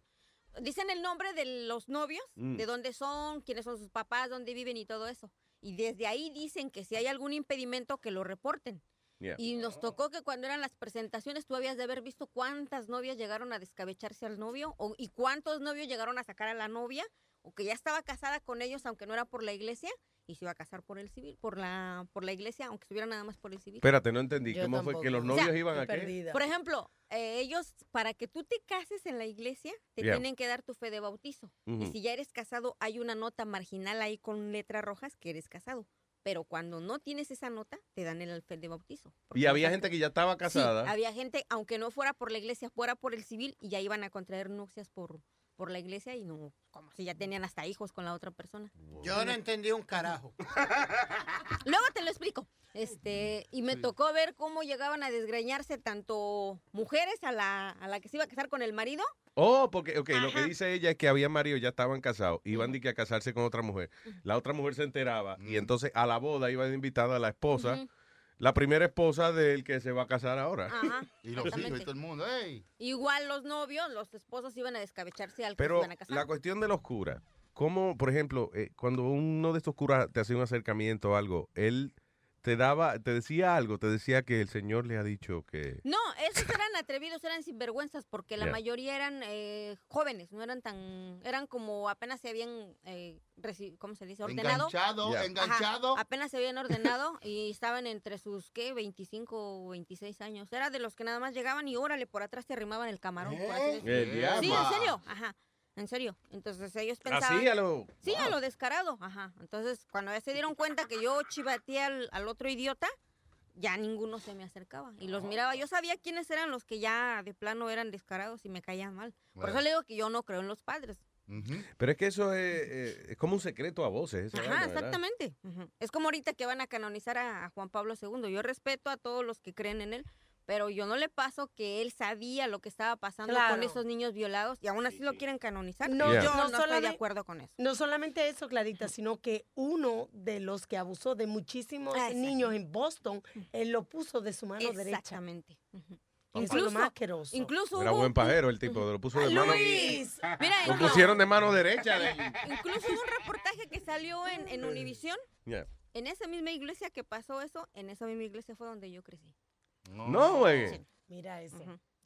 Dicen el nombre de los novios, Mm. de dónde son, quiénes son sus papás, dónde viven y todo eso. Y desde ahí dicen que si hay algún impedimento, que lo reporten. Yeah. Y nos tocó que cuando eran las presentaciones tú habías de haber visto cuántas novias llegaron a descabecharse al novio o, y cuántos novios llegaron a sacar a la novia o que ya estaba casada con ellos aunque no era por la iglesia y se iba a casar por el civil, por la por la iglesia aunque estuviera nada más por el civil. Espérate, no entendí. Yo ¿Cómo fue que los tampoco. O sea, novios iban a qué? Por ejemplo, eh, ellos, para que tú te cases en la iglesia, te Yeah. tienen que dar tu fe de bautizo. Y Ujú. si ya eres casado, hay una nota marginal ahí con letras rojas que eres casado. Pero cuando no tienes esa nota, te dan el fe de bautizo. Y había gente que ya estaba casada. Sí, había gente, aunque no fuera por la iglesia, fuera por el civil, y ya iban a contraer nupcias por, por la iglesia y no, como si ya tenían hasta hijos con la otra persona. Yo no entendí un carajo. [LAUGHS] Luego te lo explico. Este, y me tocó ver cómo llegaban a desgreñarse tanto mujeres a la, a la que se iba a casar con el marido. Oh, porque, ok, lo que dice ella es que había marido, ya estaban casados, iban de que a casarse con otra mujer. La otra mujer se enteraba y entonces a la boda iba invitada a la esposa. La primera esposa del que se va a casar ahora. Ajá, [LAUGHS] Y los hijos y todo el mundo, ¡ey! Igual los novios, los esposos iban a descabecharse al que se Pero iban a casar. la cuestión de los curas, ¿cómo, por ejemplo, eh, cuando uno de estos curas te hacía un acercamiento o algo, él te daba, te decía algo, te decía que el Señor le ha dicho que... No, esos eran atrevidos, eran sinvergüenzas, porque la mayoría eran eh, jóvenes, no eran tan, eran como apenas se habían, eh, ¿cómo se dice? Ordenado. Enganchado, enganchado. apenas se habían [LAUGHS] ordenado y estaban entre sus, ¿qué? 25 o 26 años. Era de los que nada más llegaban y órale, por atrás te arrimaban el camarón. por así decirlo. El diablo. Sí, en serio, ajá. En serio. Entonces ellos pensaban. Así a lo... Sí, a lo descarado, ajá. Entonces, cuando ya se dieron cuenta que yo chivateé al, al otro idiota, ya ninguno se me acercaba. Y los miraba. Yo sabía quiénes eran los que ya de plano eran descarados y me caían mal. Por eso le digo que yo no creo en los padres. Pero es que eso es, eh, es como un secreto a voces. Ajá, exactamente. Es como ahorita que van a canonizar a, a Juan Pablo II. Yo respeto a todos los que creen en él, pero yo no le paso que él sabía lo que estaba pasando con Claro. esos niños violados y aún así lo quieren canonizar. No, Yo no no, estoy de acuerdo con eso. No solamente eso, Clarita, sino que uno de los que abusó de muchísimos Exacto. niños en Boston, él lo puso de su mano derecha. Exactamente. Es lo Incluso- más. Incluso Era hubo- buen pajero el tipo, lo puso de mano... Luis. [LAUGHS] Mira, Lo pusieron de mano derecha. de- Incluso hubo un reportaje que salió en, en Univisión. Yeah. En esa misma iglesia que pasó eso, en esa misma iglesia fue donde yo crecí. No, güey. Mira eso.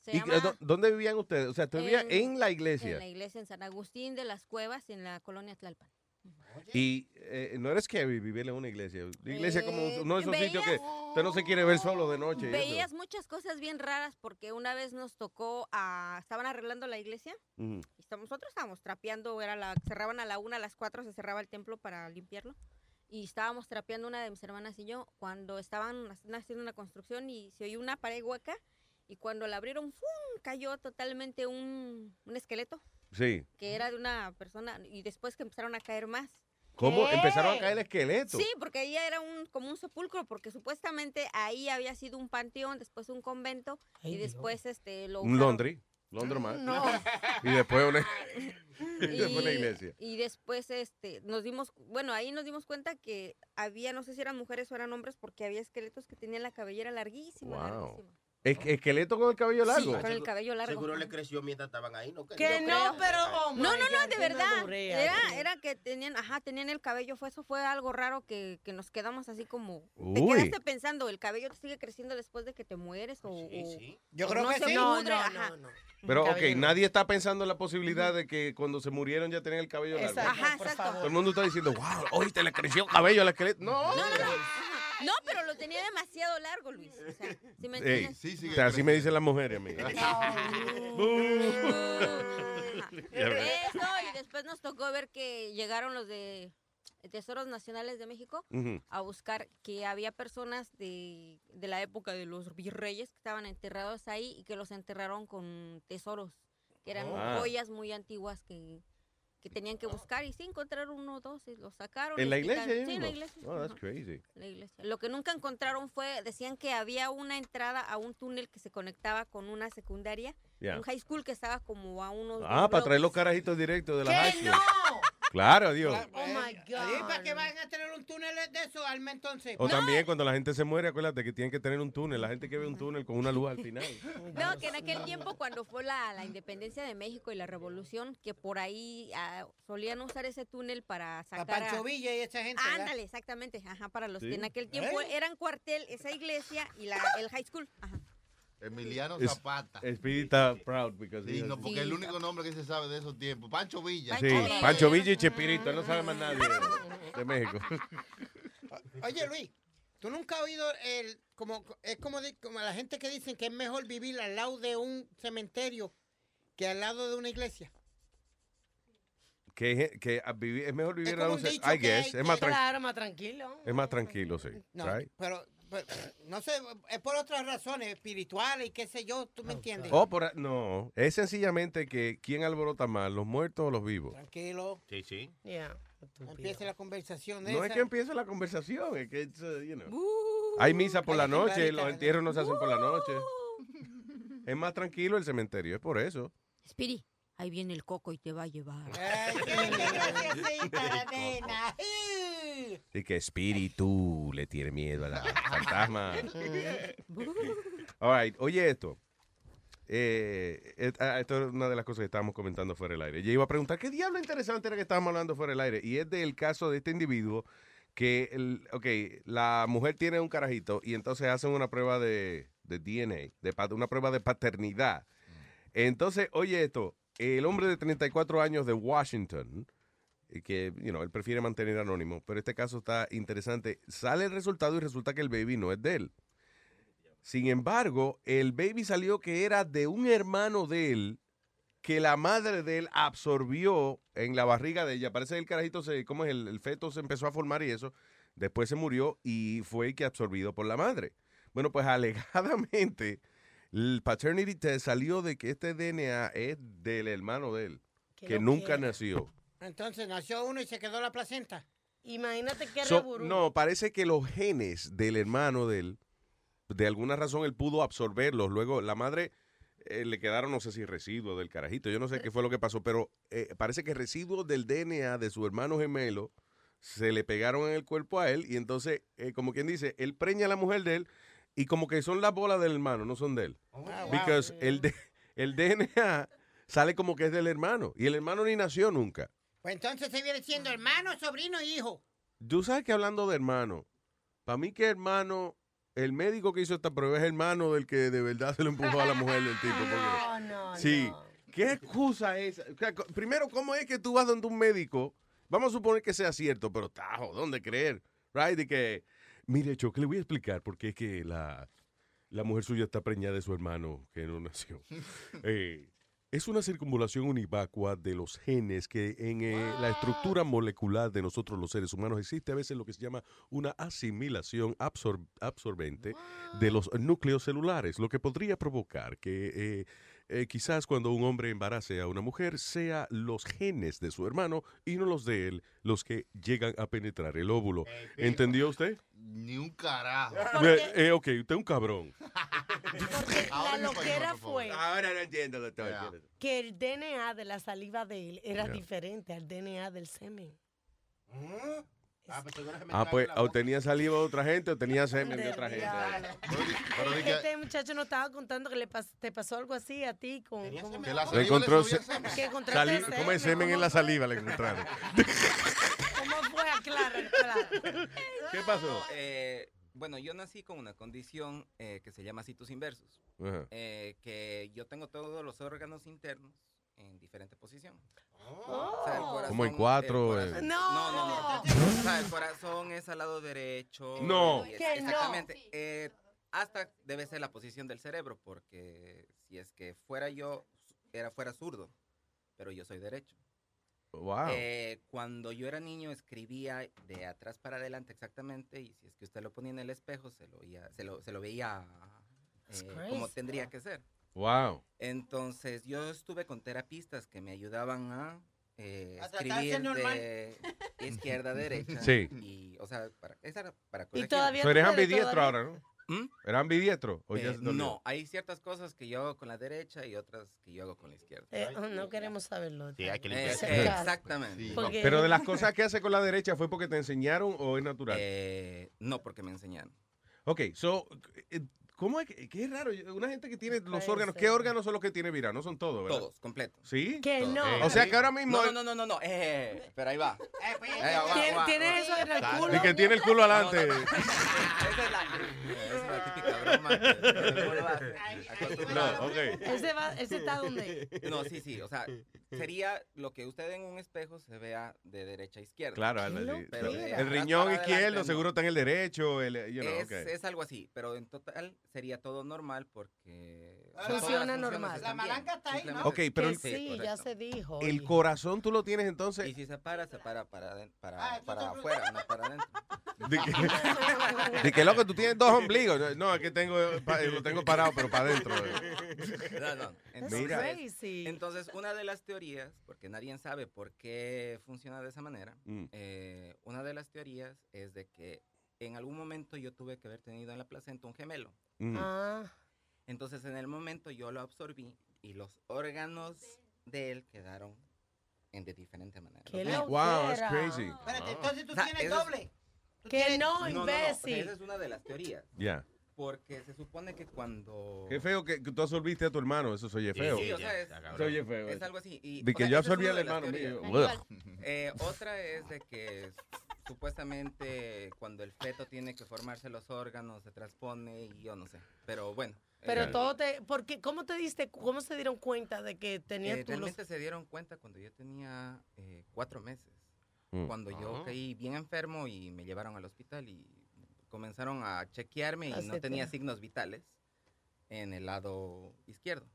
Se ¿Y llama- dó- dónde vivían ustedes? O sea, ¿tú vivías En- en la iglesia? En la iglesia en San Agustín de las Cuevas, en la colonia Tlalpan. Y eh, no eres scary vivir en una iglesia. La iglesia como Eh, no es un sitio que veías- usted no se quiere ver solo de noche. y. Veías muchas cosas bien raras porque una vez nos tocó a... Estaban arreglando la iglesia y estamos- nosotros estábamos trapeando, era la, cerraban a la una, a las cuatro se cerraba el templo para limpiarlo. Y estábamos trapeando una de mis hermanas y yo cuando estaban hac- haciendo una construcción y se oyó una pared hueca y cuando la abrieron ¡fum! cayó totalmente un, un esqueleto Sí. que era de una persona y después que empezaron a caer más. ¿Cómo? Empezaron a caer esqueletos. Sí, porque ahí era un como un sepulcro, porque supuestamente ahí había sido un panteón, después un convento y después este lo Un laundry. Laundromat. No. Y después una, [LAUGHS] y después una iglesia. Y después este nos dimos, bueno, ahí nos dimos cuenta que había, no sé si eran mujeres o eran hombres, porque había esqueletos que tenían la cabellera larguísima, Wow. larguísima. Es- esqueleto con el cabello largo. con el cabello largo. Seguro le creció mientras estaban ahí, ¿no? Que Yo no, creo. pero Ay. no, no, no, de verdad. Era, sí. era que tenían, ajá, tenían el cabello, fue eso fue algo raro que, que nos quedamos así como. Te Uy. quedaste pensando, el cabello te sigue creciendo después de que te mueres o. o- Yo o creo no que sí. pudre, No, no, ajá. Pero, ok, nadie está pensando en la posibilidad de que cuando se murieron ya tenían el cabello largo. Exacto, Ajá, exacto. Todo el mundo está diciendo, wow, hoy te le creció cabello al esqueleto. No. No, pero lo tenía demasiado largo, Luis. O sea, ¿sí me Ey, entiendes? o sea, así me dicen las mujeres, amiga. [LAUGHS] Ya ves. Eso, y después nos tocó ver que llegaron los de Tesoros Nacionales de México Ujú. a buscar que había personas de, de la época de los virreyes que estaban enterrados ahí y que los enterraron con tesoros, que eran Ah. joyas muy antiguas que, que tenían que buscar y sí encontraron uno o dos y los sacaron. ¿En la quitaron- iglesia? Sí, en la iglesia. Oh, that's crazy. la iglesia. Lo que nunca encontraron fue, decían que había una entrada a un túnel que se conectaba con una secundaria, Ya. un high school que estaba como a unos... Ah, para traer los carajitos directos de la ¡Que high school. no! Claro, adiós. Oh my God. ¿Para qué van a tener un túnel de eso, Alma, entonces? O también cuando la gente se muere, acuérdate que tienen que tener un túnel. La gente que ve un túnel con una luz al final. [LAUGHS] No, que en aquel tiempo cuando fue la, la independencia de México y la revolución, que por ahí ah, solían usar ese túnel para sacar a... Pancho Villa y esa gente. Ándale, exactamente, ajá, para los Sí. que en aquel tiempo ¿Eh? eran cuartel, esa iglesia y la, el high school. Ajá. Emiliano Zapata. Está proud because Sí, he- no, porque es el único nombre que se sabe de esos tiempos. Pancho Villa. Sí, Pancho Villa y Chespirito, él no sabe más nadie de, de México. [LAUGHS] Oye, Luis, ¿tú nunca has oído el... como Es como, de- como la gente que dicen que es mejor vivir al lado de un cementerio que al lado de una iglesia? Que, que a vivir- es mejor vivir Es a ce- dicho I guess. Es más, Claro, tranquilo. es más tranquilo, sí. No, right? pero, pero, no sé, es por otras razones espirituales y qué sé yo, ¿tú me entiendes? Oh, por, no, es sencillamente que ¿quién alborota más, los muertos o los vivos? Tranquilo. Sí, sí. Yeah. Empieza la conversación de No esa. es que empiece la conversación, es que, it's, uh, you know. hay misa por la noche, los entierros no se hacen por la noche. Es más tranquilo el cementerio, es por eso. Spiri, ahí viene el coco y te va a llevar. [LAUGHS] Y que espíritu le tiene miedo a la fantasma. [LAUGHS] All right, oye esto. Eh, et- ah, esto es una de las cosas que estábamos comentando fuera del aire. Yo iba a preguntar qué diablo interesante era que estábamos hablando fuera del aire. Y es del caso de este individuo que, el, ok, la mujer tiene un carajito y entonces hacen una prueba de, de DNA, de, una prueba de paternidad. Entonces, oye esto, el hombre de 34 años de Washington, que, you know, él prefiere mantener anónimo, pero este caso está interesante. Sale el resultado y resulta que el baby no es de él. Sin embargo, el baby salió que era de un hermano de él que la madre de él absorbió en la barriga de ella. Parece que el carajito, se, ¿cómo es? El, el feto se empezó a formar y eso. Después se murió y fue que absorbido por la madre. Bueno, pues [LAUGHS] alegadamente el paternity test salió de que este DNA es del hermano de él, Que nunca quiera. nació. Entonces nació uno y se quedó la placenta. Imagínate qué So, reburú. no, parece que los genes del hermano de él, de alguna razón él pudo absorberlos. Luego la madre eh, le quedaron, no sé si residuos del carajito, yo no sé qué fue lo que pasó, pero eh, parece que residuos del DNA de su hermano gemelo se le pegaron en el cuerpo a él y entonces, eh, como quien dice, él preña a la mujer de él y como que son las bolas del hermano, no son de él. wow. Because el, de- el DNA sale como que es del hermano y el hermano ni nació nunca. Pues entonces se viene siendo hermano, sobrino y hijo. Tú sabes que hablando de hermano, para mí que hermano, el médico que hizo esta prueba es hermano del que de verdad se lo empujó a la mujer del tipo. [LAUGHS] porque- No, no, sí. ¿Qué excusa es? O sea, Primero, ¿cómo es que tú vas donde un médico? Vamos a suponer que sea cierto, pero tajo, ¿dónde creer? Right? De que, mire, Choque, le voy a explicar por qué es que la, la mujer suya está preñada de su hermano que no nació. [LAUGHS] Eh, es una circunvalación univacua de los genes que en eh, la estructura molecular de nosotros los seres humanos existe a veces lo que se llama una asimilación absor- absorbente de los núcleos celulares, lo que podría provocar que eh, eh, quizás cuando un hombre embarace a una mujer sea los genes de su hermano y no los de él los que llegan a penetrar el óvulo. ¿Entendió usted? Ni un carajo. Eh, eh, ok, usted es un cabrón. [LAUGHS] La loquera fue Ahora no entiendo, doctor. que el DNA de la saliva de él era diferente al DNA del semen. Ah, pues o tenía saliva de otra gente o tenía semen de otra gente. Pero di que- Este muchacho nos estaba contando que le pas- te pasó algo así a ti con... con- encontró se- Que encontraste sali- semen, ¿Cómo es semen en la saliva? Le encontraron. ¿Cómo fue? Aclara, aclara. [LAUGHS] ¿Qué pasó? Eh, bueno, yo nací con una condición eh, que se llama citus inversus, Ajá. eh, que yo tengo todos los órganos internos en diferente posición. Oh. O sea, el corazón- Como en cuatro, eh. No, no, no. O sea, el corazón es al lado derecho. No. es-. Exactamente. Eh, hasta debe ser la posición del cerebro, porque si es que fuera yo, era fuera zurdo, pero yo soy derecho. Wow. Eh, cuando yo era niño escribía de atrás para adelante exactamente y si es que usted lo ponía en el espejo se lo, veía- se lo, se lo veía eh, como tendría que ser. Wow. Entonces yo estuve con terapistas que me ayudaban a eh, escribir de izquierda a [LAUGHS] derecha. Sí. Y, o sea, para, esa era para Y todavía So, eres ambidiestro ahora, ¿no? ¿Mm? ¿Era ambidiestro? ¿O ya Eh, no, hay ciertas cosas que yo hago con la derecha y otras que yo hago con la izquierda. Eh, no queremos saberlo. Sí, hay que Eh, exactamente. Porque- Pero de las [LAUGHS] cosas que hace con la derecha fue porque te enseñaron o es natural. Eh, no, porque me enseñaron. Ok, so, eh, ¿cómo es que, qué raro? Una gente que tiene los órganos. ¿qué órganos son los que tiene Vira? No son todos, ¿verdad? Todos, completos. ¿Sí? Que no. O sea que ahora mismo... No, no, no, no, no. Eh, pero ahí va. Eh, va, ¿Tiene- va, tiene eso en el culo? Y que tiene el culo adelante. [LAUGHS] Esa es la, es típica broma. No, ok. Ese, va, ese está donde. No, sí, sí. O sea, sería lo que usted en un espejo se vea de derecha a izquierda. Claro. Pero el riñón izquierdo adelante, no. seguro está en el derecho. El, you know, es, ok. es algo así, pero en total sería todo normal porque... Ah, funciona normal. La bien, malanga está ahí, ¿no? Ok, pero Que el- sí, ya se dijo. El oye. corazón tú lo tienes entonces... Y si se para, se para para, para, Ah, para afuera, no para adentro. [LAUGHS] De que, de que, loco, tú tienes dos ombligos. No, es que tengo, lo tengo parado, pero para adentro. No, no. Mira. crazy. Entonces, una de las teorías, porque nadie sabe por qué funciona de esa manera, Mm. eh, una de las teorías es de que en algún momento yo tuve que haber tenido en la placenta un gemelo. Mm. Ah, Entonces, en el momento yo lo absorbí y los órganos de él quedaron en de diferente manera. Qué. Wow, that's crazy. Espérate, entonces tú O sea, tienes eso es- doble. Tú que tienes- no, No, no, no, o imbécil. sea, esa es una de las teorías. Ya. Porque se supone que cuando... Qué feo que, que tú absorbiste a tu hermano. Eso se oye feo. Sí, o sea, es, Se oye feo. es algo así. Y, De que sea, yo absorbí al hermano mío. [LAUGHS] Eh, otra es de que supuestamente cuando el feto tiene que formarse los órganos se transpone y yo no sé. Pero bueno. Pero eh, todo te. Porque, ¿Cómo te diste, cómo se dieron cuenta de que tenías eh, tú los. realmente se dieron cuenta cuando yo tenía eh, cuatro meses. Mm. Cuando yo Ah. caí bien enfermo y me llevaron al hospital y comenzaron a chequearme y no tenía signos vitales en el lado izquierdo.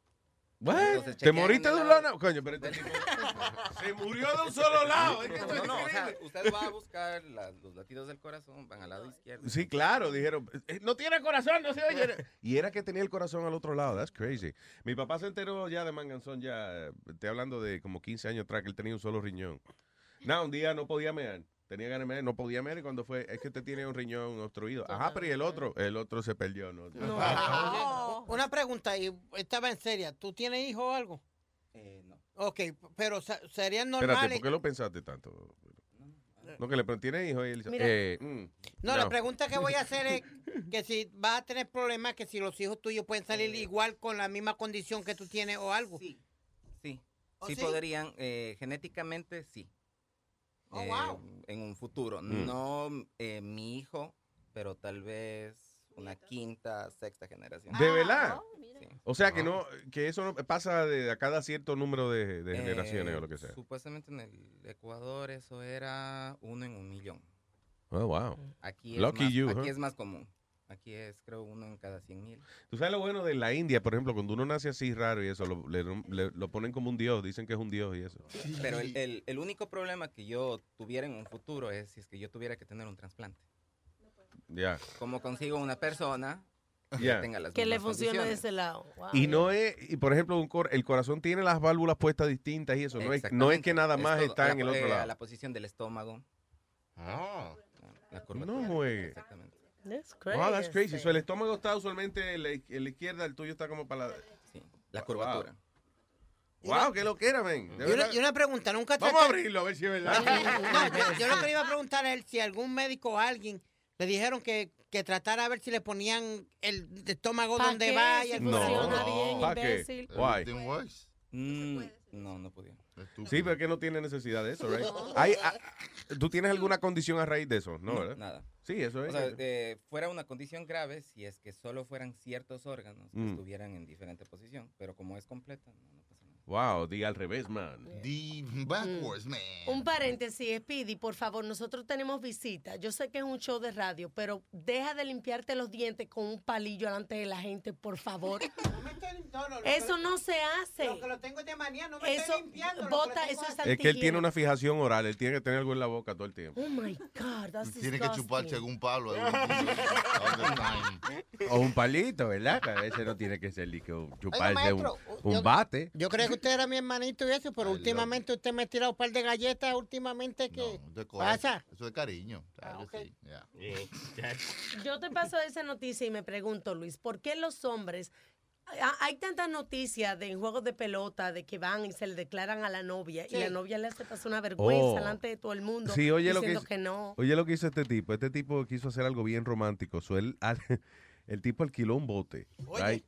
Entonces, ¿Te moriste de un lado-? Coño, pero este tipo [LAUGHS] se murió de un solo lado. Es que No, no, o sea, increíble. usted va a buscar la- los latidos del corazón, van al lado izquierdo. Sí, claro, dijeron, "Eh, no tiene corazón, no se oye. [LAUGHS] Y era que tenía el corazón al otro lado, that's crazy. Mi papá se enteró ya de Manganzón, ya, eh, estoy hablando de como 15 años atrás, que él tenía un solo riñón. No, un día no podía mear, tenía ganas de mear, no podía mear y cuando fue, es que usted tiene un riñón obstruido. Ajá, pero ¿y el otro? El otro se perdió, ¿no? Oye, [LAUGHS] Una pregunta, y estaba en seria. ¿Tú tienes hijos o algo? Eh, no. Ok, pero se- serían Espérate, normales. ¿por qué lo pensaste tanto? No, que le ¿tiene hijos? Y él dice, Mira. eh, mm, No, la pregunta que voy a hacer es [LAUGHS] que si vas a tener problemas, que si los hijos tuyos pueden salir igual con la misma condición que tú tienes o algo. Sí. Sí. ¿Oh, Sí sí? podrían, eh, genéticamente sí. Oh, Eh, wow. En un futuro. Mm. No eh, mi hijo, pero tal vez una quinta, sexta generación. ¿De verdad? Sí. O sea que no, que eso no pasa de a cada cierto número de, de Eh, generaciones o lo que sea. Supuestamente en el Ecuador eso era uno en un millón. Oh, wow. Aquí es, Lucky más, you, aquí huh? es más común. Aquí es creo uno en cada 100 mil. Tú sabes lo bueno de la India, por ejemplo, cuando uno nace así raro y eso, lo, le- le- lo ponen como un dios, dicen que es un dios y eso. Pero el, el- el único problema que yo tuviera en un futuro es si es que yo tuviera que tener un trasplante. Ya. ¿Cómo consigo una persona que Ya. tenga las Que le funcione de ese lado. Wow. Y no es, y por ejemplo, un cor- el corazón tiene las válvulas puestas distintas y eso, no es, no es que nada Es más todo. está La- en el otro eh, lado. La posición del estómago. Ah. La curvatura. No juegue. Exactamente. That's Wow, that's crazy. crazy. So, el estómago está usualmente en la, en la izquierda, el tuyo está como para la... La curvatura. Wow, qué lo que era, men. De Y una, verdad. y una pregunta, nunca Vamos a abrirlo a ver si es verdad. No, yo, yo lo que iba a preguntar a él, si algún médico o alguien le dijeron que, que tratara a ver si le ponían el estómago ¿Pa donde qué? va y el No. funciona bien, ¿Pa qué? imbécil. Why? Mm, no, no podía. Sí, pero es que no tiene necesidad de eso, right? Hay- ah, ¿Tú tienes alguna condición a raíz de eso? No, No, ¿verdad? nada. Sí, eso es. O sea, eh, fuera una condición grave si es que solo fueran ciertos órganos que Mm. estuvieran en diferente posición, pero como es completa, no, no. Wow, di al revés, man. The backwards, man. Un paréntesis, Speedy, por favor, nosotros tenemos visita. Yo sé que es un show de radio, pero deja de limpiarte los dientes con un palillo delante de la gente, por favor. [LAUGHS] No, no, lo Eso que- no se hace. Lo que lo tengo de manía, no me Eso, estoy limpiando. bota, eso es Es que él tiene una fijación oral, él tiene que tener algo en la boca todo el tiempo. Oh my God, that's Tiene que chupar disgusting. según Pablo. ahí, all the time. O un palito, ¿verdad? A veces no tiene que ser un- chuparse un, maestro, un yo- bate. Yo creo que usted era mi hermanito y eso, pero últimamente usted me ha tirado un par de galletas. Últimamente, ¿qué De corazón. pasa? Eso de cariño. Claro que sí. ya. [LAUGHS] Yo te paso esa noticia y me pregunto, Luis, ¿por qué los hombres... ha- Hay tantas noticias de juegos de pelota de que van y se le declaran a la novia y la novia le hace pasar una vergüenza Oh. delante de todo el mundo Sí, oye lo, que hizo, que no. oye lo que hizo este tipo. Este tipo quiso hacer algo bien romántico. So, él, [LAUGHS] al- el tipo alquiló un bote. right?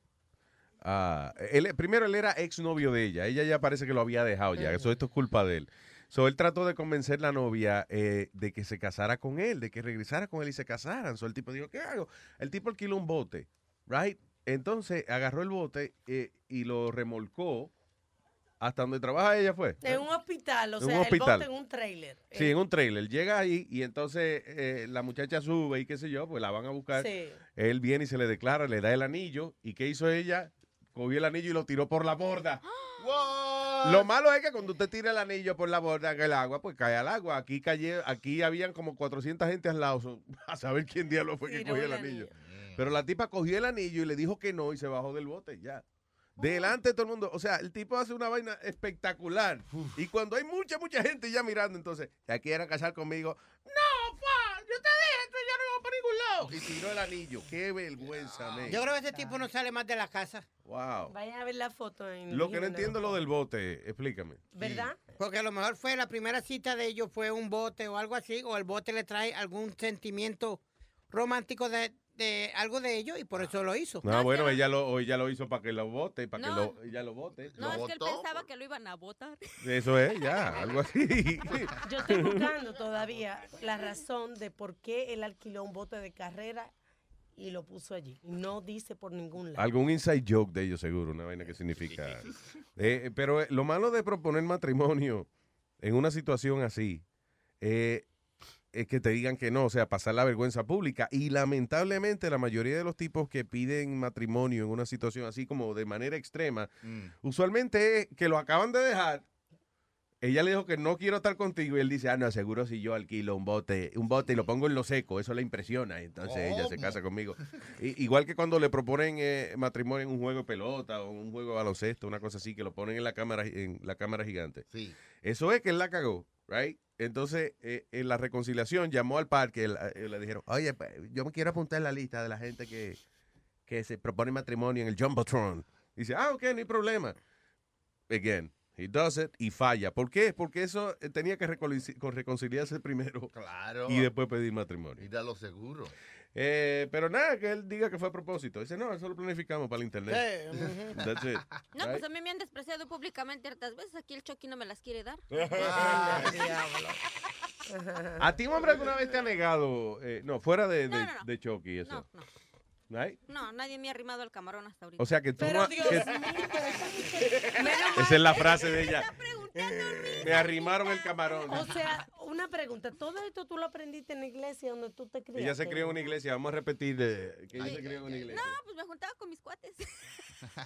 Ah, él, primero, él era exnovio de ella. Ella ya parece que lo había dejado ya. Eso esto es culpa de él. So, él trató de convencer a la novia eh, de que se casara con él, de que regresara con él y se casaran. So, el tipo dijo, ¿qué hago? El tipo alquiló un bote, right? Entonces agarró el bote eh, y lo remolcó hasta donde trabaja ella fue. En un hospital, o En un sea, hospital. el bote en un trailer. Sí, en un trailer. Llega ahí y entonces eh, la muchacha sube y qué sé yo, pues la van a buscar. Sí. Él viene y se le declara, le da el anillo. ¿Y qué hizo ella? Cogió el anillo y lo tiró por la borda. [GASPS] Lo malo es que cuando usted tira el anillo por la borda en el agua, pues cae al agua. Aquí cayó, aquí habían como 400 gente al lado. [LAUGHS] a saber quién diablo fue que cogió el anillo. Pero la tipa cogió el anillo y le dijo que no y se bajó del bote, ya. Delante de todo el mundo. O sea, el tipo hace una vaina espectacular. Y cuando hay mucha, mucha gente ya mirando, entonces, ¿ya quieren casar conmigo? No, pa, yo te dije, vamos para ningún lado. Y tiró el anillo. Qué vergüenza, man. Yo creo que ese tipo no sale más de la casa. Wow. Vayan a ver la foto en Lo que no en- entiendo es lo del bote, explícame. ¿Verdad? Porque a lo mejor fue la primera cita de ellos, fue un bote o algo así, o el bote le trae algún sentimiento romántico de, de algo de ellos y por eso lo hizo. No, bueno, ella lo, ella lo hizo para que lo vote, para No. que lo, ella lo vote. No, Lo es que él pensaba que lo iban a votar. Eso es, ya, algo así. [LAUGHS] Yo estoy buscando todavía la razón de por qué él alquiló un bote de carrera y lo puso allí. No dice por ningún lado. Algún inside joke de ellos, seguro, una vaina que significa. Eh, pero eh, lo malo de proponer matrimonio en una situación así eh, es que te digan que no, o sea, pasar la vergüenza pública. Y lamentablemente, la mayoría de los tipos que piden matrimonio en una situación así como de manera extrema, usualmente es que lo acaban de dejar. Ella le dijo que no quiero estar contigo y él dice, ah, no, seguro si yo alquilo un bote, un bote y lo pongo en lo seco, eso le impresiona. Y entonces ella se ¿Cómo? casa conmigo. Igual que cuando le proponen eh, matrimonio en un juego de pelota o un juego de baloncesto, una cosa así, que lo ponen en la cámara, en la cámara gigante. Sí. Eso es que él la cagó, right? Entonces, eh, en la reconciliación llamó al parque, eh, le dijeron, oye, yo me quiero apuntar en la lista de la gente que, que se propone matrimonio en el Jumbotron. Dice, ah, ok, no hay problema. Again, he does it y falla. ¿Por qué? Porque eso eh, tenía que reconcili- con- reconciliarse primero Claro. y después pedir matrimonio. Y da lo seguro. Eh, pero nada, que él diga que fue a propósito. Dice, no, eso lo planificamos para el internet. Sí, ujú. [LAUGHS] That's it. No, right? pues a mí me han despreciado públicamente hartas veces. Aquí el Chucky no me las quiere dar. [LAUGHS] ¿A ti un hombre alguna vez te ha negado? eh, no, fuera de, de, No, no, no. de Chucky eso. No, no. Right? No, nadie me ha arrimado al camarón hasta ahorita. O sea que tú Pero no- Dios que- mío, [LAUGHS] Esa es la frase de ella. Me arrimaron el camarón. O sea, una pregunta. ¿Todo esto tú lo aprendiste en la iglesia donde tú te criaste? Ella se crió en una iglesia. Vamos a repetir de, que ella se crió en una iglesia. No, pues me juntaba con mis cuates.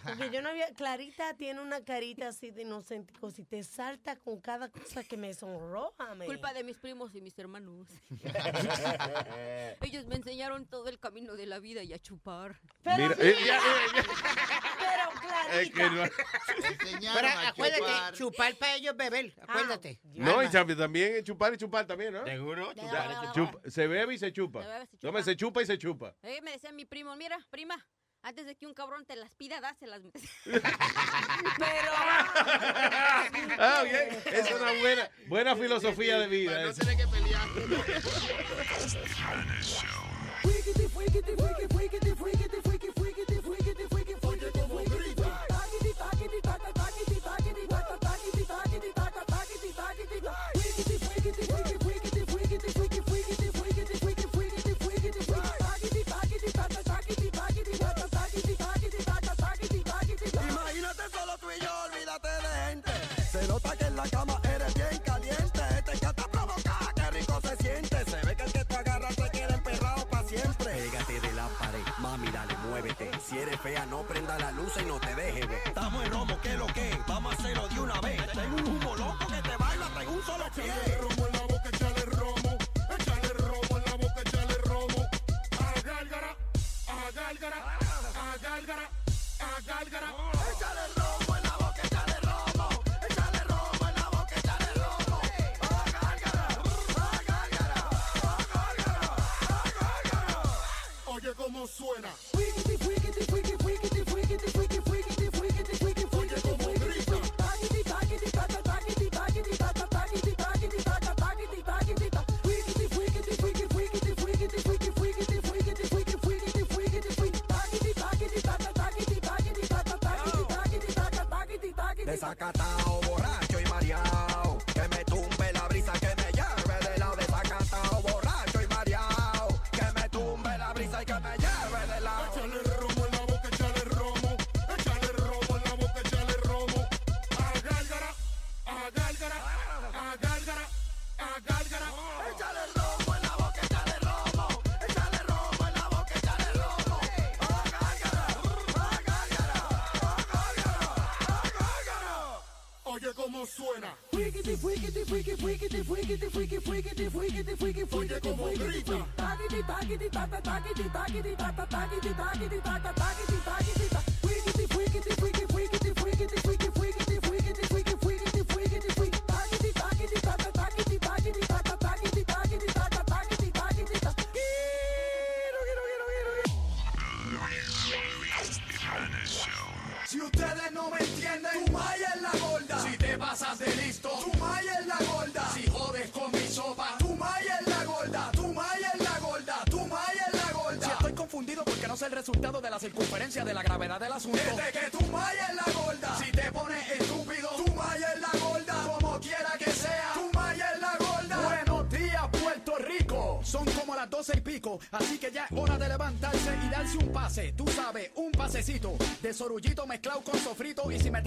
Porque yo no había... Clarita tiene una carita así de inocente. Si te salta con cada cosa que me sonroja, me. Culpa de mis primos y mis hermanos. [LAUGHS] Ellos me enseñaron todo el camino de la vida y a chupar. Pero, Mira, eh, mira, ya, pero Clarita. Es que no, Pero acuérdate, chupar para ellos beber, acuérdate. no, y también chupar y chupar también, ¿no? Seguro. O sea, chupa- se bebe y se chupa. Se bebe, se No, me chupa. se chupa y se chupa. Eh, me decía mi primo, mira, prima, antes de que un cabrón te las pida, dáselas. [LAUGHS] Pero. Ah, bien. Es una buena, buena filosofía de vida. No que pelear. En la cama eres bien caliente. Este que te provoca, qué rico se siente. Se ve que el que te agarra se queda emperrado para siempre. Pégate de la pared, mami, dale, muévete. Si eres fea, no prenda la luz y no te dejes ver. Estamos en romo, ¿qué lo que? Vamos a hacerlo de una vez. Tengo un humo loco que te baila en un solo pie. Cómo suena.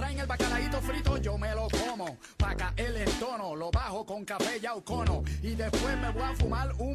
Traen el bacalaíto frito, yo me lo como. Pa' caer el tono, lo bajo con café y aucono. Y después me voy a fumar un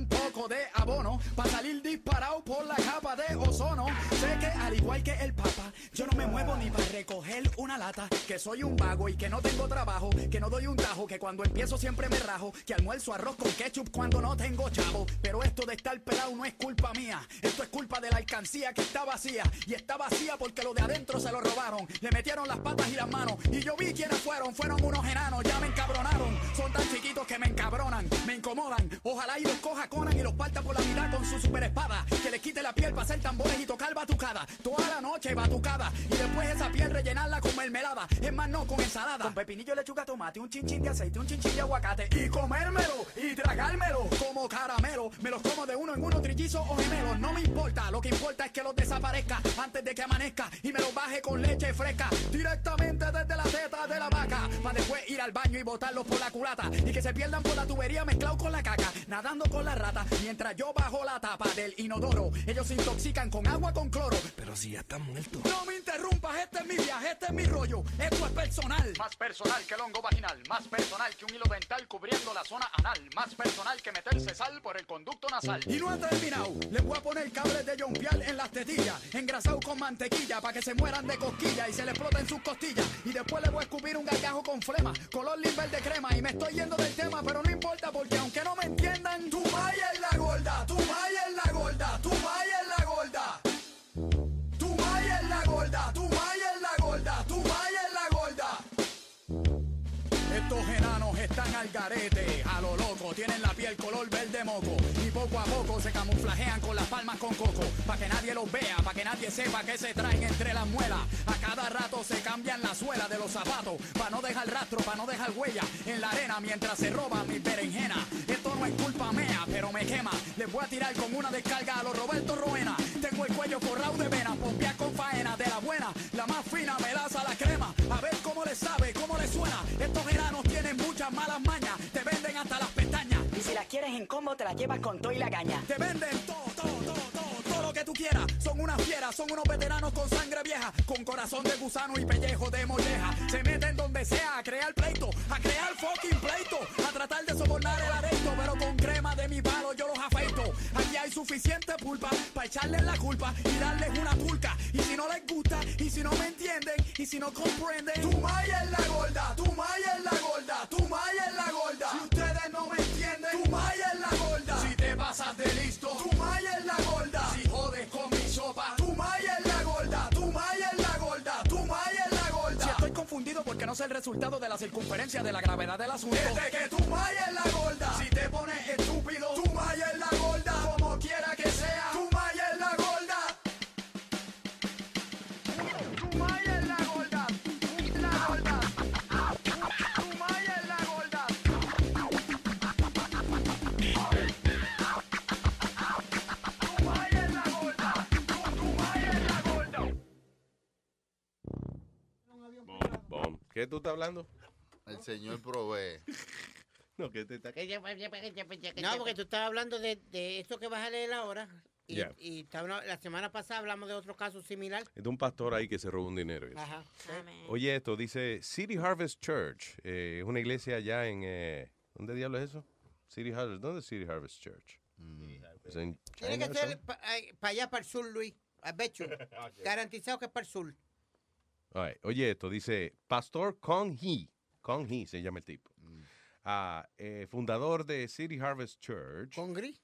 soy un vago y que no tengo trabajo. Que no doy un tajo, que cuando empiezo siempre me rajo. Que almuerzo arroz con ketchup cuando no tengo chavo. Pero esto de estar pelado no es culpa mía. Esto es culpa de la alcancía que está vacía. Y está vacía porque lo de adentro se lo robaron. Le metieron las patas y las manos. Y yo vi quiénes fueron. Fueron unos enanos. Ya me encabronaron. Son tan chiquitos que me encabronan. Me incomodan. Ojalá y los coja Conan y los parta por la mitad con su super espada. Que les quite la piel para hacer tambores y tocar batucada. Toda la noche batucada. Y después esa piel rellenarla con mermelada. Más, no con ensalada. Con pepinillo, lechuga, tomate, un chinchín de aceite, un chinchín de aguacate. Y comérmelo y tragármelo como caramelo. Me los como de uno en uno, trillizos o gemelos. No me importa, lo que importa es que los desaparezca antes de que amanezca y me los baje con leche fresca. Directamente desde la teta de la vaca. Para después ir al baño y botarlos por la culata. Y que se pierdan por la tubería mezclado con la caca. Nadando con la rata mientras yo bajo la tapa del inodoro. Ellos se intoxican con agua con cloro. Pero si ya están muertos. No me interrumpas, este es mi viaje, este es mi rollo. esto es personal. Más personal que el hongo vaginal, más personal que un hilo dental cubriendo la zona anal, más personal que meterse sal por el conducto nasal. Y no ha terminado, le voy a poner cables de jompial en las tetillas, engrasado con mantequilla, para que se mueran de cosquilla y se le exploten sus costillas. Y después le voy a escupir un gargajo con flema, color limber de crema. Y me estoy yendo del tema, pero no importa porque aunque no me entiendan, tu maya es la gorda, tu maya es la gorda, tu maya es la gorda. Garete, a lo loco, tienen la piel color verde moco y poco a poco se camuflajean con las palmas con coco, pa' que nadie los vea, pa' que nadie sepa que se traen entre las muelas. A cada rato se cambian la suela de los zapatos, pa' no dejar rastro, pa' no dejar huella en la arena mientras se roban mis berenjenas. Esto no es culpa mía, pero me quema. Les voy a tirar con una descarga a los Roberto Roena. Tengo el cuello forrado de venas, pompear con faena de la buena, la más fina, melaza la crema. A ver cómo le sabe, En combo, te las llevas con todo y la caña. Te venden todo, todo, todo, todo, todo lo que tú quieras. Son unas fieras, son unos veteranos con sangre vieja, con corazón de gusano y pellejo de molleja. Se meten donde sea a crear pleito, a crear fucking pleito, a tratar de sobornar el aresto, pero con crema de mi palo yo suficiente pulpa para echarles la culpa y darles una pulca. Y si no les gusta, y si no me entienden, y si no comprenden, tu maya es la gorda, tu maya es la gorda, tu maya es la gorda. Si ustedes no me entienden, tu maya es la gorda. Si te pasas de listo, tu maya es la gorda. Confundido porque no sé el resultado de la circunferencia de la gravedad del asunto. Es de que tu maya es la gorda. Si te pones estúpido, tu maya es la gorda. Como quiera que sea, ¿Qué tú estás hablando? El señor provee. [LAUGHS] No, que te está... No, porque tú estabas hablando de, de esto que vas a leer ahora. Y, Yeah. y la semana pasada hablamos de otro caso similar. Es de un pastor ahí que se robó un dinero. Ajá. Oye, esto dice City Harvest Church. eh, es una iglesia allá en. eh, ¿Dónde diablo es eso? City Harvest. ¿Dónde es City Harvest Church? ¿Es en Tiene que ser para allá, para el sur, Luis. Bet you. [LAUGHS] Garantizado que es para el sur. All right. Oye, esto dice Pastor Kong Hee. Kong Hee se llama el tipo. Ah, eh, fundador de City Harvest Church. ¿Con gris?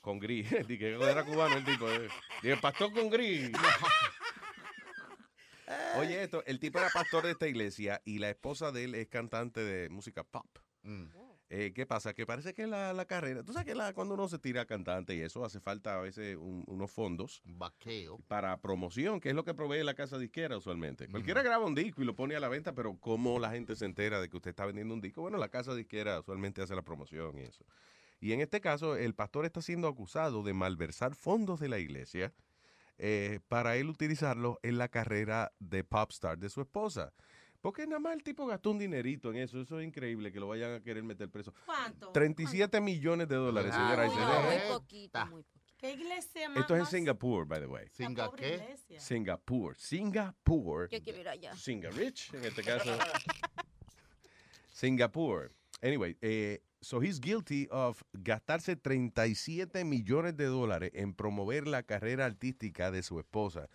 Con gris. [LAUGHS] Dije era cubano el tipo. eh. Dije, pastor con gris. [LAUGHS] Oye, esto, el tipo era pastor de esta iglesia y la esposa de él es cantante de música pop. Eh, ¿Qué pasa? Que parece que la, la carrera, tú sabes que la- cuando uno se tira cantante y eso hace falta a veces un- unos fondos. Vaqueo. Para promoción, que es lo que provee la casa disquera usualmente. Cualquiera graba un disco y lo pone a la venta, pero ¿cómo la gente se entera de que usted está vendiendo un disco? Bueno, la casa disquera usualmente hace la promoción y eso. Y en este caso, el pastor está siendo acusado de malversar fondos de la iglesia eh, para él utilizarlos en la carrera de popstar de su esposa. Porque nada más el tipo gastó un dinerito en eso. Eso es increíble que lo vayan a querer meter preso. ¿Cuánto? 37 millones de dólares, Ah, señora muy poquito, muy ¿Qué iglesia más? Esto es en Singapur, by the way. ¿Singa qué? iglesia. Singapur. Singapur. Yo quiero ir allá. Singarich, en este caso. [LAUGHS] Singapur. Anyway, eh, so he's guilty of gastarse 37 millones de dólares en promover la carrera artística de su esposa.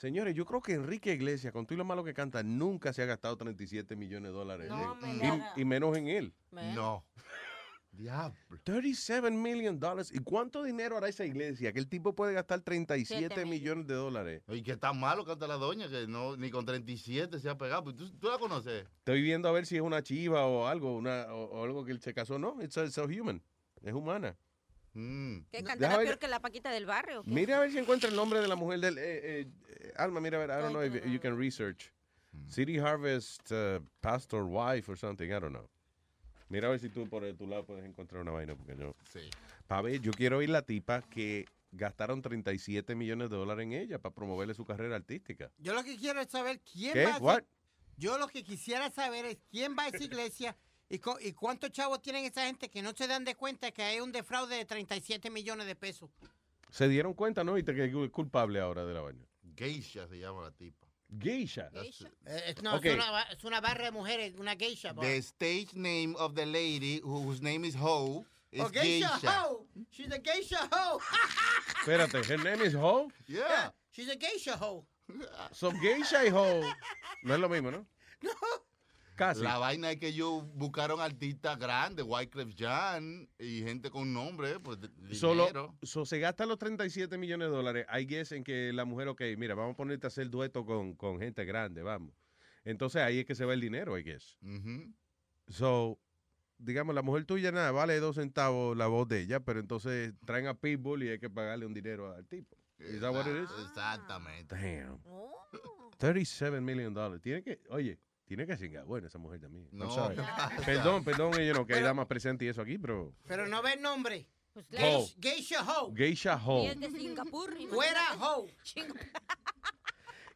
Señores, yo creo que Enrique Iglesias, con todo lo malo que canta, nunca se ha gastado 37 millones de dólares. No, en- me y- menos en él. No. [LAUGHS] Diablo. 37 million dollars. ¿Y cuánto dinero hará esa iglesia? Que el tipo puede gastar 37 Siete millones de dólares. Y que tan malo canta la doña que no ni con 37 se ha pegado. Pues, ¿Tú, tú la conoces? Estoy viendo a ver si es una chiva o algo, una, o, o algo que él se casó. No, it's a, it's a human. Es humana. Mm. ¿Qué Deja cantará peor que la Paquita del barrio? ¿qué? Mira a ver si encuentra el nombre de la mujer del... eh, eh, eh, Alma, mira a ver, I don't know if you can research. City Harvest uh, Pastor Wife or something, I don't know. Mira a ver si tú por tu lado puedes encontrar una vaina, porque yo... Sí. Pa' ver, yo quiero oír la tipa que gastaron 37 millones de dólares en ella para promoverle su carrera artística. Yo lo que quiero es saber quién ¿Qué? va a esa- What? Yo lo que quisiera saber es quién va a esa iglesia y, co- y cuántos chavos tienen esa gente que no se dan de cuenta que hay un defraude de 37 millones de pesos. Se dieron cuenta, ¿no? Y te que es culpable ahora de la vaina. Geisha se llama la tipa. Geisha. Eh, no, Ok. es, una, es una barra de mujeres, una geisha. bar. The stage name of the lady whose name is Ho is Oh, geisha, Geisha. hoe. She's a geisha hoe. [LAUGHS] Espérate, her name is Ho. Yeah. She's a geisha hoe. So geisha y Ho no es lo mismo, ¿no? [LAUGHS] Casi. La vaina es que ellos buscaron artistas grandes, Wyclef Jean y gente con nombre, pues de- Solo, dinero. so, se gastan los 37 millones de dólares. I guess en que la mujer, ok, mira, vamos a ponerte a hacer dueto con, con gente grande, vamos. Entonces ahí es que se va el dinero, I guess. So, digamos, la mujer tuya nada, vale dos centavos la voz de ella, pero entonces traen a Pitbull y hay que pagarle un dinero al tipo. ¿Is that what it is? Exactamente. Damn. 37 million dollars. Tiene que, oye, tiene que cingar. Bueno, esa mujer también. I'm No. sorry. No. Perdón, perdón, yo no, que hay damas presentes y eso aquí, pero. Pero no ve el nombre. Ho. Geish- Geisha hoe. Geisha Ho. Y es de Singapur. Fuera hoe.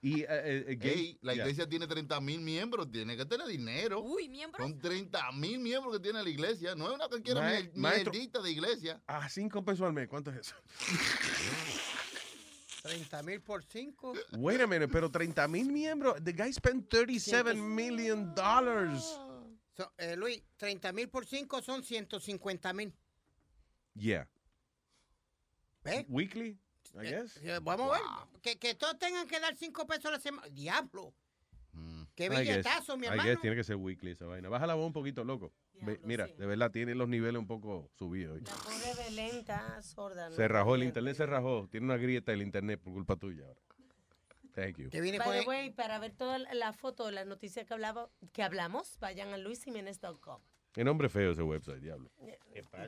Y eh, eh, eh, gay- Ey, la iglesia tiene 30 mil miembros, tiene que tener dinero. Uy, miembros. Son 30 mil miembros que tiene la iglesia. No es una cualquiera mierdita de iglesia. Ah, cinco pesos al mes. ¿Cuánto es eso? [LAUGHS] 30 mil por 5. Wait a minute, pero 30 mil miembros. The guy spent 37 million dollars. eh, Luis, 30 mil por 5 son 150 mil. Yeah. ¿Ves? Weekly, I guess. Eh, Vamos a ver. Que, que todos tengan que dar 5 pesos a la semana. Diablo. Qué billetazo, mi hermano. guess tiene que ser weekly esa vaina. Baja la voz un poquito, loco. Ve- mira, de verdad tiene los niveles un poco subidos. hoy. Pobre Belén está sorda. ¿no? Se rajó, el internet se rajó. Tiene una grieta el internet por culpa tuya ahora. Thank you. By the way, para ver toda la foto de las noticias que, hablaba, que hablamos, vayan a luisimenez.com. Qué nombre feo ese website, diablo.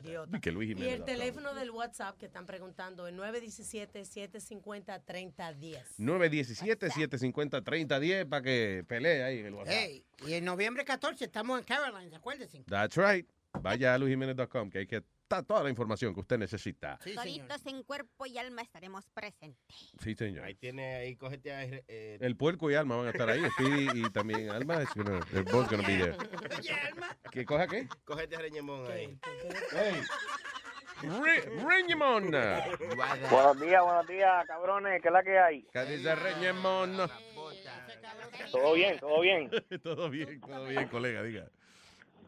Idiota. Que Luis Y el teléfono del WhatsApp que están preguntando es 917-750-3010. 917-750-3010 para que pelee ahí en el WhatsApp. Ey, y en noviembre 14 estamos en Carolines, acuérdense. That's right. Vaya a luisjiménez.com que ahí que está toda la información que usted necesita. Solitos en cuerpo y alma estaremos presentes. Sí, señor. Ahí tiene, ahí cógete a... eh, El puerco y Alma van a estar ahí. Speedy y también Alma. Es gonna, they're both gonna be there. ¿Qué coja qué? Cógete a Reñemón ahí. Hey. Reñemón. Buenos días, buenos días, cabrones. ¿Qué es la que hay? ¿Qué dice Reñemón? Todo bien, todo bien. [LAUGHS] todo bien, todo bien, colega, diga.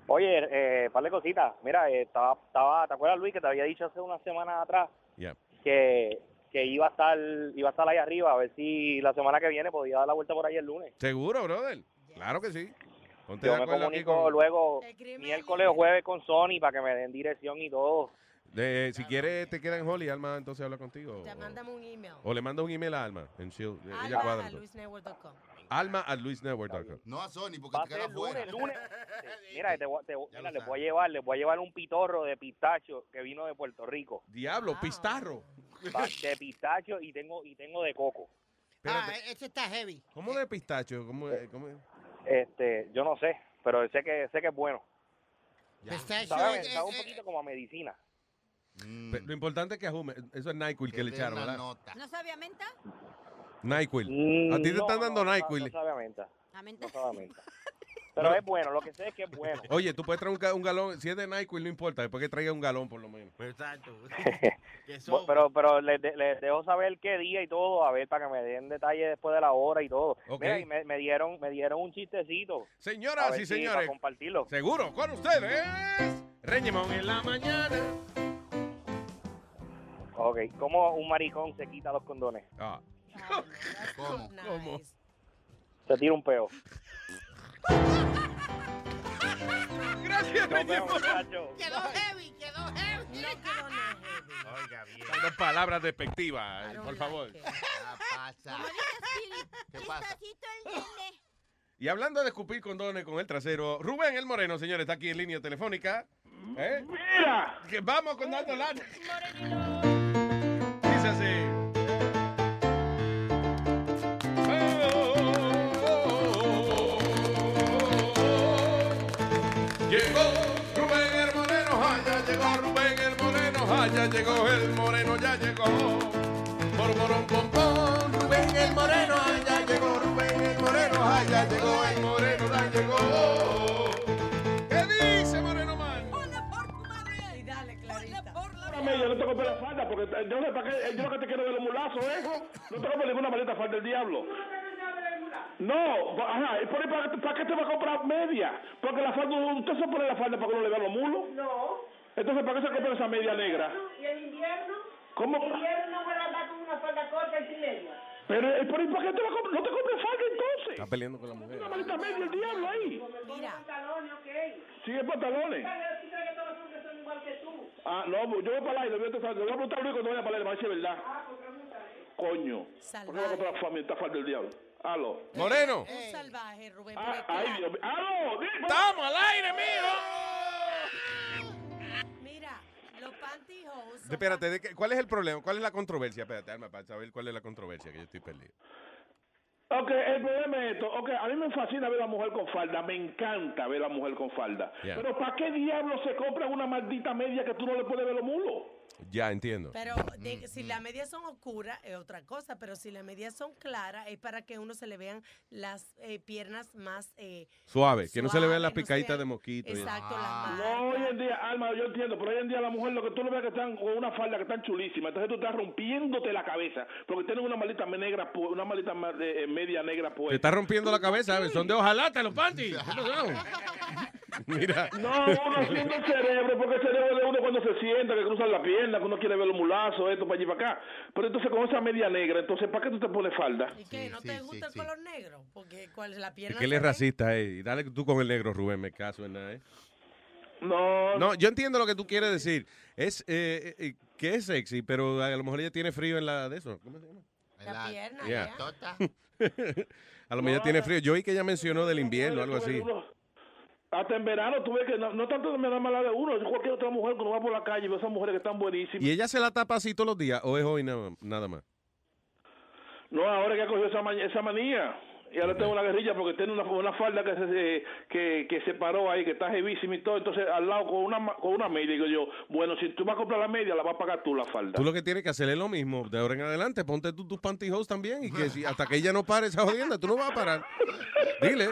Oye, eh, par de cositas. Mira, eh, estaba, estaba, ¿te acuerdas, Luis, que te había dicho hace una semana atrás que, que iba a estar iba a estar ahí arriba a ver si la semana que viene podía dar la vuelta por ahí el lunes? ¿Seguro, brother? Claro que sí. Ponte Yo me comunico con... luego miércoles o jueves con Sony para que me den dirección y todo. De- si quieres, te queda en Holly, Alma entonces habla contigo. Te mándame un email. O le manda un email a Alma. En she'll- ella cuadra. Alma at luisnetwork.com. No a Sony porque Va a te queda ser lunes, fuera. lunes. [LAUGHS] Mira, te, voy- te voy- mira, les voy a llevar, les voy a llevar un pitorro de pistacho que vino de Puerto Rico. Diablo, pistarro. Va- [LAUGHS] De pistacho y tengo y tengo de coco. Ah, ese está heavy. ¿Cómo de pistacho? ¿Cómo, eh, cómo es? Este, yo no sé, pero sé que sé que es bueno. Pistacho Sabe, es- sabe un es- poquito como a medicina. Pe- Lo importante es que ajume. Eso es NyQuil que, le echaron, ¿verdad? ¿No sabe a menta? NyQuil. A ti te Mm, No, están dando no, NyQuil. No sabe a menta. A menta. No sabe a menta. [LAUGHS] Pero es bueno, lo que sé es que es bueno. Oye, tú puedes traer un, ga- un galón. Si es de NyQuil, no importa. Después que traiga un galón, por lo menos. Exacto. [LAUGHS] Pero, pero les, de- les dejo saber qué día y todo, a ver, para que me den detalles después de la hora y todo. Ok. Mira, y me, me dieron me dieron un chistecito. Señoras y si- señores. Para compartirlo. Seguro, con ustedes. Reñemón en la mañana. Ok, ¿cómo un maricón se quita los condones? Ah. [LAUGHS] ¿Cómo? ¿Cómo? Se tira un peo. Gracias. Quedó heavy, quedó heavy. No quedó nada heavy. Oiga, bien. Dando palabras despectivas, por favor. ¿Qué pasa? ¿Qué pasa? Y hablando de escupir condones con el trasero, Rubén el Moreno, señor, está aquí en línea telefónica. ¿Eh? ¡Mira! Que vamos con dando la. Dice así. Llegó Rubén el Moreno, ya llegó el Moreno, ya llegó. Por morón, pom, pom, Rubén el Moreno, ya llegó Rubén el Moreno, ya llegó el Moreno, ya llegó. ¿Qué dice Moreno Man? Y dale, Clarita. Espérame, yo no tengo por la falda, porque yo, no sé para qué, yo lo que te quiero de los mulazos, ¿eh? No tengo por ninguna maldita falda del diablo. No, ajá, ¿y por ahí para, para qué te va a comprar media? Porque la falda, usted se pone la falda para que no le vean los mulos. No. Entonces, ¿para qué se compra esa media negra? ¿Y en invierno? ¿Cómo? En invierno no voy a andar con una falda corta y sin media. Pero, eh, pero ¿y para qué te la compras? No te compres falda entonces. Está peleando con la mujer. Una malita media, el diablo ahí. Mira. pantalones, ok. Sigue pantalones. ¿Tú crees que todos los hombres son igual que tú? Ah, no, yo voy para allá y le voy a, le voy a preguntar a Luis cuando vaya para allá, a ver si es verdad. Ah, pues pregúntale. Coño. ¿Por qué va a comprar familia, esta falda del diablo? Aló. Moreno. Un salvaje, Rubén. Ah, ay, Dios mío. ¡Aló! ¡Estamos al aire, mijo! Pantyhose. Espérate, ¿de qué- ¿cuál es el problema? ¿Cuál es la controversia? Espérate, Alma, para saber cuál es la controversia, que yo estoy perdido. Ok, el problema es esto. Ok, a mí me fascina ver a la mujer con falda. Me encanta ver a la mujer con falda. Yeah. Pero ¿para qué diablos se compra una maldita media que tú no le puedes ver los mulos? Ya, entiendo. Pero de- si las medias son oscuras es otra cosa, pero si las medias son claras es para que uno se le vean las eh, piernas más eh, Suave, que no se le vean las no picaditas de mosquito. Exacto, las No, hoy en día, Alma, yo entiendo, pero hoy en día la mujer lo que tú lo ves que están con una falda que están chulísima, entonces tú estás rompiéndote la cabeza porque tienen una maldita me- negra, una maldita ma- eh, media negra Te puesta. está rompiendo la cabeza, ¿sabes? Son de hojalata los panties. [LAUGHS] [LAUGHS] Mira. No, uno haciendo el cerebro, porque el cerebro de uno cuando se sienta, que cruzan la pierna, que uno quiere ver los mulazos, esto, para allí para acá. Pero entonces con esa media negra, entonces, ¿para qué tú te pones falda? ¿Y qué? ¿No te gusta el color negro? Porque ¿cuál es la Es pierna? que él es racista, eh. Y Dale tú con el negro, Rubén, me caso en nada, eh. No. No, yo entiendo lo que tú quieres decir. Es eh, eh, que es sexy, pero a lo mejor ella tiene frío en la de eso. ¿Cómo se llama? La pierna, Yeah. ya. [LAUGHS] a lo mejor ella tiene frío. Yo oí que ella mencionó del invierno, algo así. Uno- Hasta en verano tú ves que no, no tanto me da mala de uno, es cualquier otra mujer que uno va por la calle y ve esas mujeres que están buenísimas. ¿Y ella se la tapa así todos los días o es hoy nada, nada más? No, ahora que ha cogido esa, ma- esa manía. Y ahora tengo una guerrilla porque tiene una, una falda que se, que, que se paró ahí, que está jevísima y todo. Entonces, al lado con una, con una media, digo yo, bueno, si tú vas a comprar la media, la vas a pagar tú la falda. Tú lo que tienes que hacer es lo mismo. De ahora en adelante, ponte tú tus pantyhose también. Y que si, hasta que ella no pare esa jodienda, tú no vas a parar. Dile.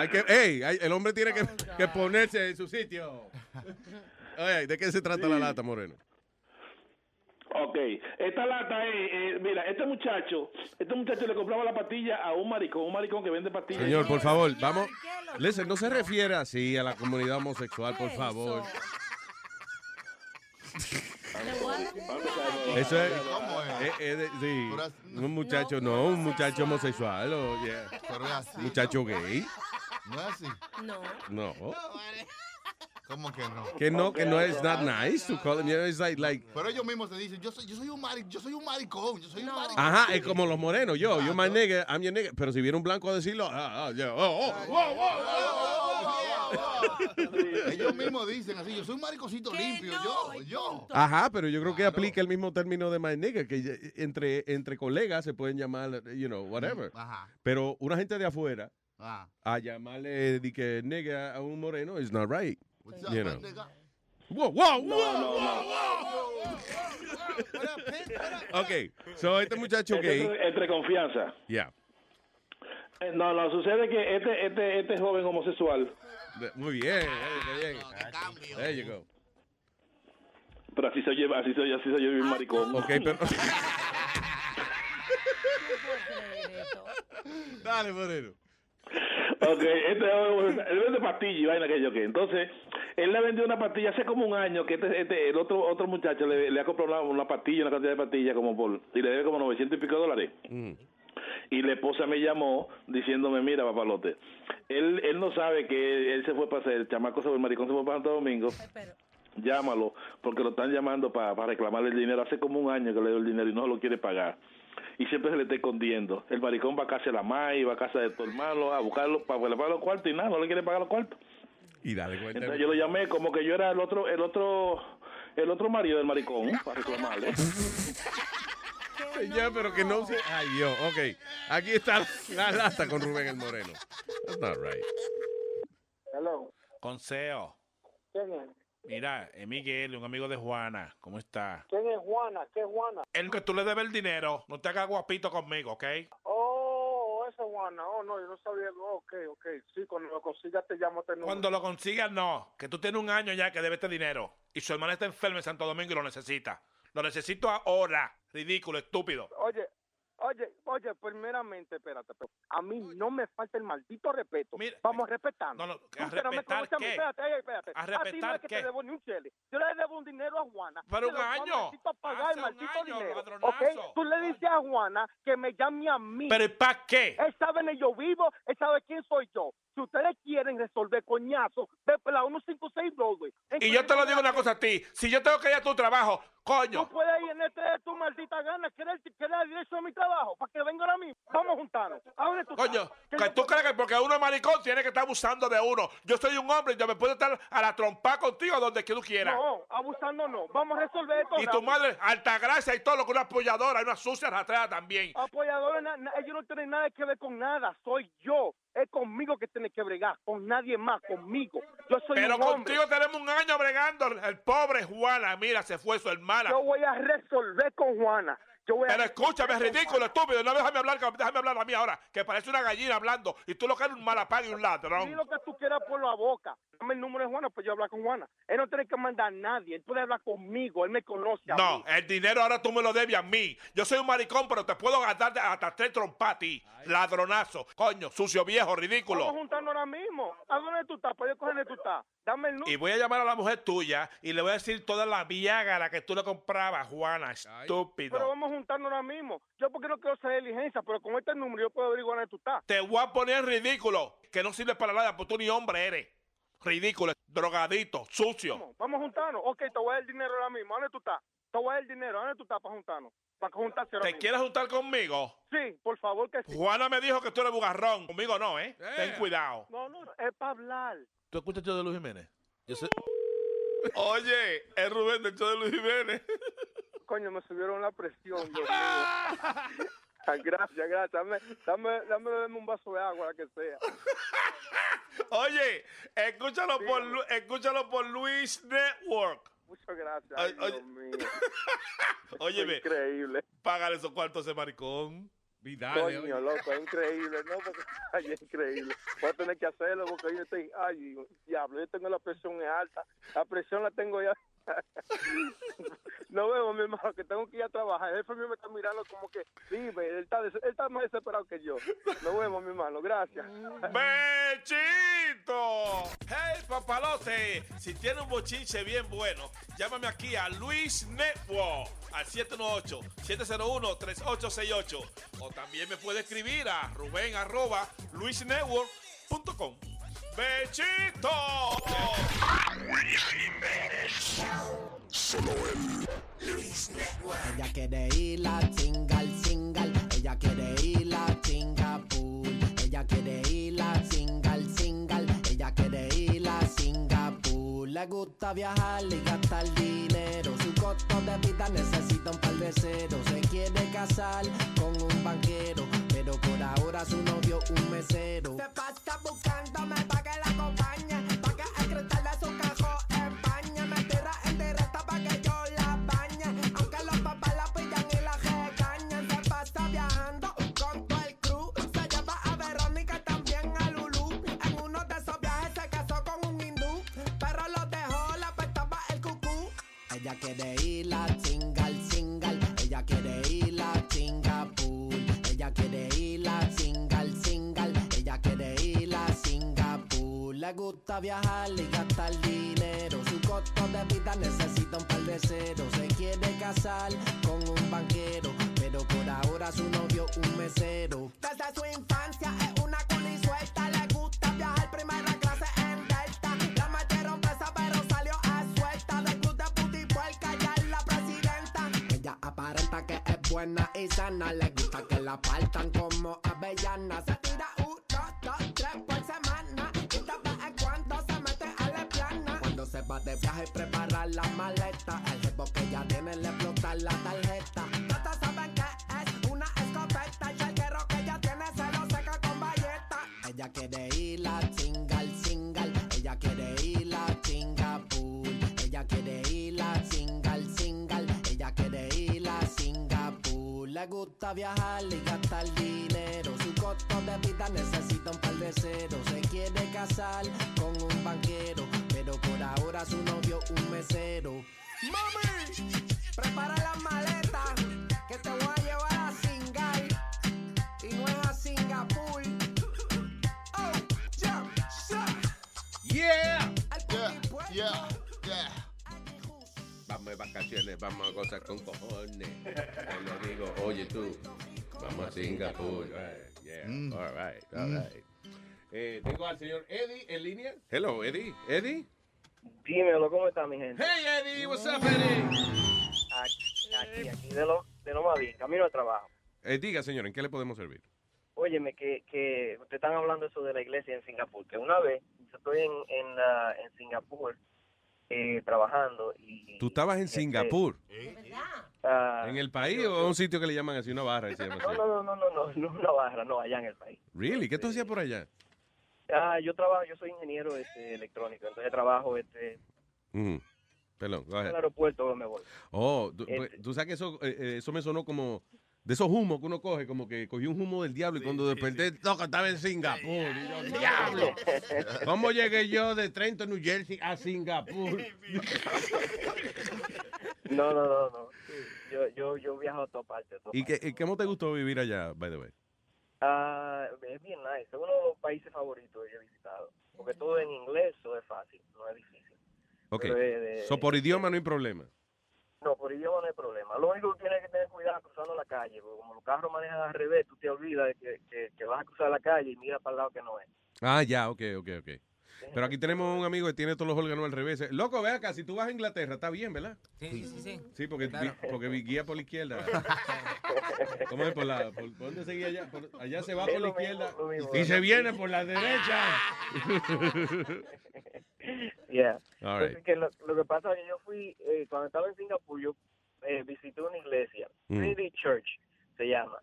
Hay que, ey, hay- el hombre tiene que, que ponerse en su sitio. [LAUGHS] Oye, ¿de qué se trata la lata, Moreno? Ok, esta lata es, eh, mira, este muchacho, este muchacho le compraba la pastilla a un maricón, un maricón que vende pastillas. Señor, por favor, vamos. Listen, no se refiere así a la comunidad homosexual, por favor. Eso es. eh, eh, sí. Un muchacho, no, un muchacho homosexual. o, yeah. Es así. Muchacho gay. No es así. No. No. ¿Cómo que no? Que no, que no es not nice to call him. you know, it's like, like, Pero ellos mismos te dicen, yo soy, yo soy un mari, yo soy un maricón, yo soy un maricón. Ajá, es como los morenos. Yo, yo my nigga, I'm your nigga. Pero si viene un blanco a decirlo, ah, ah, yeah, oh, oh. Ellos mismos dicen así, yo soy un maricocito limpio, yo, yo. Ajá, pero yo creo que aplica el mismo término de my nigga, que entre, entre colegas se pueden llamar, you know, whatever. Ajá. Pero una gente de afuera, Ah. a llamarle de que nigga a un moreno is not right. What's up, You man, know. nigga? Wow, wow, No, wow, no, wow, wow. Ok, so este muchacho gay. Entre, entre confianza. Yeah. Eh, No, no, sucede que este, este, este joven homosexual, Muy bien, muy bien. There you go. pero así se oye, así se oye, así se oye bien maricón. Ok, pero. [LAUGHS] [LAUGHS] Dale, moreno. Ok, este él vende pastillas y vaina que yo que. Entonces, él le vendió una pastilla hace como un año que este, este el otro otro muchacho le, le ha comprado una, una pastilla, una cantidad de pastillas como por, y le debe como 900 y pico de dólares. Mm. Y la esposa me llamó diciéndome, mira, papalote, él, él no sabe que él se fue para hacer, el chamaco se fue, el maricón se fue para Santo Domingo. Llámalo, porque lo están llamando para reclamarle el dinero. Hace como un año que le dio el dinero y no lo quiere pagar. Y siempre se le está escondiendo. El maricón va a casa de la MAI, va a casa de tu hermano a buscarlo para que le pague los cuartos y nada, no le quiere pagar los cuartos. Y dale cuenta. Entonces yo lo llamé como que yo era el otro, el otro, el otro marido del maricón para reclamarle. Ya, pero que no se. Ay, Dios. Ok. Aquí está la lata con Rubén el Moreno. That's not right. Hello. Consejo. ¿Quién es? Mira, es Miguel, un amigo de Juana. ¿Cómo está? ¿Quién es Juana? ¿Qué es Juana? El que tú le debes el dinero, no te hagas guapito conmigo, ¿ok? Oh, esa es Juana. Oh, no, yo no sabía. Oh, ok, ok. Sí, cuando lo consigas te llamo. Te Cuando lo consigas, no. Que tú tienes un año ya que debes este dinero. Y su hermana está enferma en Santo Domingo y lo necesita. Lo necesito ahora. Ridículo, estúpido. Oye, Oye, oye, primeramente, espérate, pero a mí no me falta el maldito respeto. Vamos a respetar. No, no, ¿a que no me respetar mí, qué? espérate, espérate. ¿A A ti no respetar es que qué? te debo ni un chele. Yo le debo un dinero a Juana. Pero un año. pagar Hace el un maldito año, dinero. ladronazo. ¿Ok? Tú le dices a Juana que me llame a mí. ¿Pero para qué? Él sabe en yo vivo, él sabe quién soy yo. Si ustedes quieren resolver coñazo, ve la 156 Broadway. Y yo te lo digo una cosa a ti. Si yo tengo que ir a tu trabajo, coño. Tú puedes ir en este de tu maldita gana, querer, querer dirección a mi trabajo, para que venga ahora mismo. Vamos a juntarnos. ¿A dónde tú Coño, que tú crees que porque uno es maricón tiene que estar abusando de uno. Yo soy un hombre y yo me puedo estar a la trompa contigo donde que tú quieras. No, abusando no. Vamos a resolver esto. Y tu madre, altagracia y todo lo que una apoyadora, una sucia rastrera también. Na- ellos no tienen nada que ver con nada. Soy yo. Es conmigo que tiene que bregar. Con nadie más. Conmigo. Yo soy Pero un hombre. contigo tenemos un año bregando. El pobre Juana, mira, se fue su hermana. Yo voy a resolver con Juana. Yo voy a Pero escúchame, con ridículo, estúpido. No déjame hablar, déjame hablar a mí ahora, que parece una gallina hablando. Y tú lo que eres un malapán y un ladrón. lo que tú quieras por la boca. Dame el número de Juana, pues yo hablar con Juana. Él no tiene que mandar a nadie. Él puede hablar conmigo. Él me conoce a No, mí. el dinero ahora tú me lo debes a mí. Yo soy un maricón, pero te puedo gastar hasta tres trompas a ti. Ladronazo. Coño, sucio viejo, ridículo. Vamos juntando ahora mismo. ¿A dónde tú estás? Pues yo coger tú estás. Dame el número. Y voy a llamar a la mujer tuya y le voy a decir toda la viagra que tú le comprabas, Juana, estúpido. Pero vamos juntando ahora mismo. Yo porque no quiero hacer diligencia, pero con este número yo puedo averiguar dónde tú estás. Te voy a poner ridículo, que no sirve para nada, porque tú ni hombre eres. Ridículo, drogadito, sucio. Vamos, vamos juntarnos. Ok, te voy a dar el dinero ahora mismo. ¿Dónde tú estás? Te voy a dar el dinero. ¿Dónde tú estás para juntarnos? Para juntarse ahora ¿Te mismo. quieres juntar conmigo? Sí, por favor que sí. Juana me dijo que tú eres bugarrón. Conmigo no, ¿eh? Ten cuidado. No, no, es para hablar. ¿Tú escuchas el show de Luis Jiménez? Yo sé. [LAUGHS] Oye, es Rubén del show de Luis Jiménez. [LAUGHS] Coño, me subieron la presión, Dios mío. [LAUGHS] Gracias, gracias. Dame, dame, dame un vaso de agua, la que sea. [LAUGHS] Oye, escúchalo por, Lu- escúchalo por Luis Network. Muchas gracias. Ay, oye. Dios mío. [LAUGHS] Óyeme. Increíble. Págale esos cuartos a ese maricón. Coño, loco, es increíble, ¿no? Porque, ay, es increíble. Voy a tener que hacerlo porque yo estoy, ay, diablo, yo tengo la presión alta. La presión la tengo ya. [LAUGHS] No veo, mi hermano, que tengo que ir a trabajar. El jefe mío me está mirando como que, vive, él está, des- él está más desesperado que yo. Nos vemos, mi hermano, gracias. [LAUGHS] ¡Bechito! ¡Hey, papalote! Si tiene un bochinche bien bueno, llámame aquí a Luis Network al 718-701-3868. O también me puede escribir a ruben arroba luisnetwork.com. ¡Bechito! Solo él. Ella quiere ir la single, single. Ella quiere ir la Singapur. Ella quiere ir la single, single. Ella quiere ir la Singapur. Le gusta viajar y gastar dinero. Su costo de vida necesita un par de ceros. Se quiere casar con un banquero. Pero por ahora su novio un mesero. Se pasa buscándome pa' que la acompañe. Pa' que el cristal de su cajón empañe. Me tira en directa pa' que yo la bañe. Aunque los papás la pillan y la regañan. Se pasa viajando con todo el crew. Se lleva a Verónica también a Lulu. En uno de esos viajes se casó con un hindú. Pero lo dejó, la apestaba el cucú. Ella quiere ir a Le gusta viajar y gastar dinero. Su costo de vida necesita un par de ceros. Se quiere casar con un banquero. Pero por ahora su novio un mesero. Desde su infancia es una culi suelta. Le gusta viajar primera clase en Delta. La metieron presa pero salió a suelta. Del club de puti puerca ya es la presidenta. Ella aparenta que es buena y sana. Le gusta que la partan como avellana. Se tira la tarjeta. Todos saben que es una escopeta. Y el guerro que ella tiene se lo seca con bayeta. Ella quiere ir a single, single. Ella quiere ir a Singapur. Ella quiere ir a single, single. Ella quiere ir a Singapur. Le gusta viajar y gastar dinero. Su costo de vida necesita un par de ceros. Se quiere casar con un banquero. Pero por ahora su novio un mesero. ¡Mami! Prepara las maletas que te voy a llevar a Singai y no es a Singapur. Oh, yeah, yeah, yeah, yeah, yeah. yeah. Vamos de vacaciones, vamos a gozar con cojones. Te lo digo, oye tú, vamos a Singapur. Yeah, mm. all right, all mm. right. Eh, tengo al señor Eddie en línea. Hello, Eddie. Eddie. Dímelo, ¿cómo está mi gente? Hey, Eddie, what's up, Eddie? Aquí, aquí, de lo, de lo más bien, camino al trabajo. Eh, diga, señor, ¿en qué le podemos servir? Óyeme, que, que ustedes están hablando eso de la iglesia en Singapur, que una vez yo estoy en, en, ah, en Singapur eh, trabajando y... ¿Tú estabas en Singapur? ah, ¿En el país o en un sitio que le llaman así, una barra? se llama no, así? no, no, no, no, no, no una barra, no, allá en el país. Really? ¿Qué tú hacías por allá? Ah, yo trabajo, yo soy ingeniero este, electrónico, entonces trabajo este. Perdón, go en ahead. el aeropuerto me voy. Oh, tú, Este- pues, tú sabes que eso, eh, eh, eso me sonó como de esos humos que uno coge, como que cogí un humo del diablo y cuando de repente toca, estaba en Singapur. Y yo, ¡Diablo! [LAUGHS] ¿Cómo llegué yo de Trenton, New Jersey a Singapur? No, no, no, no. Yo, yo, yo viajo a todas partes. a todas ¿Y qué, y cómo te gustó vivir allá, by the way? Ah, es bien nice. Es uno de los países favoritos que yo he visitado. Porque todo en inglés, todo es fácil, no es difícil. Ok. De- So, por idioma no hay problema. No, por idioma no hay problema. Lo único que tienes que tener cuidado cruzando la calle, porque como los carros manejan al revés, tú te olvidas de que, que, que vas a cruzar la calle y mira para el lado que no es. Ah, ya, ok, ok, ok. Pero aquí tenemos un amigo que tiene todos los órganos al revés. Loco, ve acá, si tú vas a Inglaterra, está bien, ¿verdad? Sí, sí, sí. Sí, porque, Claro. vi- porque vi- guía por la izquierda. [LAUGHS] ¿Cómo es? Por, la, por, ¿por dónde se guía allá? Por- allá se va por la mismo, izquierda lo mismo, y se viene por la derecha. [LAUGHS] Yeah. All right. Que lo, lo que pasa es que yo fui, eh, cuando estaba en Singapur, yo eh, visité una iglesia, Mm. Trinity Church se llama.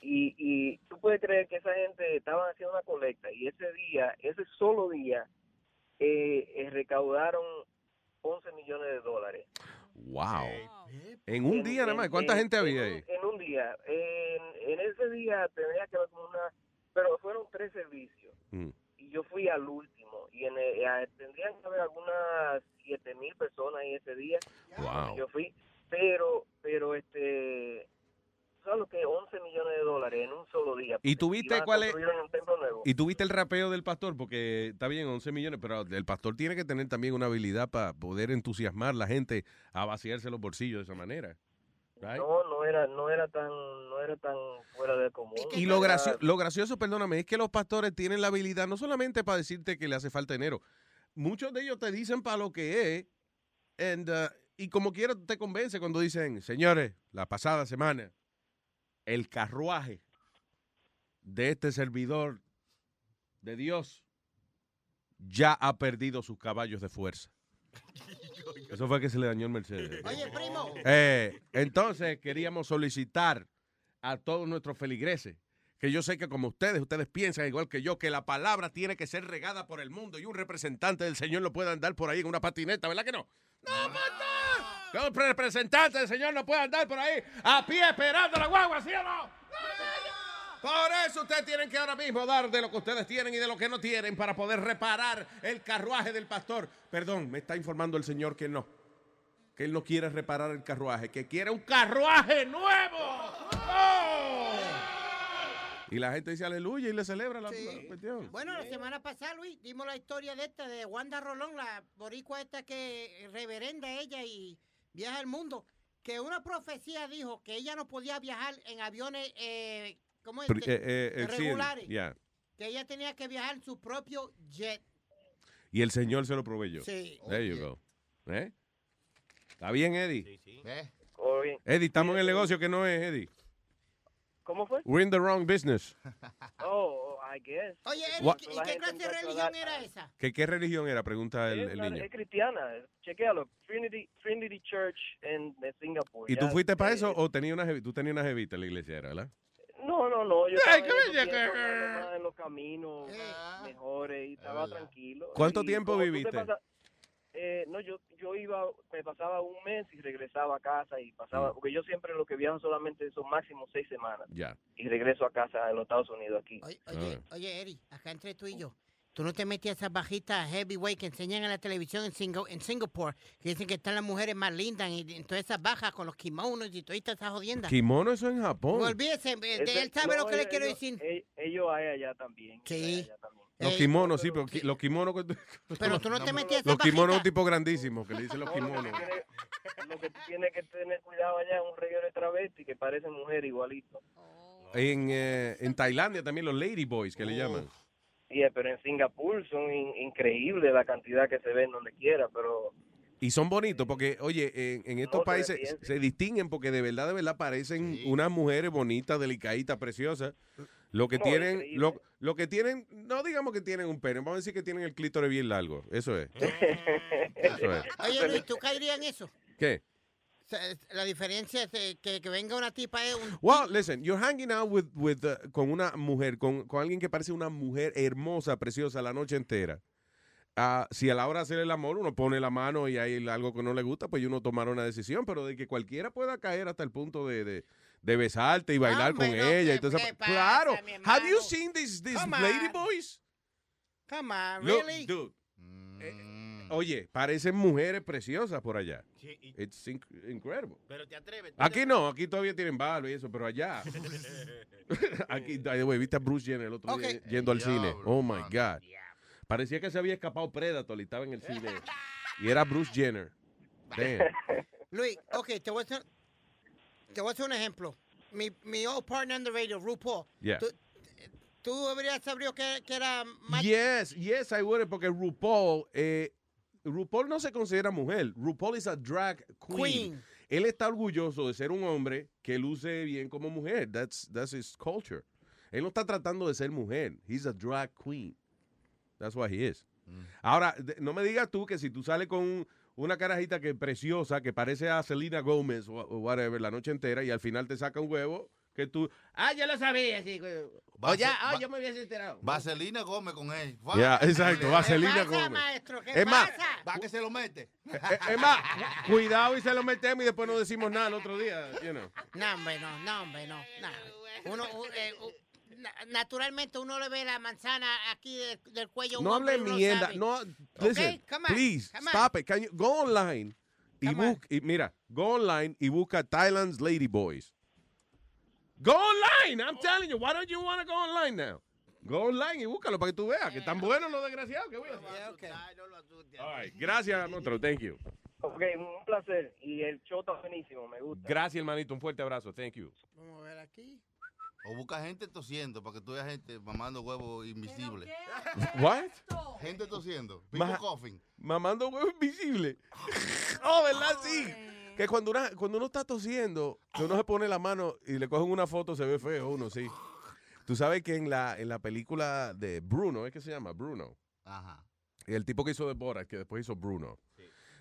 Y, y tú puedes creer que esa gente estaba haciendo una colecta y ese día, ese solo día, eh, eh, recaudaron 11 millones de dólares. Wow. En un día nada más. ¿Cuánta en- gente en había ahí? En un día. En, en ese día tenía que haber como una... Pero fueron tres servicios. Mm. Y yo fui al último. Y en el- eh, tendrían que haber algunas siete mil personas en ese día. Wow. Yo fui. Pero, pero este... ¿Sabes lo que? 11 millones de dólares en un solo día. ¿Y tuviste cuál es-. ¿Y tuviste el rapeo del pastor? Porque está bien, 11 millones, pero el pastor tiene que tener también una habilidad para poder entusiasmar a la gente a vaciarse los bolsillos de esa manera. right? No, no era, no era tan, no era tan fuera de común. Y lo, gracio- lo gracioso, perdóname, es que los pastores tienen la habilidad no solamente para decirte que le hace falta dinero, muchos de ellos te dicen para lo que es, and, uh, y como quiera te convence cuando dicen, señores, la pasada semana, el carruaje de este servidor de Dios ya ha perdido sus caballos de fuerza. [LAUGHS] Eso fue que se le dañó el Mercedes. [LAUGHS] Oye, primo. Eh, entonces queríamos solicitar a todos nuestros feligreses, que yo sé que como ustedes, ustedes piensan igual que yo, que la palabra tiene que ser regada por el mundo y un representante del Señor lo puede andar por ahí en una patineta, ¿verdad que no? ¡No, no! Que un representante del Señor no puede andar por ahí a pie esperando la guagua, ¿sí o no? Por eso ustedes tienen que ahora mismo dar de lo que ustedes tienen y de lo que no tienen para poder reparar el carruaje del pastor. Perdón, me está informando el Señor que no. Que él no quiere reparar el carruaje, que quiere un carruaje nuevo. ¡Oh! Y la gente dice aleluya y le celebra la, la cuestión. Bueno, la semana pasada, Luis, dimos la historia de esta, de Wanda Rolón, la boricua esta que reverenda ella y viaja el mundo, que una profecía dijo que ella no podía viajar en aviones, eh, ¿cómo es? Eh, eh, sí, regulares, que ella tenía que viajar en su propio jet. Y el Señor se lo proveyó. Sí. There you go. ¿Eh? ¿Está bien, Eddie? Todo bien. Eddie, estamos en el negocio que no es, Eddie. ¿Cómo fue? We're in the wrong business. [LAUGHS] Oh, I guess. Oye, ¿y qué clase de religión era esa? ¿Qué, ¿Qué religión era? Pregunta el, Es, el niño. es cristiana, chequéalo. Trinity, Trinity Church en, de Singapur. ¿Y tú Ya, fuiste para eh, eso o tenía una tú tenías una jevita en la iglesia, era, ¿verdad? No, no, no. Yo estaba qué en, los caminos mejores y estaba tranquilo. ¿Cuánto Y tiempo viviste? Eh, no, yo, yo iba, me pasaba un mes y regresaba a casa y pasaba, porque yo siempre lo que viajo solamente son máximo seis semanas Ya. y regreso a casa en los Estados Unidos aquí. Oye, oye, Eri, acá entre tú y yo. Tú no te metías esas bajitas heavyweight que enseñan en la televisión en, Singo- en Singapur, que dicen que están las mujeres más lindas y, y todas esas bajas con los kimonos y todas estas jodiendas. Kimono, eso en Japón. Olvídese, eh, de Ese- él sabe no, lo que le ellos- quiero decir. e- Ellos hay allá también. Sí. allá también. Los kimonos, sí, pero los kimonos. [LAUGHS] Pero tú no te metías Los kimonos, un tipo grandísimo, que le dicen los kimonos. Lo que tú tienes que tener cuidado allá es un reguero de travesti que parecen mujer igualito. En, eh, en Tailandia también los ladyboys, que le llaman. Sí, pero en Singapur son in- increíbles la cantidad que se ven donde quiera, pero Y son bonitos porque, oye, en, en estos No, países se distinguen porque de verdad, de verdad parecen unas mujeres bonitas, delicaditas, preciosas. Lo que No, tienen, lo, lo que tienen, no digamos que tienen un pene, vamos a decir que tienen el clítoris bien largo. Eso es. [LAUGHS] Eso es. Oye, Luis, ¿tú caerías en eso? ¿Qué? La diferencia es de que, que venga una tipa es un... Well, listen, you're hanging out with, with, uh, con una mujer, con, con alguien que parece una mujer hermosa, preciosa la noche entera. Ah, si a la hora de hacer el amor uno pone la mano y hay algo que no le gusta, pues uno tomará una decisión, pero de que cualquiera pueda caer hasta el punto de, de, de besarte y bailar Hombre, con no, ella. ¿qué- y toda esa- qué pasa, claro. Have you seen these, these Come on. lady boys? Come on, Look, really? dude. Eh, oye, parecen mujeres preciosas por allá. It's inc- incredible. Pero te atreves. Aquí no, aquí todavía tienen barba y eso, pero allá. [LAUGHS] Aquí, way, viste a Bruce Jenner el otro día yendo al cine. Oh my God. Parecía que se había escapado Predator y estaba en el cine. [LAUGHS] Y era Bruce Jenner. Damn. [LAUGHS] Luis, ok, te voy a hacer, te voy a hacer un ejemplo. Mi, mi old partner on the radio, RuPaul. Yeah. ¿Tú, tú habrías sabido que, que era. Yes, yes, I would, porque RuPaul, eh, RuPaul no se considera mujer. RuPaul is a drag queen. Queen. Él está orgulloso de ser un hombre que luce bien como mujer. That's, that's his culture. Él no está tratando de ser mujer. He's a drag queen. That's what he is. Ahora, de- no me digas tú que si tú sales con una carajita que preciosa, que parece a Selena Gómez o o whatever la noche entera y al final te saca un huevo, que tú, ah, ya lo sabía, sí. güey. O ya, ah, yo me hubiese enterado. Vaselina Gómez con él. Ya, exacto, Vaselina Gómez. maestro? ¿Qué Es más, pasa? Va que se lo mete. Eh, Es más, cuidado y se lo metemos y después no decimos nada el otro día, you know. No, hombre, no, no, hombre, no. no. Uno, u- eh, u- na- naturalmente uno le ve la manzana aquí de- del cuello. No hable y mierda. No, listen, come on, please, come on. stop it. Can you go online y Come on. busca, y mira, go online y busca Thailand's Lady Boys. Go online, I'm telling you. Why don't you want to go online now? Go online y búscalo para que tú veas que están buenos los desgraciados. que voy a hacer? All right, Gracias, monstruo. Thank you. Ok, un placer. Y el show está buenísimo, me gusta. Gracias, hermanito. Un fuerte abrazo. Thank you. Vamos a ver aquí. O busca gente tosiendo para que tú veas gente mamando huevos invisibles. [LAUGHS] What? Gente tosiendo. Ma- People coughing. Mamando huevo invisible. [LAUGHS] Oh, ¿verdad? Sí. Que cuando, una- cuando uno está tosiendo, que uno se pone la mano y le cogen una foto, se ve feo uno, sí. Tú sabes que en la, en la película de Bruno, ¿es que se llama? Bruno. Ajá. El tipo que hizo de Borat, que después hizo Bruno.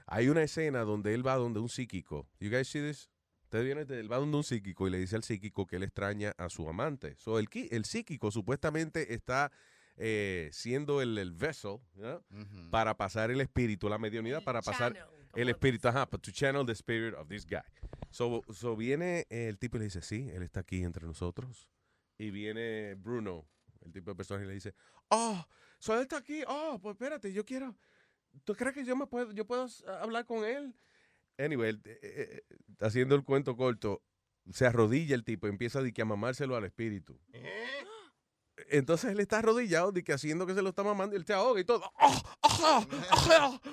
Hay una escena donde él va donde un psíquico. You guys see this? Usted viene, él va donde un psíquico y le dice al psíquico que él extraña a su amante. So, el, qui- el psíquico supuestamente está eh, siendo el, el vessel ¿no? para pasar el espíritu, la mediunidad, para pasar el espíritu, ajá, to channel the spirit of this guy. So, so viene el tipo y le dice, sí, él está aquí entre nosotros. Y viene Bruno, el tipo de persona, y le dice, oh, so él está aquí, oh, pues espérate, yo quiero, ¿tú crees que yo me puedo, yo puedo uh, hablar con él? Anyway, eh, eh, eh, haciendo el cuento corto, se arrodilla el tipo, empieza de que a mamárselo al espíritu. Entonces él está arrodillado, de que haciendo que se lo está mamando, y él se ahoga y todo. [LAUGHS]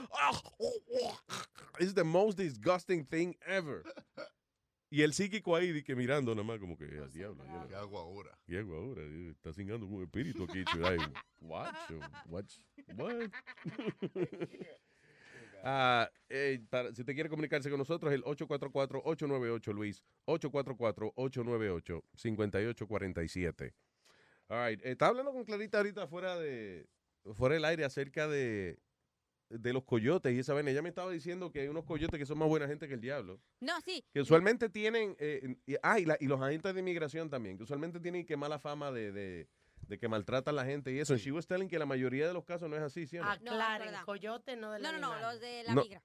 It's the most disgusting thing ever. Y el psíquico ahí, de que mirando nada más, como que, al diablo. you know. ¿Qué hago ahora? ¿Qué hago ahora? Está cingando un espíritu aquí. Ay, what? What? [LAUGHS] What? Ah, eh, para- si usted quiere comunicarse con nosotros, el 844-898, Luis. 844-898-5847. All right. Estaba hablando con Clarita ahorita fuera de fuera del aire acerca de, de los coyotes y esa vaina. Ella me estaba diciendo que hay unos coyotes que son más buena gente que el diablo. No, sí. Que usualmente tienen, eh, y, ah, y, la- y los agentes de inmigración también, que usualmente tienen que mala fama de, de, de que maltratan a la gente y eso. And she was telling que la mayoría de los casos no es así, ¿sí o no? Aclaren, verdad. coyote no de No, no, no, animal. los de la No. migra.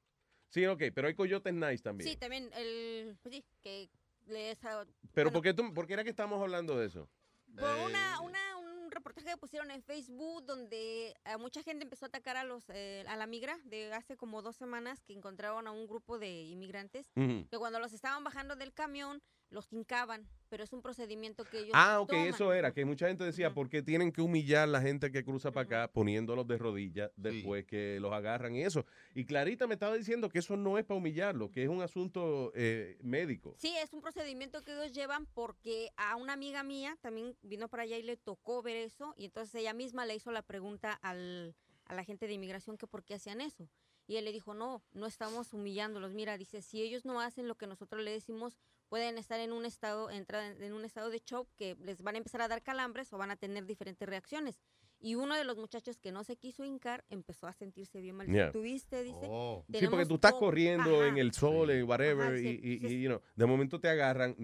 Sí, ok, pero hay coyotes nice también. Sí, también el, pues sí, que les ah, pero ¿por, qué tú, ¿por qué era que estamos hablando de eso? Por una, una, un reportaje que pusieron en Facebook donde eh, mucha gente empezó a atacar a los eh, a la migra de hace como dos semanas que encontraron a un grupo de inmigrantes que cuando los estaban bajando del camión los hincaban, pero es un procedimiento que ellos Ah, ok, toman. eso era, que mucha gente decía, ¿por qué tienen que humillar a la gente que cruza para acá poniéndolos de rodillas después que los agarran y eso? Y Clarita me estaba diciendo que eso no es para humillarlo, que es un asunto eh, médico. Sí, es un procedimiento que ellos llevan porque a una amiga mía también vino para allá y le tocó ver eso y entonces ella misma le hizo la pregunta al, a la gente de inmigración que por qué hacían eso. Y él le dijo, no, no estamos humillándolos. Mira, dice, si ellos no hacen lo que nosotros le decimos, pueden estar en un estado, entrar en- en un estado de shock que les van a empezar a dar calambres o van a tener diferentes reacciones. Y uno de los muchachos que no se quiso hincar empezó a sentirse bien mal. Yeah. ¿Tuviste? Dice. Sí, porque "Tenemos tú estás corriendo en Ajá. el sol, en whatever, Ajá, sí, y, y- sí, y, you know, de momento te agarran,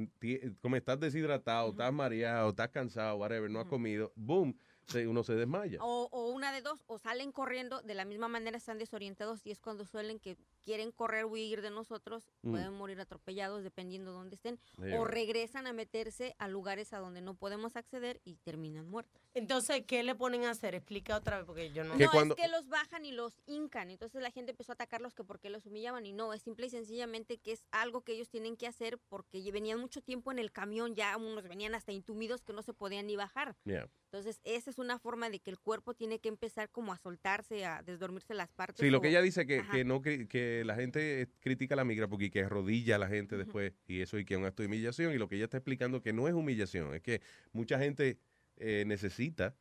como estás deshidratado, estás mareado, estás cansado, whatever, no has comido, boom, se- uno se desmaya. O, o una de dos, o salen corriendo, de la misma manera están desorientados y es cuando suelen que quieren correr huir de nosotros, Mm. pueden morir atropellados dependiendo de dónde estén, Sí. o regresan a meterse a lugares a donde no podemos acceder y terminan muertos. Entonces, ¿qué le ponen a hacer? Explica otra vez porque yo no... No, es que los bajan y los hincan, entonces la gente empezó a atacarlos que porque los humillaban y no, es simple y sencillamente que es algo que ellos tienen que hacer porque venían mucho tiempo en el camión, ya unos venían hasta intumidos que no se podían ni bajar. Yeah. Entonces, esa es una forma de que el cuerpo tiene que empezar como a soltarse, a desdormirse las partes. Sí, lo o- que ella dice que, que no que la gente eh, critica la migra porque que arrodilla a la gente después y eso y que es un acto de humillación y lo que ella está explicando que no es humillación, es que mucha gente eh, necesita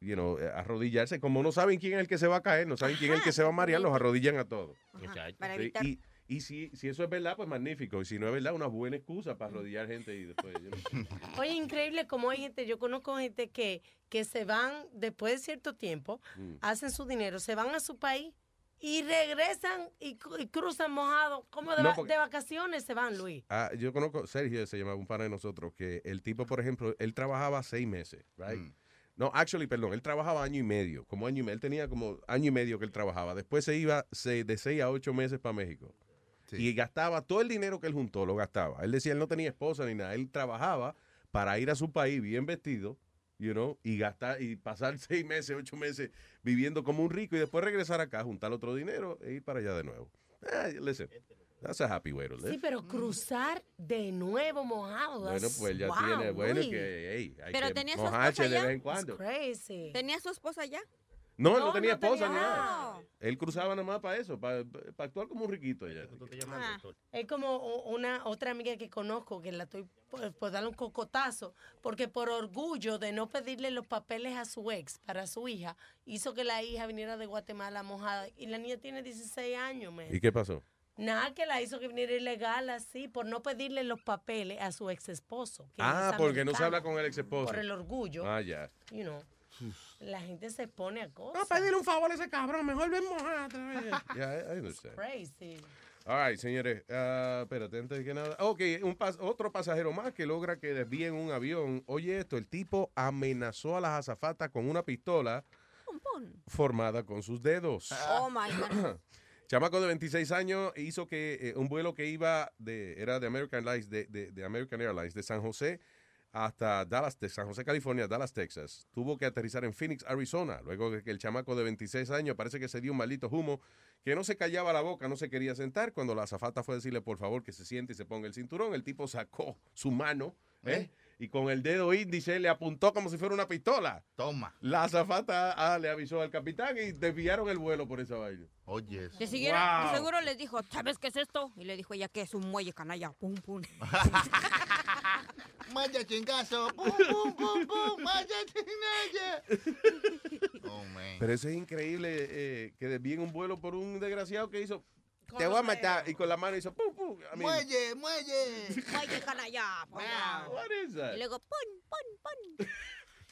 you know, eh, arrodillarse, como no saben quién es el que se va a caer, no saben quién es el que se va a marear, los arrodillan a todos. para evitar- Y, y si, si eso es verdad, pues magnífico. Y si no es verdad, una buena excusa para arrodillar gente y después. [LAUGHS] Oye, increíble como hay gente, yo conozco gente que, que se van después de cierto tiempo, Mm. hacen su dinero, se van a su país y regresan y, cru- y cruzan mojados, como de, No, porque- de vacaciones se van, Luis. Ah, yo conozco, Sergio se llamaba un pana de nosotros, que el tipo, por ejemplo, él trabajaba seis meses, right? No, actually, perdón, él trabajaba año y medio, como año y medio, él tenía como año y medio que él trabajaba. Después se iba se- de seis a ocho meses para México. Y gastaba todo el dinero que él juntó, lo gastaba. Él decía, él no tenía esposa ni nada, él trabajaba para ir a su país bien vestido, you know, y gastar, y pasar [LAUGHS] seis meses, ocho meses viviendo como un rico y después regresar acá, juntar otro dinero e ir para allá de nuevo. Ah, listen, that's a happy way to live. Sí, pero cruzar de nuevo mojado. Bueno, pues ya wow, tiene, bueno, Luis. que hey, hay Pero que tenía su mojarse esposa de vez en cuando. Crazy. ¿Tenía su esposa ya? No, él No, no tenía no tenía esposa ni nada. Él cruzaba nada más para eso, para, para actuar como un riquito allá. Ah, Es como una otra amiga que conozco que la estoy por, por darle un cocotazo porque por orgullo de no pedirle los papeles a su ex para su hija hizo que la hija viniera de Guatemala mojada y la niña tiene 16 años, man. ¿Y qué pasó? Nada que la hizo que viniera ilegal así por no pedirle los papeles a su ex esposo. Ah, porque no se habla con el ex esposo. Por el orgullo. Ah, ya. You know, la gente se pone a cosas. No, pedirle un favor a ese cabrón, mejor ven mojada. [LAUGHS] Ya, I understand. Crazy. All right, señores. ah, espérate, antes de que nada. Ok, un pas- otro pasajero más que logra que desvíen un avión. Oye, esto, el tipo amenazó a las azafatas con una pistola formada con sus dedos. Oh my God. [CLEARS THROAT] Chamaco de 26 años hizo que eh, un vuelo que iba de, era de American Airlines, de, de- de American Airlines, de San José hasta Dallas, de San José, California, Dallas, Texas. Tuvo que aterrizar en Phoenix, Arizona, luego de que el chamaco de 26 años parece que se dio un maldito humo, que no se callaba la boca, no se quería sentar. Cuando la azafata fue a decirle, por favor, que se siente y se ponga el cinturón, el tipo sacó su mano, ¿eh? Y con el dedo índice le apuntó como si fuera una pistola. Toma. La azafata ah, le avisó al capitán y desviaron el vuelo por esa vaina. Oye. De, siguiera- de Wow. seguro les dijo, ¿sabes qué es esto? Y le dijo ella que es un muelle canalla. Pum, pum. [LAUGHS] Maya chingazo. Pum, pum, pum, pum. Maya chingazo. [LAUGHS] Oh, man. Pero eso es increíble eh, que desvíen un vuelo por un desgraciado que hizo. Te voy a matar. Y con la mano hizo. Pum, pum. I mean, Muelle, muelle. [LAUGHS] muelle. What is that? Y luego, pum, pum, pum.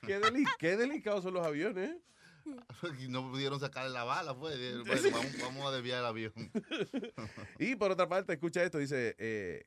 Qué, deli- qué delicados son los aviones. ¿eh? [LAUGHS] Y no pudieron sacarle la bala, pues. Bueno, vamos, vamos a desviar el avión. Y por otra parte, escucha esto: dice. eh,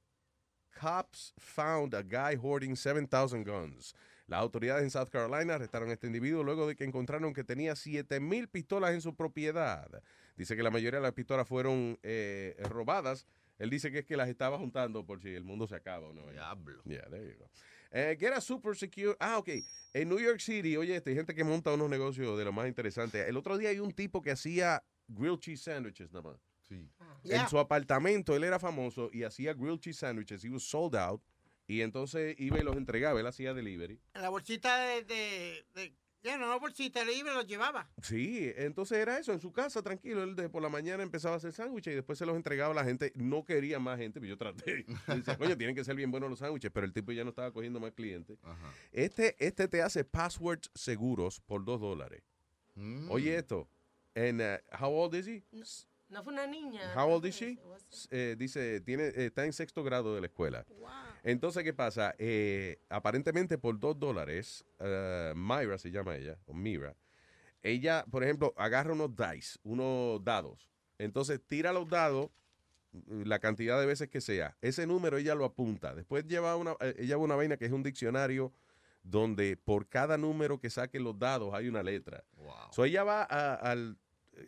Cops found a guy hoarding 7,000 guns. Las autoridades en South Carolina arrestaron a este individuo luego de que encontraron que tenía 7,000 pistolas en su propiedad. Dice que la mayoría de las pistolas fueron eh, robadas. Él dice que es que las estaba juntando por si el mundo se acaba o no. Diablo. Yeah, there you go. Eh, get a super secure. Ah, ok. En New York City, oye, este, hay gente que monta unos negocios de lo más interesante. El otro día hay un tipo que hacía grilled cheese sandwiches nada más. Sí. En su apartamento, él era famoso y hacía grilled cheese sandwiches. He was sold out. Y entonces iba y los entregaba, él hacía delivery. En la bolsita de, de, de ya no, no bolsita libre los llevaba. Sí, entonces era eso, en su casa, tranquilo. Él de por la mañana empezaba a hacer sándwiches y después se los entregaba a la gente. No quería más gente, pero yo traté. [LAUGHS] Decía, coño, tienen que ser bien buenos los sándwiches, pero el tipo ya no estaba cogiendo más clientes. Este, este te hace passwords seguros por dos dólares. Mm. Oye esto, en, uh, how old is he? No fue una niña. How old is she? Eh, dice, tiene, está en sexto grado de la escuela. Entonces, ¿qué pasa? Eh, aparentemente por dos dólares, eh, Myra se llama ella, o Mira, ella, por ejemplo, agarra unos dice, unos dados. Entonces tira los dados mm, la cantidad de veces que sea. Ese número ella lo apunta. Después lleva una, ella lleva una vaina que es un diccionario donde por cada número que saquen los dados hay una letra. So ella va a- al,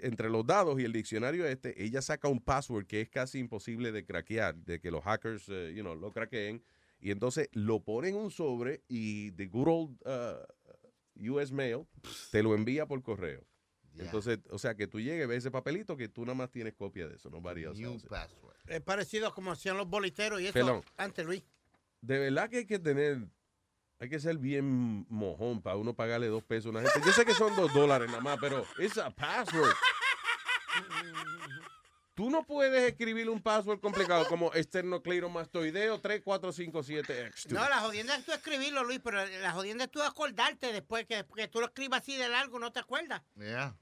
entre los dados y el diccionario este, ella saca un password que es casi imposible de craquear, de que los hackers, eh, you know, lo craqueen. Y entonces lo ponen en un sobre y the good old uh, US Mail te lo envía por correo. Entonces, o sea, que tú llegues, ves ese papelito que tú nada más tienes copia de eso, no varía. Es parecido como hacían los boliteros y eso Pelón. antes, Luis. De verdad que hay que tener, hay que ser bien mojón para uno pagarle dos pesos a una gente. Yo sé que son dos dólares nada más, pero es a password. Tú no puedes escribir un password complicado como esternocleiromastoideo 3457X. No, la jodienda es tú escribirlo, Luis, pero la jodienda es tú acordarte después que, que tú lo escribas así de largo, no te acuerdas. Yeah.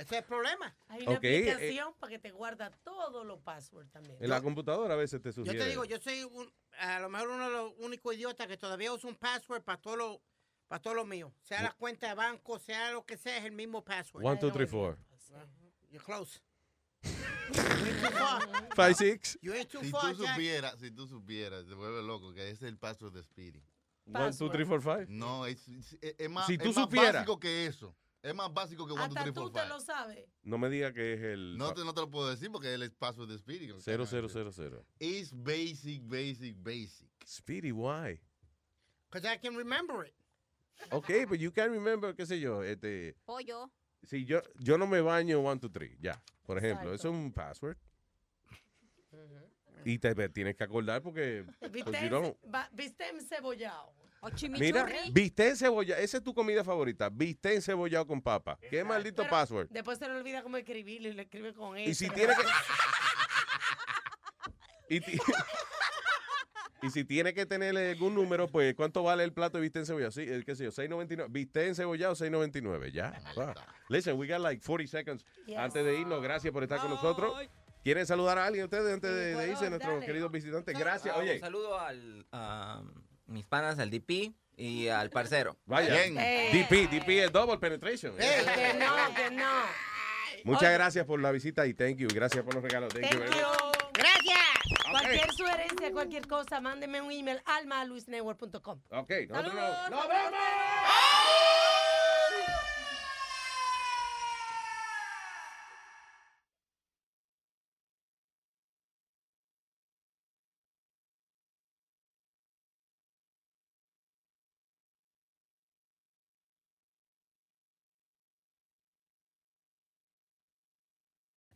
Ese es el problema. Hay una Ok, eh, aplicación para que te guarda todos los passwords también. En la computadora a veces te Yo sugiere. te digo, yo soy un- a lo mejor uno de los únicos idiotas que todavía usa un password para todo lo, para todo lo mío. Sea la cuenta de banco, sea lo que sea, es el mismo password. One, two, three, four. You're close. [LAUGHS] Five, six. You ain't too Si far, tú supieras, si tú supieras, te vuelve loco que ese es el password de Speedy. One, two, three, four, five. No, es, es- es- es más, Si tú es más supieras. básico que eso. Es más básico que one, two, Hasta three, tú four, te five. lo sabes. No me diga que es el No te, no te lo puedo decir porque es password de Speedy. Cero, cero, cero, cero. Es basic, basic, basic. Speedy, why? Because I can remember it. Ok, but you can remember, qué sé yo, este... Pollo. Si yo, yo no me baño one, two, three, ya, por ejemplo, eso es un password. Y te, tienes que acordar porque... Viste, you don't- va- viste encebollado. Mira, cebollado, esa es tu comida favorita, bistec encebollado con papa. Qué maldito Pero password. Después se le olvida cómo escribirlo y lo escribe con eso. Y si tiene que... [LAUGHS] Y, ti- y si tiene que tener algún número, pues, ¿cuánto vale el plato de bistec encebollado? Sí, el qué sé yo, 6.99. Bistec encebollado, 6.99, ya. Wow. Listen, we got like 40 seconds. Yes. Antes de irnos, gracias por estar con nosotros. ¿Quieren saludar a alguien ustedes antes de, de irse, nuestros queridos visitantes? Gracias. Ah, Oye, Un saludo al, a mis panas, al DP y al parcero. vaya. DP, DP es double penetration. Que no, que no. Muchas gracias por la visita y thank you. Gracias por los regalos. Thank, you very much. Gracias. Cualquier sugerencia, cualquier cosa, mándeme un email alma.luisnetwork.com. Ok, nosotros Saludos. nos- nos vemos.